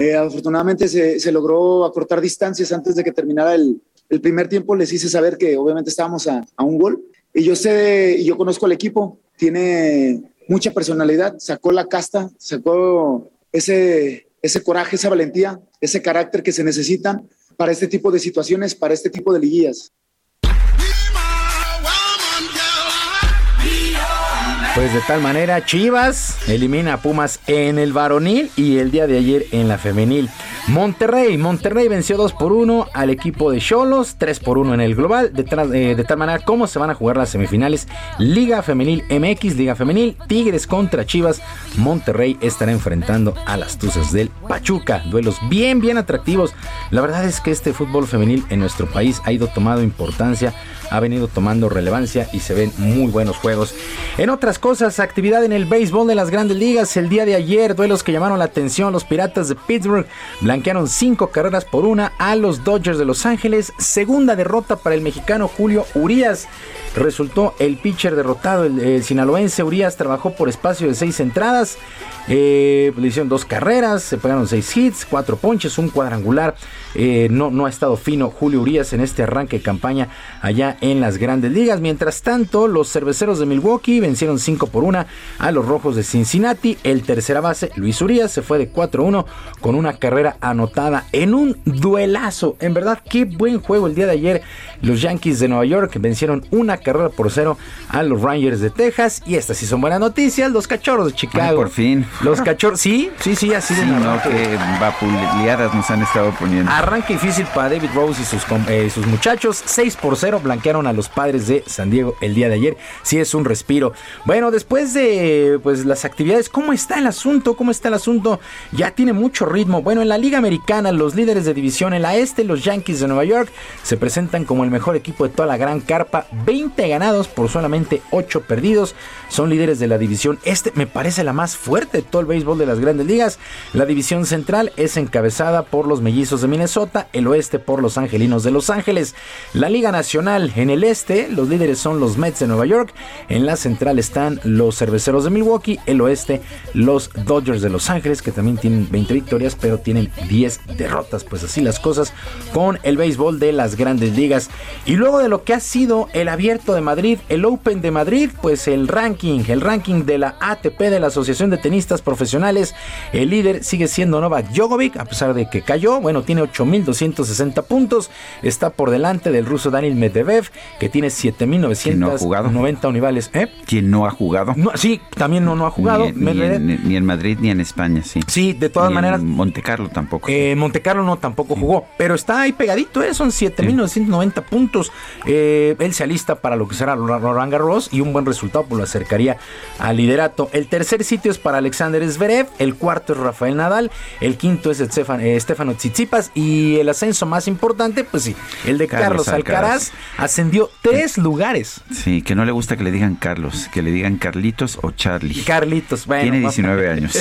Eh, afortunadamente se, se, logró acortar distancias antes de que terminara el, el, primer tiempo. Les hice saber que obviamente estábamos a, a un gol y yo sé, y yo conozco al equipo, tiene mucha personalidad, sacó la casta, sacó ese, ese coraje, esa valentía, ese carácter que se necesitan para este tipo de situaciones, para este tipo de liguillas. Pues de tal manera, Chivas elimina a Pumas en el varonil y el día de ayer en la femenil. Monterrey, Monterrey venció 2 por 1 al equipo de Cholos, 3 por 1 en el global. De, eh, tal manera, ¿cómo se van a jugar las semifinales? Liga Femenil MX, Liga Femenil, Tigres contra Chivas. Monterrey estará enfrentando a las Tuzas del Pachuca. Duelos bien, bien atractivos. La verdad es que este fútbol femenil en nuestro país ha ido tomando importancia ha venido tomando relevancia y se ven muy buenos juegos. En otras cosas, actividad en el béisbol de las grandes ligas. El día de ayer, duelos que llamaron la atención. Los Piratas de Pittsburgh blanquearon cinco carreras por una a los Dodgers de Los Ángeles. Segunda derrota para el mexicano Julio Urias. Resultó el pitcher derrotado, el, sinaloense Urias trabajó por espacio de seis entradas. Eh, le hicieron dos carreras, se pegaron seis hits, cuatro ponches, un cuadrangular. Eh, no, no ha estado fino Julio Urias en este arranque de campaña allá en las grandes ligas. Mientras tanto, los cerveceros de Milwaukee vencieron 5 por 1 a los rojos de Cincinnati. El tercera base, Luis Urias, se fue de 4-1 con una carrera anotada en un duelazo. En verdad, qué buen juego el día de ayer. Los Yankees de Nueva York vencieron una carrera por cero a los Rangers de Texas. Y estas sí son buenas noticias. Los cachorros de Chicago. por fin. Los cachorros, sí, sí, sí, así de no, que vapuleadas nos han estado poniendo. Arranque difícil para David Rose y sus, eh, sus muchachos. 6 por 0 blanquearon a los padres de San Diego el día de ayer. Sí es un respiro. Bueno, después de pues las actividades, ¿cómo está el asunto? ¿Cómo está el asunto? Ya tiene mucho ritmo. Bueno, en la Liga Americana, los líderes de división en la este, los Yankees de Nueva York, se presentan como el mejor equipo de toda la gran carpa. 20 ganados por solamente 8 perdidos. Son líderes de la división este. Me parece la más fuerte de todo el béisbol de las grandes ligas. La división central es encabezada por los mellizos de Minnesota, el oeste por los angelinos de Los Ángeles. La Liga Nacional en el este, los líderes son los Mets de Nueva York. En la central están los cerveceros de Milwaukee. El oeste, los Dodgers de Los Ángeles, que también tienen 20 victorias, pero tienen 10 derrotas. Pues así las cosas con el béisbol de las grandes ligas. Y luego de lo que ha sido el abierto de Madrid, el Open de Madrid, pues el ranking, el ranking de la ATP de la Asociación de Tenistas Profesionales, el líder sigue siendo Novak Djokovic, a pesar de que cayó. Bueno, tiene 8.260 puntos. Está por delante del ruso Daniel Medvedev, que tiene 7.990 univales. ¿Eh? ¿Quién no ha jugado? sí, también no, no ha jugado. Ni, en, Madrid ni en España, sí. Sí, de todas maneras. En Monte Carlo tampoco. Eh, Monte Carlo no tampoco jugó, pero está ahí pegadito, ¿eh? son 7.990 puntos. Eh, él se alista para lo que será Roland Garros y un buen resultado pues lo acercaría al liderato. El tercer sitio es para Alexander Zverev, el cuarto es Rafael Nadal, el quinto es Estefano, eh, Tsitsipas y el ascenso más importante, pues sí, el de Carlos, Alcaraz. ascendió tres lugares. Sí, que no le gusta que le digan Carlos, que le digan Carlitos o Charlie. Carlitos, bueno. Tiene 19 años.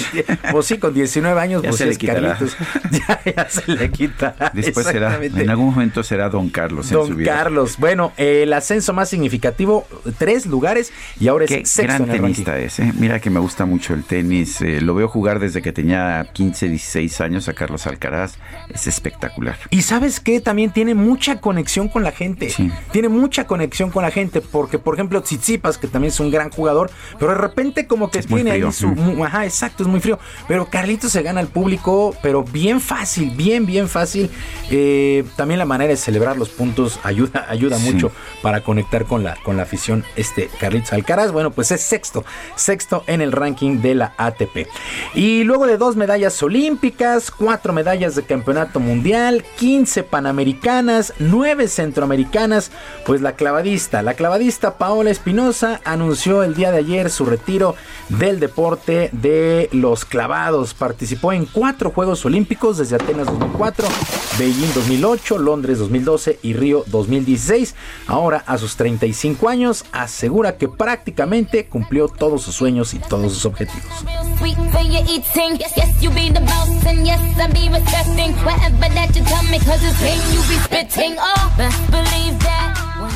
pues sí, con 19 años, ya pues se le es quitará. Carlitos. ya, ya se le quita. Después será, en algún momento será Don Carlos en Don su vida. Carlos. Bueno, el ascenso más significativo, tres lugares y ahora Qué es sexto gran en el tenista ranking. es, ¿eh? Mira que me gusta mucho el tenis. eh, lo veo jugar desde que tenía 15, 16 años a Carlos Alcaraz. Es espectacular. Y sabes que también tiene mucha conexión con la gente. Tiene mucha conexión con la gente porque, por ejemplo, Tsitsipas, que también es un gran jugador, pero de repente como que tiene ahí su... Ajá, exacto, es muy frío. Pero Carlitos se gana al público, pero bien fácil, bien, bien fácil. Eh, también la manera de celebrar los puntos ayuda, ayuda Sí. mucho para conectar con la, con la afición. Este Carlitos Alcaraz, bueno, pues es sexto, sexto en el ranking de la ATP. Y luego de dos medallas olímpicas, cuatro medallas de campeonato mundial, 15 panamericanas, 9 centroamericanas, pues la clavadista, la clavadista Paola Espinosa anunció el día de ayer su retiro del deporte de los clavados. Participó en cuatro Juegos Olímpicos desde Atenas 2004, Beijing 2008, Londres 2012 y Río 2016. Ahora a sus 35 años asegura que prácticamente cumplió todos sus sueños y todos sus objetivos.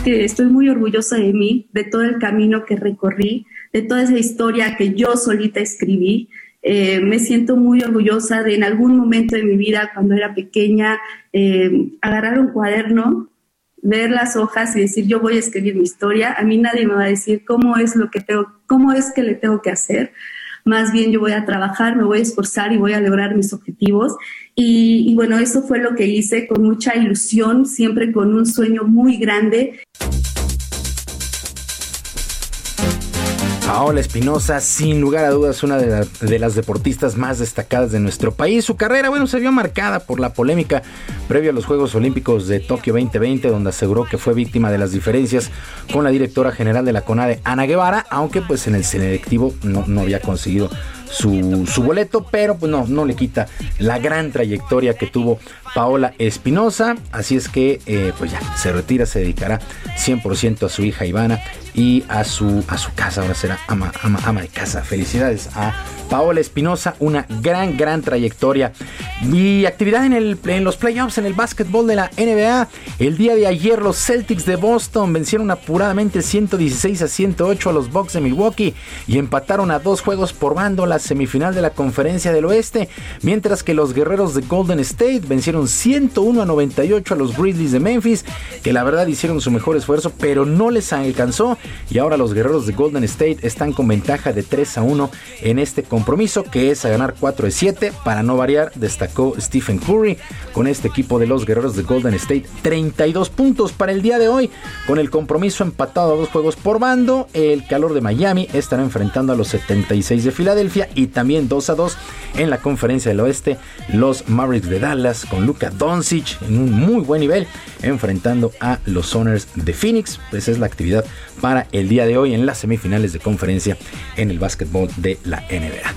Que estoy muy orgullosa de mí, de todo el camino que recorrí, de toda esa historia que yo solita escribí. Eh, me siento muy orgullosa de en algún momento de mi vida, cuando era pequeña, eh, agarrar un cuaderno, ver las hojas y decir, yo voy a escribir mi historia. A mí nadie me va a decir cómo es lo que tengo, cómo es que le tengo que hacer. Más bien yo voy a trabajar, me voy a esforzar y voy a lograr mis objetivos. Y, bueno, eso fue lo que hice con mucha ilusión, siempre con un sueño muy grande. Paola Espinosa, sin lugar a dudas, una de, la- de las deportistas más destacadas de nuestro país. Su carrera, bueno, se vio marcada por la polémica previo a los Juegos Olímpicos de Tokio 2020, donde aseguró que fue víctima de las diferencias con la directora general de la CONADE, Ana Guevara, aunque pues en el selectivo no, no había conseguido su, su boleto, pero pues no, no le quita la gran trayectoria que tuvo Paola Espinosa. Así es que eh, pues ya se retira, se dedicará 100% a su hija Ivana y a su, a su casa. Ahora será ama, ama, ama de casa. Felicidades a Paola Espinosa, una gran, gran trayectoria. Y actividad en, el, en los playoffs, en el básquetbol de la NBA. El día de ayer los Celtics de Boston vencieron apuradamente 116 a 108 a los Bucks de Milwaukee y empataron a dos juegos por bando la semifinal de la conferencia del oeste, mientras que los guerreros de Golden State vencieron 101 a 98 a los Grizzlies de Memphis, que la verdad hicieron su mejor esfuerzo, pero no les alcanzó y ahora los guerreros de Golden State están con ventaja de 3 a 1 en este compromiso que es a ganar 4 de 7, para no variar, destacó Stephen Curry con este equipo de los guerreros de Golden State, 32 puntos para el día de hoy, con el compromiso empatado a dos juegos por bando, el calor de Miami estará enfrentando a los 76 de Filadelfia y también 2 a 2 en la conferencia del oeste, los Mavericks de Dallas con Luka Doncic en un muy buen nivel, enfrentando a los Soners de Phoenix, pues es la actividad para el día de hoy en las semifinales de conferencia en el básquetbol de la NBA.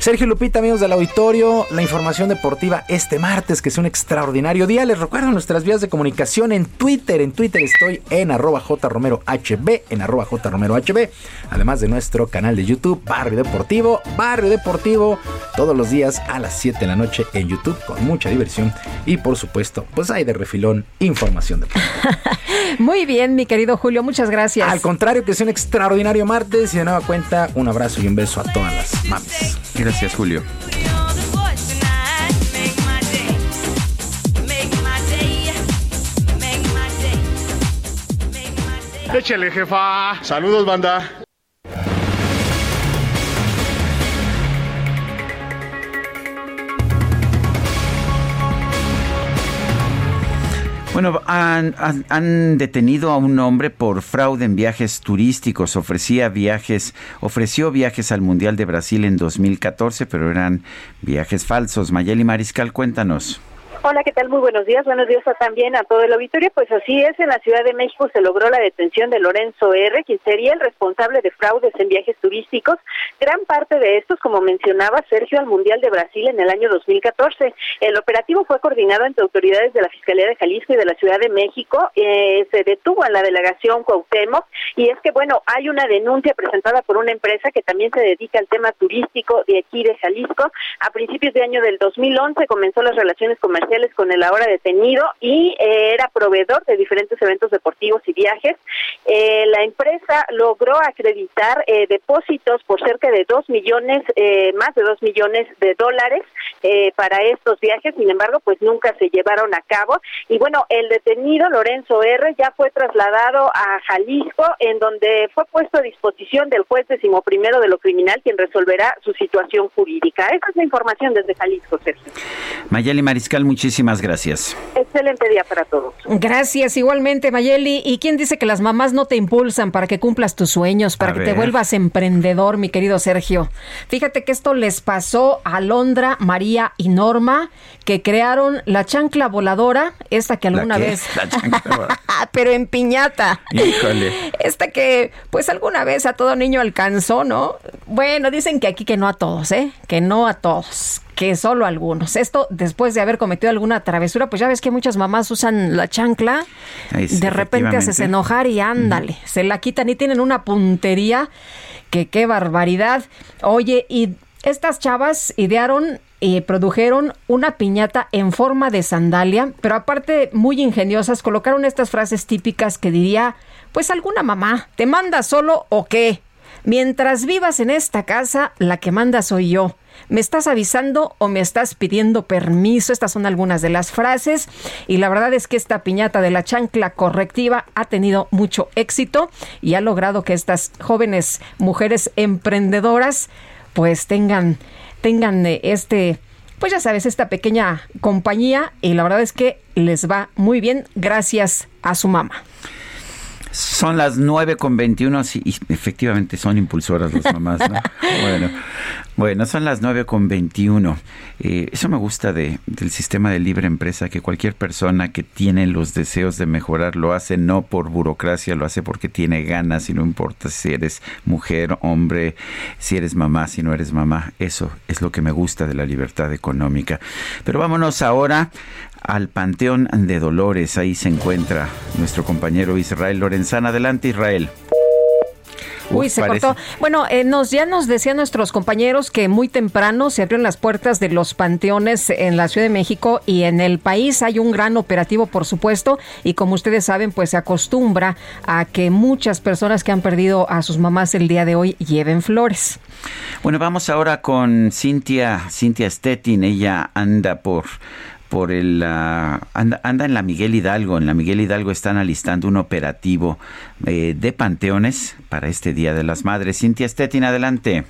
Sergio Lupita, amigos del auditorio, la información deportiva este martes, que es un extraordinario día. Les recuerdo nuestras vías de comunicación en Twitter. En Twitter estoy en arroba jromerohb, en arroba jromerohb, además de nuestro canal de YouTube, Barrio Deportivo. Barrio Deportivo, todos los días a las 7 de la noche en YouTube, con mucha diversión. Y por supuesto, pues hay de refilón información deportiva. Muy bien, mi querido Julio, muchas gracias. Al contrario, que es un extraordinario martes y de nueva cuenta, un abrazo y un beso a todas las mamis. Gracias, Julio. Échale, jefa. Saludos, banda. Bueno, han, han- detenido a un hombre por fraude en viajes turísticos. Ofrecía viajes, ofreció viajes al Mundial de Brasil en 2014, pero eran viajes falsos. Mayeli Mariscal, cuéntanos. Hola, ¿qué tal? Muy buenos días. Buenos días también a todo el auditorio. Pues así es, en la Ciudad de México se logró la detención de Lorenzo R., quien sería el responsable de fraudes en viajes turísticos. Gran parte de estos, como mencionaba Sergio, al Mundial de Brasil en el año 2014. El operativo fue coordinado entre autoridades de la Fiscalía de Jalisco y de la Ciudad de México. Eh, se detuvo en la delegación Cuauhtémoc y es que, bueno, hay una denuncia presentada por una empresa que también se dedica al tema turístico de aquí de Jalisco. A principios de año del 2011 comenzó las relaciones comerciales con el ahora detenido y eh, era proveedor de diferentes eventos deportivos y viajes. Eh, la empresa logró acreditar eh, depósitos por cerca de dos millones, más de dos millones de dólares para estos viajes. Sin embargo, pues nunca se llevaron a cabo. Y bueno, el detenido Lorenzo R ya fue trasladado a Jalisco, en donde fue puesto a disposición del juez decimoprimero de lo criminal, quien resolverá su situación jurídica. Esa es la información desde Jalisco, Sergio. Mayeli Mariscal, muchísimas gracias. Excelente día para todos. Gracias, igualmente, Mayeli. ¿Y quién dice que las mamás no te impulsan para que cumplas tus sueños, para A que te vuelvas emprendedor, mi querido Sergio? Fíjate que esto les pasó a Londra, María y Norma, que crearon la chancla voladora, esta que ¿La alguna qué? vez... La chancla voladora. Pero en piñata. Híjole. Esta que, pues alguna vez a todo niño alcanzó, ¿no? Bueno, dicen que aquí que no a todos, ¿eh? Que no a todos, que solo algunos. Esto después de haber cometido alguna travesura, pues ya ves que muchas mamás usan la chancla, sí, de repente haces enojar y ándale, se la quitan y tienen una puntería que qué barbaridad. Oye, y estas chavas idearon y produjeron una piñata en forma de sandalia, pero aparte muy ingeniosas, colocaron estas frases típicas que diría, pues alguna mamá, ¿te manda solo o qué? Mientras vivas en esta casa, la que manda soy yo. ¿Me estás avisando o me estás pidiendo permiso? Estas son algunas de las frases. Y la verdad es que esta piñata de la chancla correctiva ha tenido mucho éxito y ha logrado que estas jóvenes mujeres emprendedoras pues tengan, tengan eh, este, pues ya sabes, esta pequeña compañía y la verdad es que les va muy bien gracias a su mamá. Son las 9 con 21, sí, y efectivamente son impulsoras las mamás, ¿no? bueno, bueno, son las 9 con 21. Eh, eso me gusta de, del sistema de libre empresa, que cualquier persona que tiene los deseos de mejorar lo hace no por burocracia, lo hace porque tiene ganas y no importa si eres mujer, hombre, si eres mamá, si no eres mamá. Eso es lo que me gusta de la libertad económica. Pero vámonos ahora al Panteón de Dolores. Ahí se encuentra nuestro compañero Israel Lorenzana. Adelante, Israel. Uy, se parece- cortó. Bueno, eh, nos ya nos decían nuestros compañeros que muy temprano se abrieron las puertas de los panteones en la Ciudad de México y en el país hay un gran operativo, por supuesto, y como ustedes saben, pues se acostumbra a que muchas personas que han perdido a sus mamás el día de hoy lleven flores. Bueno, vamos ahora con Cintia, Cintia Stettin. Ella anda por por el anda, anda en la Miguel Hidalgo. En la Miguel Hidalgo están alistando un operativo eh, de panteones para este Día de las Madres. Cintia Stettin, adelante.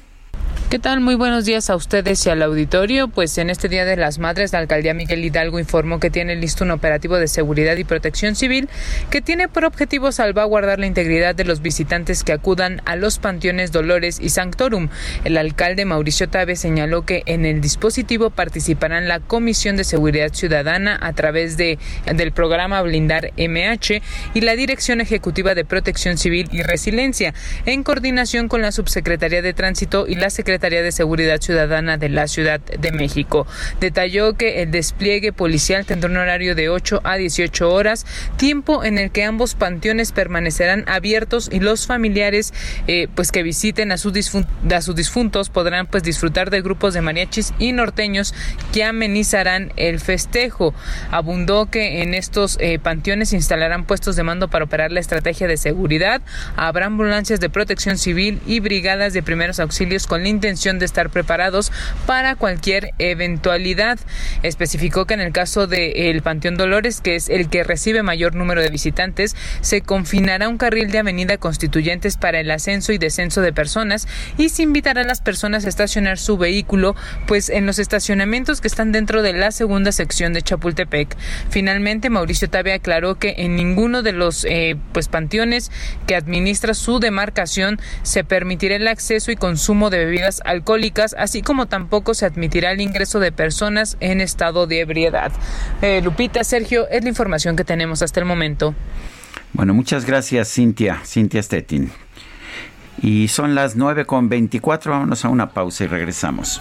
¿Qué tal? Muy buenos días a ustedes y al auditorio. Pues en este Día de las Madres, la alcaldía Miguel Hidalgo informó que tiene listo un operativo de seguridad y protección civil que tiene por objetivo salvaguardar la integridad de los visitantes que acudan a los panteones Dolores y Sanctorum. El alcalde Mauricio Tabe señaló que en el dispositivo participarán la Comisión de Seguridad Ciudadana a través de, del programa Blindar MH y la Dirección Ejecutiva de Protección Civil y Resiliencia, en coordinación con la Subsecretaría de Tránsito y la Secretaría de Seguridad Ciudadana de la Ciudad de México. Detalló que el despliegue policial tendrá un horario de 8 a 18 horas, tiempo en el que ambos panteones permanecerán abiertos y los familiares eh, pues que visiten a, sus a sus difuntos podrán pues disfrutar de grupos de mariachis y norteños que amenizarán el festejo. Abundó que en estos eh, panteones se instalarán puestos de mando para operar la estrategia de seguridad, habrá ambulancias de protección civil y brigadas de primeros auxilios con con la intención de estar preparados para cualquier eventualidad. Especificó que en el caso del Panteón Dolores, que es el que recibe mayor número de visitantes, se confinará un carril de avenida Constituyentes para el ascenso y descenso de personas y se invitará a las personas a estacionar su vehículo pues en los estacionamientos que están dentro de la segunda sección de Chapultepec. Finalmente, Mauricio Tabe aclaró que en ninguno de los eh, pues panteones que administra su demarcación se permitirá el acceso y consumo de bebidas alcohólicas, así como tampoco se admitirá el ingreso de personas en estado de ebriedad. Eh, Lupita, Sergio, es la información que tenemos hasta el momento. Bueno, muchas gracias, Cintia, Cintia Stettin. Y son las 9 con 24, vámonos a una pausa y regresamos.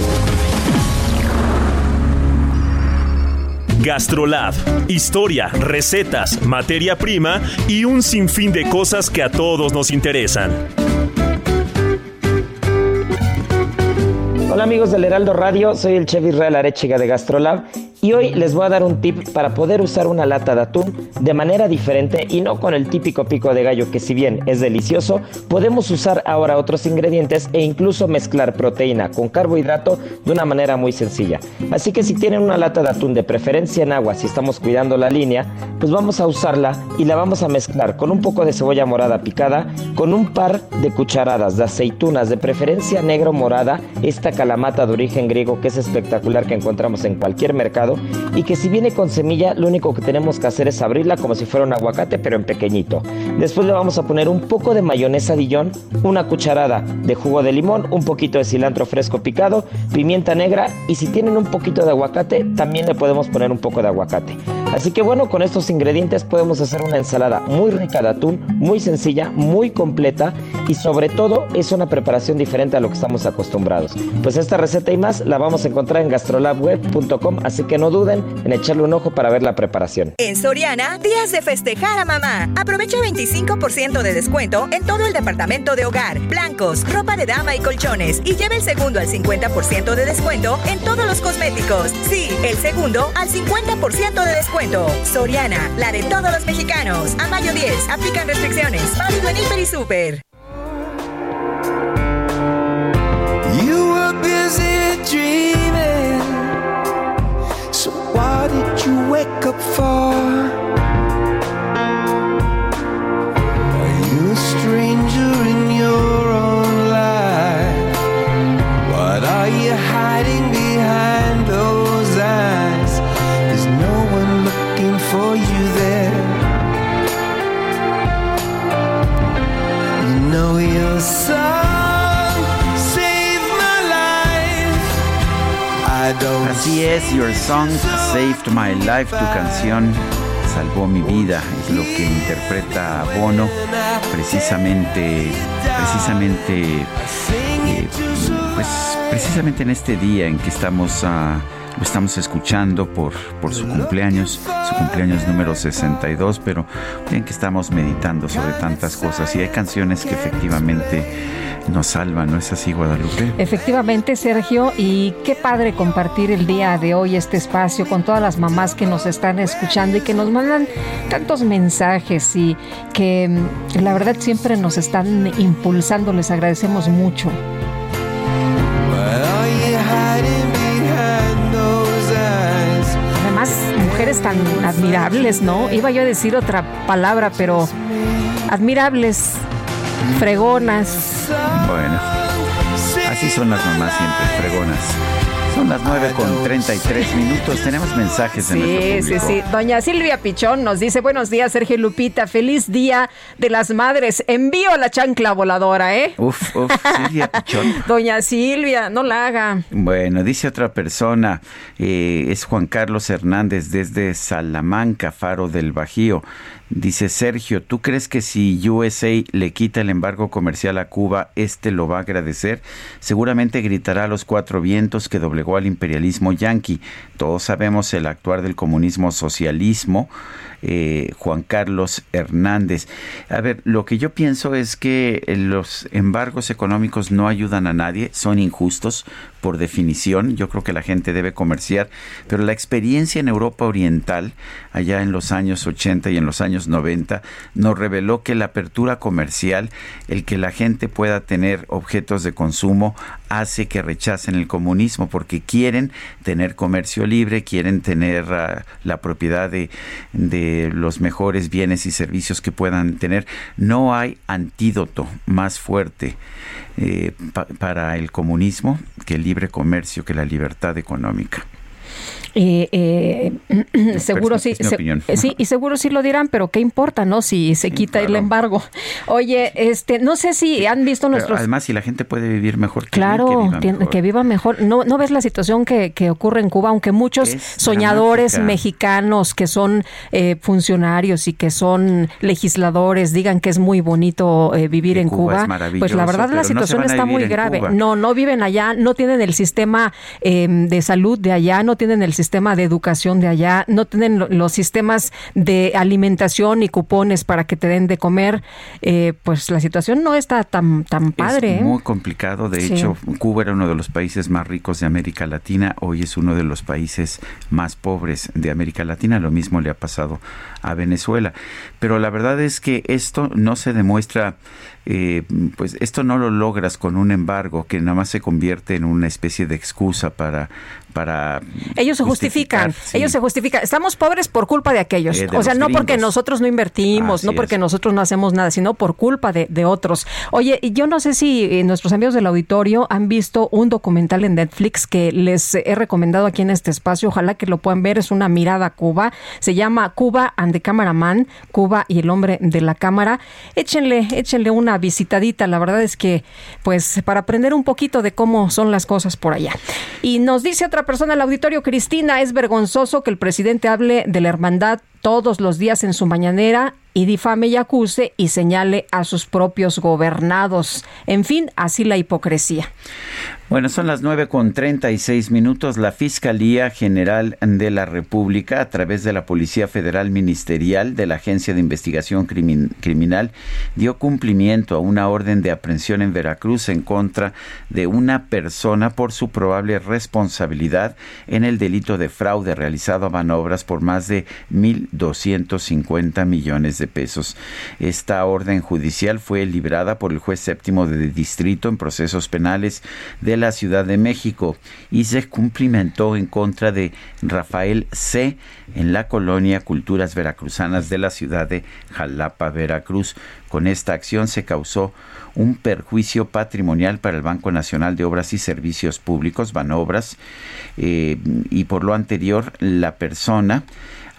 Gastrolab. Historia, recetas, materia prima y un sinfín de cosas que a todos nos interesan. Hola amigos del Heraldo Radio, soy el chef Israel Arechiga de Gastrolab y hoy les voy a dar un tip para poder usar una lata de atún de manera diferente y no con el típico pico de gallo que si bien es delicioso, podemos usar ahora otros ingredientes e incluso mezclar proteína con carbohidrato de una manera muy sencilla. Así que si tienen una lata de atún de preferencia en agua, si estamos cuidando la línea, pues vamos a usarla y la vamos a mezclar con un poco de cebolla morada picada, con un par de cucharadas de aceitunas de preferencia negro morada, esta calamata de origen griego que es espectacular que encontramos en cualquier mercado y que si viene con semilla lo único que tenemos que hacer es abrirla como si fuera un aguacate pero en pequeñito. Después le vamos a poner un poco de mayonesa Dijon, una cucharada de jugo de limón, un poquito de cilantro fresco picado, pimienta negra y si tienen un poquito de aguacate también le podemos poner un poco de aguacate. Así que bueno, con estos ingredientes podemos hacer una ensalada muy rica de atún, muy sencilla, muy completa y sobre todo es una preparación diferente a lo que estamos acostumbrados. Pues esta receta y más la vamos a encontrar en gastrolabweb.com, así que no duden en echarle un ojo para ver la preparación. En Soriana, días de festejar a mamá. Aprovecha 25% de descuento en todo el departamento de hogar, blancos, ropa de dama y colchones y lleva el segundo al 50% de descuento en todos los cosméticos. Sí, el segundo al 50% de descuento. Soriana, la de todos los mexicanos. A mayo 10, aplican restricciones. Válido en Hiper y Super. Wake up for? Don't Así es, Your Song Saved My Life, tu canción salvó mi vida, es lo que interpreta Bono precisamente, precisamente, eh, pues precisamente en este día en que estamos ah, lo estamos escuchando por, por su cumpleaños, su cumpleaños número 62, pero bien que estamos meditando sobre tantas cosas. Y hay canciones que efectivamente nos salvan, ¿no es así, Guadalupe? Efectivamente, Sergio, y qué padre compartir el día de hoy este espacio con todas las mamás que nos están escuchando y que nos mandan tantos mensajes y que mm, la verdad siempre nos están impulsando, les agradecemos mucho. Además, mujeres tan admirables, ¿no? Iba yo a decir otra palabra, pero admirables, fregonas. Bueno, así son las mamás siempre, fregonas. Son las 9 con 33 minutos. Tenemos mensajes de nuestro Sí, sí, público. sí. Doña Silvia Pichón nos dice, buenos días, Sergio Lupita. Feliz día de las madres. Envío la chancla voladora, ¿eh? Uf, uf, Silvia Pichón. Doña Silvia, no la haga. Bueno, dice otra persona, eh, es Juan Carlos Hernández desde Salamanca, Faro del Bajío. Dice Sergio, ¿tú crees que si USA le quita el embargo comercial a Cuba, este lo va a agradecer? Seguramente gritará a los cuatro vientos que doblegó al imperialismo yanqui. Todos sabemos el actuar del comunismo socialismo. eh, Juan Carlos Hernández. A ver, lo que yo pienso es que los embargos económicos no ayudan a nadie, son injustos por definición. Yo creo que la gente debe comerciar, pero la experiencia en Europa Oriental, allá en los años 80 y en los años 90, nos reveló que la apertura comercial, el que la gente pueda tener objetos de consumo, hace que rechacen el comunismo porque quieren tener comercio libre, quieren tener ah, la propiedad de, los mejores bienes y servicios que puedan tener. No hay antídoto más fuerte eh, pa- para el comunismo que el libre comercio, que la libertad económica. Eh, eh, seguro Es sí, es se- eh, sí, y seguro sí lo dirán, pero qué importa, ¿no? Si se quita el embargo. Oye, este, no sé si han visto Pero nuestros además, si la gente puede vivir mejor, que Claro, que viva mejor. que viva mejor. ¿No, ¿No ves la situación que, que ocurre en Cuba? Aunque muchos Es soñadores mexicanos que son eh, funcionarios y que son legisladores digan que es muy bonito eh, vivir en Cuba pues la verdad la situación está muy grave. Cuba. No, no viven allá, no tienen el sistema eh, de salud de allá, no tienen el sistema de educación de allá, no tienen lo- los sistemas de alimentación y cupones para que te den de comer. Eh, pues la situación no está tan, tan padre. Es ¿eh? muy complicado. De Sí. hecho, Cuba era uno de los países más ricos de América Latina. Hoy es uno de los países más pobres de América Latina. Lo mismo le ha pasado a Venezuela. Pero la verdad es que esto no se demuestra, eh, pues esto no lo logras con un embargo que nada más se convierte en una especie de excusa para para Ellos se justifican, sí. ellos se justifican. Estamos pobres por culpa de aquellos. Eh, de o sea, no porque nosotros no invertimos, Así no porque es. nosotros no hacemos nada, sino por culpa de, de otros. Oye, y yo no sé si eh, nuestros amigos del auditorio han visto un documental en Netflix que les he recomendado aquí en este espacio. Ojalá que lo puedan ver. Es una mirada a Cuba. Se llama Cuba and the Cameraman, Cuba y el hombre de la cámara. Échenle, échenle una visitadita. La verdad es que, pues, para aprender un poquito de cómo son las cosas por allá. Y nos dice otra persona al auditorio, Cristina, es vergonzoso que el presidente hable de la hermandad todos los días en su mañanera y difame y acuse y señale a sus propios gobernados. En fin, así la hipocresía. Bueno, son las 9 con 36 minutos. La Fiscalía General de la República, a través de la Policía Federal Ministerial de la Agencia de Investigación Crimin- Criminal, dio cumplimiento a una orden de aprehensión en Veracruz en contra de una persona por su probable responsabilidad en el delito de fraude realizado a Banobras por más de 1.250 millones de pesos. Esta orden judicial fue librada por el juez séptimo de distrito en procesos penales de la Ciudad de México y se cumplimentó en contra de Rafael C. en la colonia Culturas Veracruzanas de la ciudad de Jalapa, Veracruz. Con esta acción se causó un perjuicio patrimonial para el Banco Nacional de Obras y Servicios Públicos, Banobras, eh, y por lo anterior la persona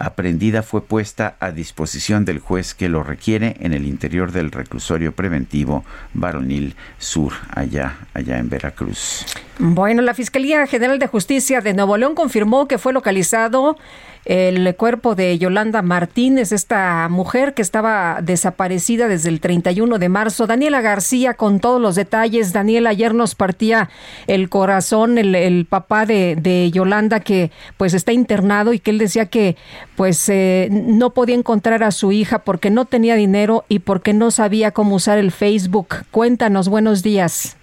aprendida fue puesta a disposición del juez que lo requiere en el interior del reclusorio preventivo Varonil Sur, allá, allá en Veracruz. Bueno, la Fiscalía General de Justicia de Nuevo León confirmó que fue localizado el cuerpo de Yolanda Martínez, esta mujer que estaba desaparecida desde el 31 de marzo. Daniela García con todos los detalles. Daniela, ayer nos partía el corazón el, el papá de, de Yolanda que pues está internado y que él decía que pues eh, no podía encontrar a su hija porque no tenía dinero y porque no sabía cómo usar el Facebook. Cuéntanos, buenos días.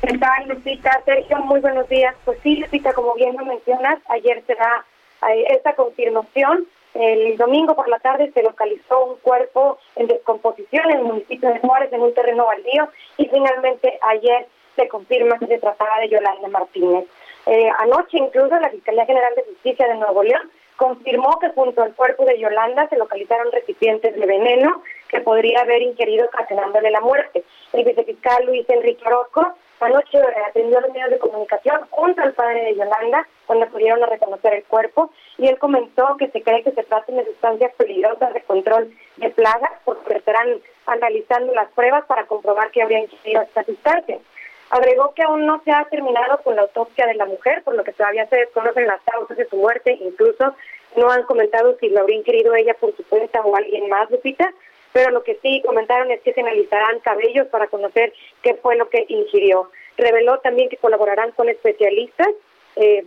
¿Qué tal, Lupita? Sergio, muy buenos días. Pues sí, Lupita, como bien lo mencionas, ayer se da eh, esta confirmación. El domingo por la tarde se localizó un cuerpo en descomposición en el municipio de Juárez, en un terreno baldío, y finalmente ayer se confirma que se trataba de Yolanda Martínez. Eh, anoche incluso la Fiscalía General de Justicia de Nuevo León confirmó que junto al cuerpo de Yolanda se localizaron recipientes de veneno que podría haber ingerido ocasionándole la muerte. El vicefiscal Luis Enrique Orozco Anoche atendió a los medios de comunicación junto al padre de Yolanda, cuando pudieron reconocer el cuerpo, y él comentó que se cree que se trata de sustancias peligrosas de control de plagas, porque estarán analizando las pruebas para comprobar que habría ingerido esta sustancia. Agregó que aún no se ha terminado con la autopsia de la mujer, por lo que todavía se desconocen las causas de su muerte, incluso no han comentado si lo habría ingerido ella por su cuenta o alguien más, Lupita, pero lo que sí comentaron es que se analizarán cabellos para conocer qué fue lo que ingirió. Reveló también que colaborarán con especialistas eh,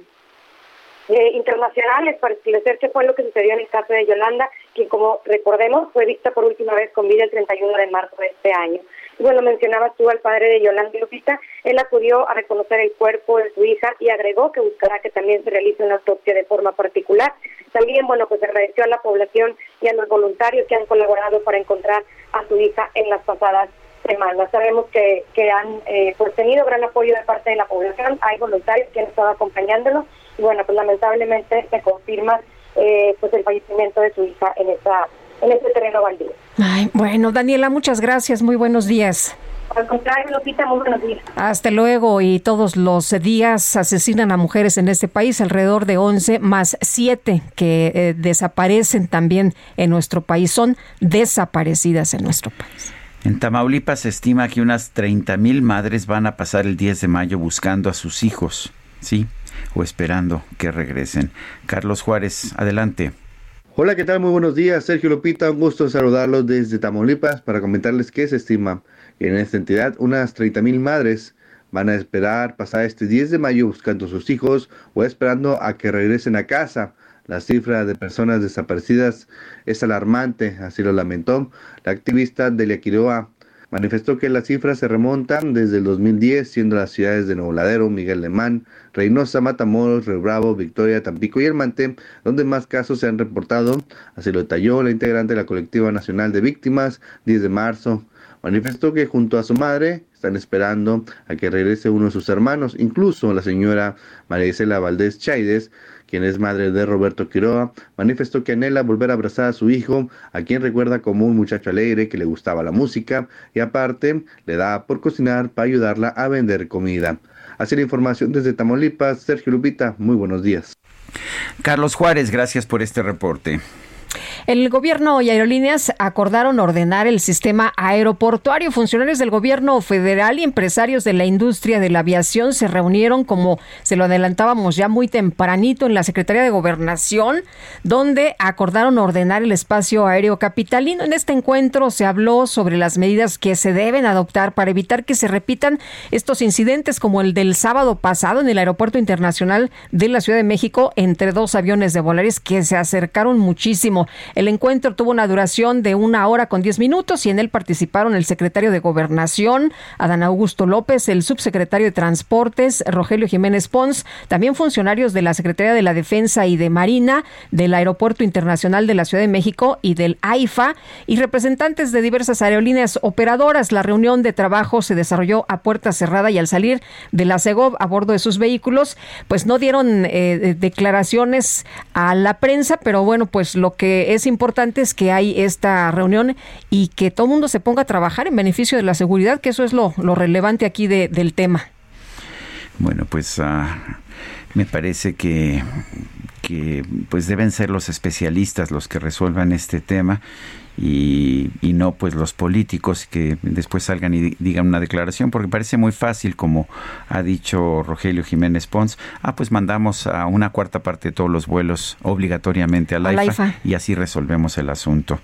eh, internacionales para esclarecer qué fue lo que sucedió en el caso de Yolanda, quien como recordemos fue vista por última vez con vida el 31 de marzo de este año. Bueno, mencionabas tú al padre de Yolanda Lupita, él acudió a reconocer el cuerpo de su hija y agregó que buscará que también se realice una autopsia de forma particular. También, bueno, pues agradeció a la población y a los voluntarios que han colaborado para encontrar a su hija en las pasadas semanas. Sabemos que, que han eh, pues tenido gran apoyo de parte de la población, hay voluntarios que han estado acompañándolos y bueno, pues lamentablemente se confirma eh, pues el fallecimiento de su hija en esa en este terreno baldío. Ay, bueno, Daniela, muchas gracias, muy buenos días. Al contrario, Lupita, muy buenos días. Hasta luego. Y todos los días asesinan a mujeres en este país, alrededor de 11 más 7 que eh, desaparecen también en nuestro país. Son desaparecidas en nuestro país. En Tamaulipas se estima que unas 30 mil madres van a pasar el 10 de mayo buscando a sus hijos, ¿sí? O esperando que regresen. Carlos Juárez, adelante. Hola, ¿qué tal? Muy buenos días. Sergio Lupita, un gusto saludarlos desde Tamaulipas para comentarles que se estima que en esta entidad unas 30.000 madres van a esperar pasar este 10 de mayo buscando a sus hijos o esperando a que regresen a casa. La cifra de personas desaparecidas es alarmante, así lo lamentó la activista Delia Quiroa. Manifestó que las cifras se remontan desde el 2010, siendo las ciudades de Nuevo Ladero, Miguel Lemán, Reynosa, Matamoros, Río Bravo, Victoria, Tampico y Hermante, donde más casos se han reportado. Así lo detalló la integrante de la Colectiva Nacional de Víctimas, 10 de marzo. Manifestó que junto a su madre están esperando a que regrese uno de sus hermanos, incluso la señora María Isela Valdés Chaides, quien es madre de Roberto Quiroa, manifestó que anhela volver a abrazar a su hijo, a quien recuerda como un muchacho alegre que le gustaba la música y aparte le da por cocinar para ayudarla a vender comida. Así la información desde Tamaulipas, Sergio Lupita, muy buenos días. Carlos Juárez, gracias por este reporte. El gobierno y aerolíneas acordaron ordenar el sistema aeroportuario. Funcionarios del gobierno federal y empresarios de la industria de la aviación se reunieron, como se lo adelantábamos ya muy tempranito, en la Secretaría de Gobernación, donde acordaron ordenar el espacio aéreo capitalino. En este encuentro se habló sobre las medidas que se deben adoptar para evitar que se repitan estos incidentes como el del sábado pasado en el Aeropuerto Internacional de la Ciudad de México entre dos aviones de Volaris que se acercaron muchísimo. El encuentro tuvo una duración de una hora con diez minutos y en él participaron el secretario de Gobernación, Adán Augusto López, el subsecretario de Transportes, Rogelio Jiménez Pons, también funcionarios de la Secretaría de la Defensa y de Marina, del Aeropuerto Internacional de la Ciudad de México y del AIFA, y representantes de diversas aerolíneas operadoras. La reunión de trabajo se desarrolló a puerta cerrada y al salir de la CEGOV a bordo de sus vehículos, pues no dieron eh, declaraciones a la prensa, pero bueno, pues lo que es importante es que hay esta reunión y que todo el mundo se ponga a trabajar en beneficio de la seguridad, que eso es lo, relevante aquí del tema. Bueno, pues ah, me parece que, que pues deben ser los especialistas los que resuelvan este tema y, y, no pues los políticos que después salgan y digan una declaración, porque parece muy fácil, como ha dicho Rogelio Jiménez Pons, ah, pues mandamos a una cuarta parte de todos los vuelos obligatoriamente a la, IFA, y así resolvemos el asunto.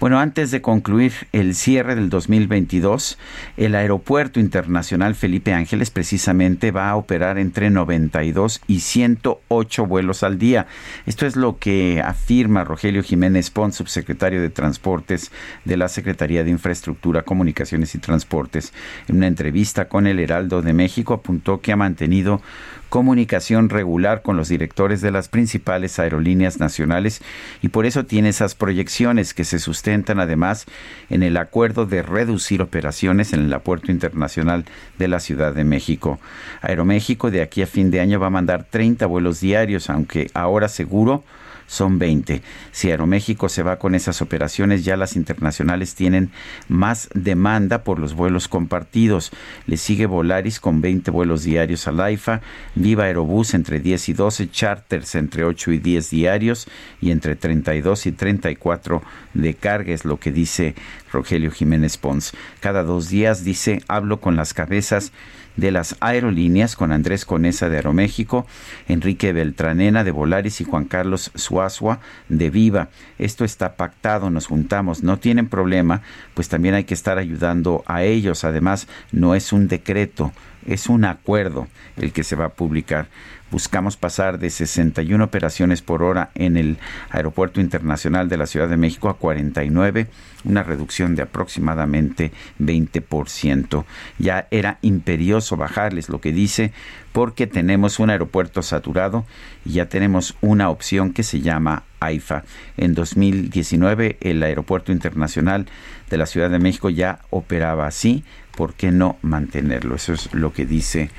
Bueno, antes de concluir el cierre del 2022, el Aeropuerto Internacional Felipe Ángeles precisamente va a operar entre 92 y 108 vuelos al día. Esto es lo que afirma Rogelio Jiménez Pons, subsecretario de Transporte Transportes de la Secretaría de Infraestructura, Comunicaciones y Transportes. En una entrevista con el Heraldo de México apuntó que ha mantenido comunicación regular con los directores de las principales aerolíneas nacionales y por eso tiene esas proyecciones que se sustentan además en el acuerdo de reducir operaciones en el aeropuerto internacional de la Ciudad de México. Aeroméxico de aquí a fin de año va a mandar 30 vuelos diarios, aunque ahora seguro son 20. Si Aeroméxico se va con esas operaciones, ya las internacionales tienen más demanda por los vuelos compartidos. Le sigue Volaris con 20 vuelos diarios al AIFA, Viva Aerobús entre 10 y 12, Charters entre 8 y 10 diarios y entre 32 y 34 de carga, es lo que dice Rogelio Jiménez Pons. Cada dos días dice, hablo con las cabezas de las aerolíneas con Andrés Conesa de Aeroméxico, Enrique Beltranena de Volaris y Juan Carlos Suazua de Viva. Esto está pactado, nos juntamos, no tienen problema, pues también hay que estar ayudando a ellos. Además, no es un decreto, es un acuerdo el que se va a publicar. Buscamos pasar de 61 operaciones por hora en el Aeropuerto Internacional de la Ciudad de México a 49, una reducción de aproximadamente 20%. Ya era imperioso bajarles lo que dice porque tenemos un aeropuerto saturado y ya tenemos una opción que se llama AIFA. En 2019 el Aeropuerto Internacional de la Ciudad de México ya operaba así, ¿por qué no mantenerlo? Eso es lo que dice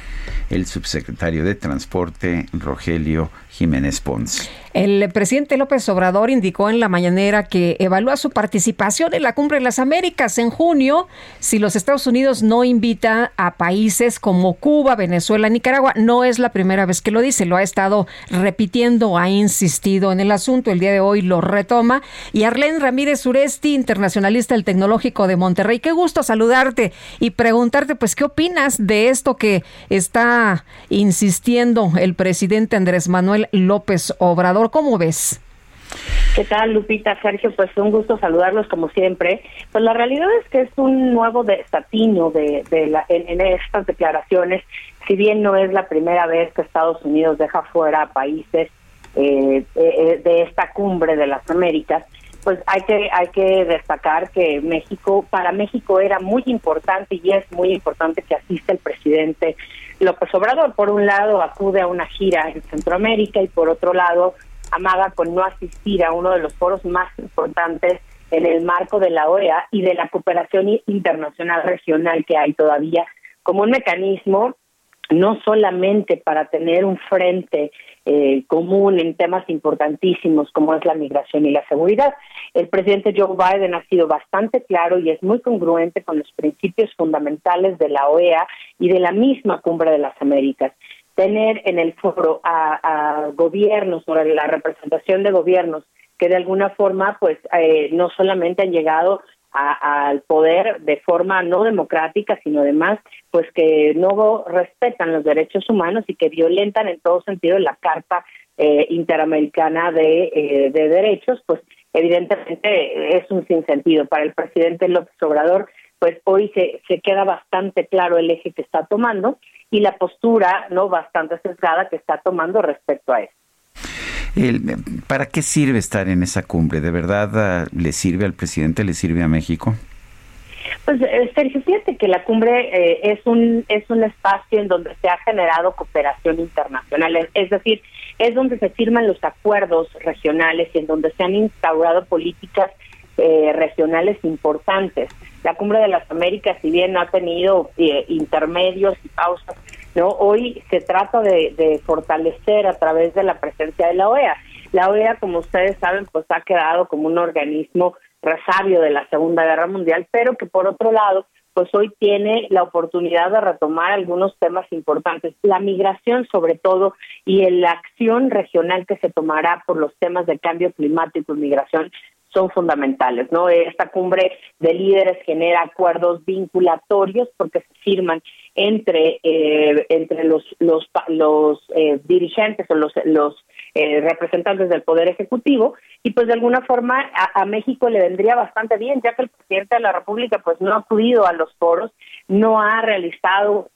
el subsecretario de Transporte, Rogelio Jiménez Pons. El presidente López Obrador indicó en la mañanera que evalúa su participación en la Cumbre de las Américas en junio si los Estados Unidos no invita a países como Cuba, Venezuela, Nicaragua. No es la primera vez que lo dice, lo ha estado repitiendo, ha insistido en el asunto. El día de hoy lo retoma. Y Arlene Ramírez Suresti, internacionalista del Tecnológico de Monterrey, qué gusto saludarte y preguntarte, pues, ¿qué opinas de esto que está insistiendo el presidente Andrés Manuel López Obrador? ¿Cómo ves? ¿Qué tal, Lupita, Sergio? Pues un gusto saludarlos como siempre. Pues la realidad es que es un nuevo desatino de, de la, en, estas declaraciones. Si bien no es la primera vez que Estados Unidos deja fuera a países eh, eh, de esta cumbre de las Américas, pues hay que hay que destacar que México para México era muy importante y es muy importante que asista el presidente López Obrador. Por un lado acude a una gira en Centroamérica y por otro lado amaga con no asistir a uno de los foros más importantes en el marco de la OEA y de la cooperación internacional regional que hay todavía como un mecanismo no solamente para tener un frente eh, común en temas importantísimos como es la migración y la seguridad. El presidente Joe Biden ha sido bastante claro y es muy congruente con los principios fundamentales de la OEA y de la misma Cumbre de las Américas tener en el foro a, gobiernos o la representación de gobiernos que de alguna forma pues eh, no solamente han llegado al poder de forma no democrática, sino además pues que no respetan los derechos humanos y que violentan en todo sentido la Carta eh, Interamericana de, eh, de Derechos, pues evidentemente es un sinsentido. Para el presidente López Obrador, pues hoy se, se queda bastante claro el eje que está tomando y la postura no bastante sesgada que está tomando respecto a eso. ¿Para qué sirve estar en esa cumbre? ¿De verdad ah, le sirve al presidente, le sirve a México? Pues eh, Sergio, fíjate que la cumbre eh, es un es un espacio en donde se ha generado cooperación internacional, es decir, es donde se firman los acuerdos regionales y en donde se han instaurado políticas eh, regionales importantes. La Cumbre de las Américas, si bien ha tenido eh, intermedios y pausas, no hoy se trata de, fortalecer a través de la presencia de la OEA. La OEA, como ustedes saben, pues ha quedado como un organismo resabio de la Segunda Guerra Mundial, pero que por otro lado, pues hoy tiene la oportunidad de retomar algunos temas importantes, la migración sobre todo y la acción regional que se tomará por los temas de cambio climático y migración son fundamentales, ¿no? Esta cumbre de líderes genera acuerdos vinculatorios porque se firman entre eh, entre los los los eh, dirigentes o los los eh, representantes del poder ejecutivo y pues de alguna forma a, a, México le vendría bastante bien ya que el presidente de la República pues no ha acudido a los foros no ha realizado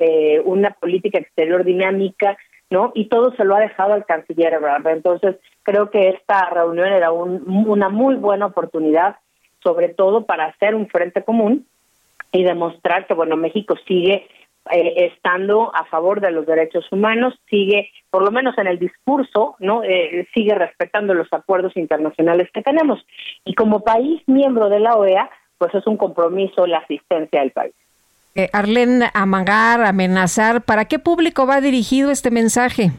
una política exterior dinámica ¿no? Y todo se lo ha dejado al canciller, ¿verdad? Entonces, creo que esta reunión era una muy buena oportunidad, sobre todo para hacer un frente común y demostrar que, bueno, México sigue eh, estando a favor de los derechos humanos, sigue, por lo menos en el discurso, ¿no? Eh, sigue respetando los acuerdos internacionales que tenemos. Y como país miembro de la OEA, pues es un compromiso la asistencia del país. Eh, Arlene, amagar, amenazar, ¿para qué público va dirigido este mensaje?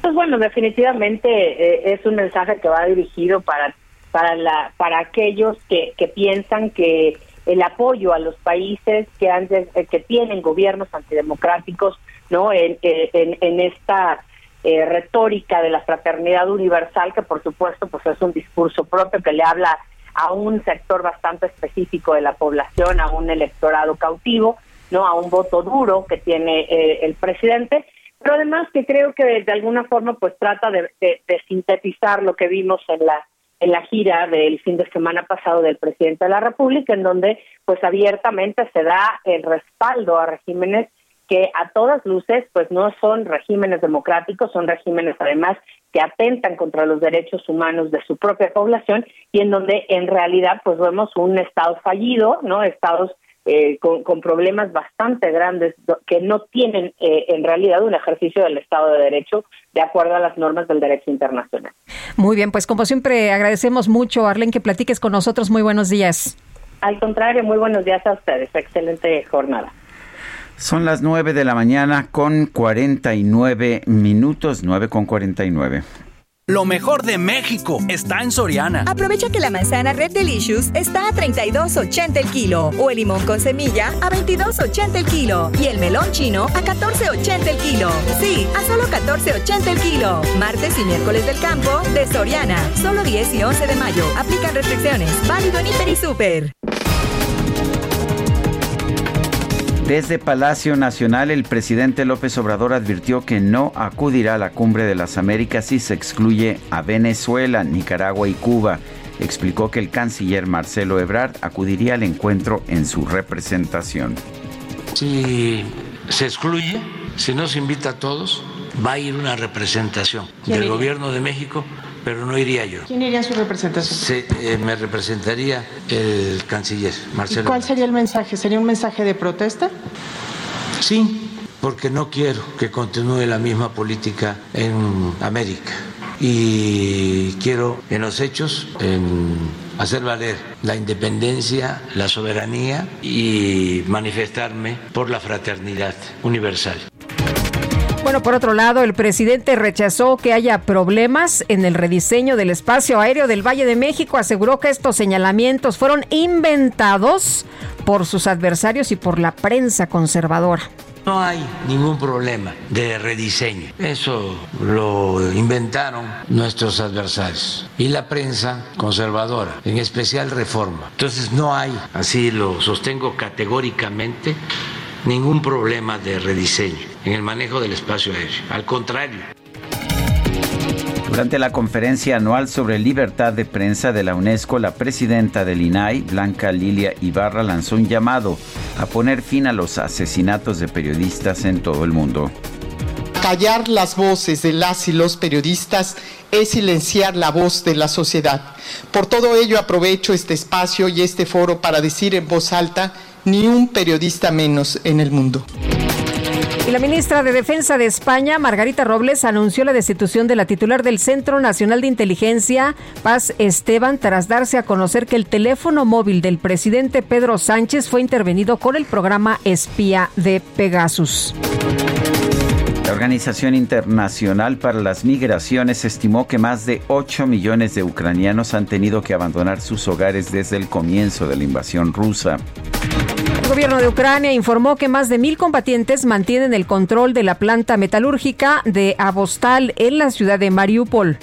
Pues bueno, definitivamente eh, es un mensaje que va dirigido para para la para aquellos que, que piensan que el apoyo a los países que han eh, que tienen gobiernos antidemocráticos, no en, en, en esta eh, retórica de la fraternidad universal que por supuesto pues es un discurso propio que le habla a un sector bastante específico de la población, a un electorado cautivo, no a un voto duro que tiene eh, el presidente, pero además que creo que de alguna forma pues trata de, de- de sintetizar lo que vimos en la en la gira del fin de semana pasado del presidente de la República, en donde pues abiertamente se da el respaldo a regímenes que a todas luces pues no son regímenes democráticos, son regímenes además que atentan contra los derechos humanos de su propia población y en donde en realidad pues vemos un estado fallido, ¿no? Estados eh, con, con problemas bastante grandes que no tienen eh, en realidad un ejercicio del Estado de Derecho de acuerdo a las normas del derecho internacional. Muy bien, pues como siempre agradecemos mucho, Arlen, que platiques con nosotros. Muy buenos días. Al contrario, muy buenos días a ustedes. Excelente jornada. Son las 9 de la mañana con 49 minutos, 9 con 49. Lo mejor de México está en Soriana. Aprovecha que la manzana Red Delicious está a 32.80 el kilo o el limón con semilla a 22.80 el kilo y el melón chino a 14.80 el kilo. Sí, a solo 14.80 el kilo. Martes y miércoles del campo de Soriana. Solo 10 y 11 de mayo. Aplican restricciones. Válido en Hiper y Super. Desde Palacio Nacional, el presidente López Obrador advirtió que no acudirá a la cumbre de las Américas si se excluye a Venezuela, Nicaragua y Cuba. Explicó que el canciller Marcelo Ebrard acudiría al encuentro en su representación. Si se excluye, si no se invita a todos, va a ir una representación ¿Quién del gobierno de México, pero no iría yo. ¿Quién iría a su representación? Se- eh, me representaría el canciller ¿Y Marcelo. cuál sería el mensaje? ¿Sería un mensaje de protesta? Sí, porque no quiero que continúe la misma política en América. Y quiero en los hechos en hacer valer la independencia, la soberanía y manifestarme por la fraternidad universal. Bueno, por otro lado, el presidente rechazó que haya problemas en el rediseño del espacio aéreo del Valle de México. Aseguró que estos señalamientos fueron inventados por sus adversarios y por la prensa conservadora. No hay ningún problema de rediseño. Eso lo inventaron nuestros adversarios y la prensa conservadora, en especial Reforma. Entonces no hay, así lo sostengo categóricamente, ningún problema de rediseño en el manejo del espacio aéreo. Al contrario. Durante la conferencia anual sobre libertad de prensa de la UNESCO, la presidenta del INAI, Blanca Lilia Ibarra, lanzó un llamado a poner fin a los asesinatos de periodistas en todo el mundo. Callar las voces de las y los periodistas es silenciar la voz de la sociedad. Por todo ello aprovecho este espacio y este foro para decir en voz alta, ni un periodista menos en el mundo. La ministra de Defensa de España, Margarita Robles, anunció la destitución de la titular del Centro Nacional de Inteligencia, Paz Esteban, tras darse a conocer que el teléfono móvil del presidente Pedro Sánchez fue intervenido con el programa espía de Pegasus. La Organización Internacional para las Migraciones estimó que más de 8 millones de ucranianos han tenido que abandonar sus hogares desde el comienzo de la invasión rusa. El gobierno de Ucrania informó que más de mil combatientes mantienen el control de la planta metalúrgica de Avostal en la ciudad de Mariupol.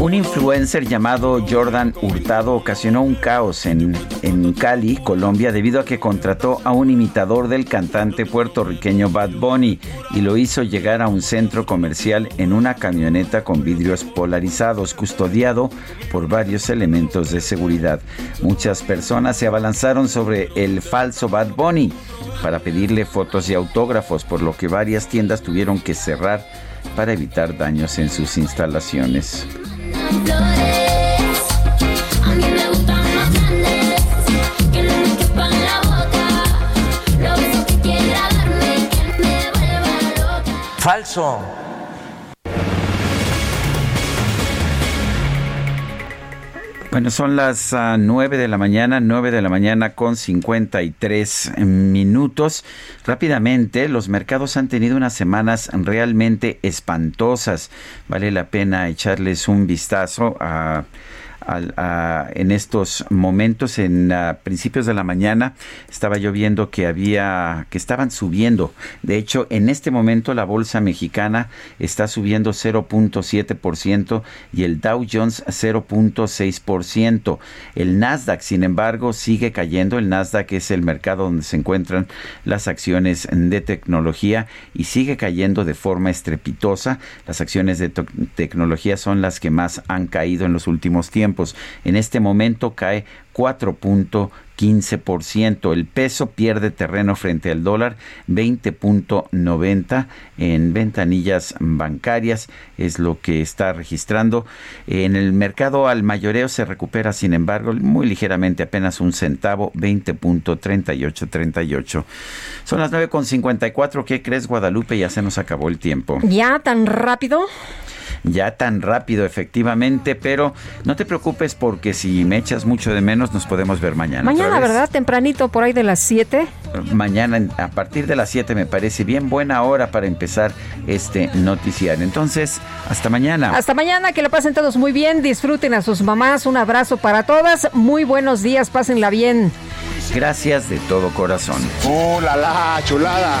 Un influencer llamado Jordan Hurtado ocasionó un caos en, en Cali, Colombia, debido a que contrató a un imitador del cantante puertorriqueño Bad Bunny y lo hizo llegar a un centro comercial en una camioneta con vidrios polarizados, custodiado por varios elementos de seguridad. Muchas personas se abalanzaron sobre el falso Bad Bunny para pedirle fotos y autógrafos, por lo que varias tiendas tuvieron que cerrar para evitar daños en sus instalaciones. A Bueno, son las ah, 9 de la mañana, 9 de la mañana con 53 minutos. Rápidamente, los mercados han tenido unas semanas realmente espantosas. Vale la pena echarles un vistazo a en estos momentos, en principios de la mañana, estaba yo viendo que había, que estaban subiendo. De hecho, en este momento la bolsa mexicana está subiendo 0.7% y el Dow Jones 0.6%. El Nasdaq, sin embargo, sigue cayendo. El Nasdaq es el mercado donde se encuentran las acciones de tecnología y sigue cayendo de forma estrepitosa. Las acciones de tecnología son las que más han caído en los últimos tiempos. En este momento cae 4.15%. El peso pierde terreno frente al dólar 20.90 en ventanillas bancarias es lo que está registrando. En el mercado al mayoreo se recupera, sin embargo, muy ligeramente, apenas un centavo, 20.3838. Son las 9.54. ¿Qué crees, Guadalupe? Ya se nos acabó el tiempo. ¿Ya tan rápido? Ya tan rápido, efectivamente, pero no te preocupes porque si me echas mucho de menos nos podemos ver mañana. Mañana. ¿verdad? Tempranito, por ahí de las 7. Mañana a partir de las 7 me parece bien buena hora para empezar este noticiario. Entonces, hasta mañana. Hasta mañana, que lo pasen todos muy bien, disfruten a sus mamás, un abrazo para todas, muy buenos días, pásenla bien. Gracias de todo corazón. ¡Uh, la la, chulada!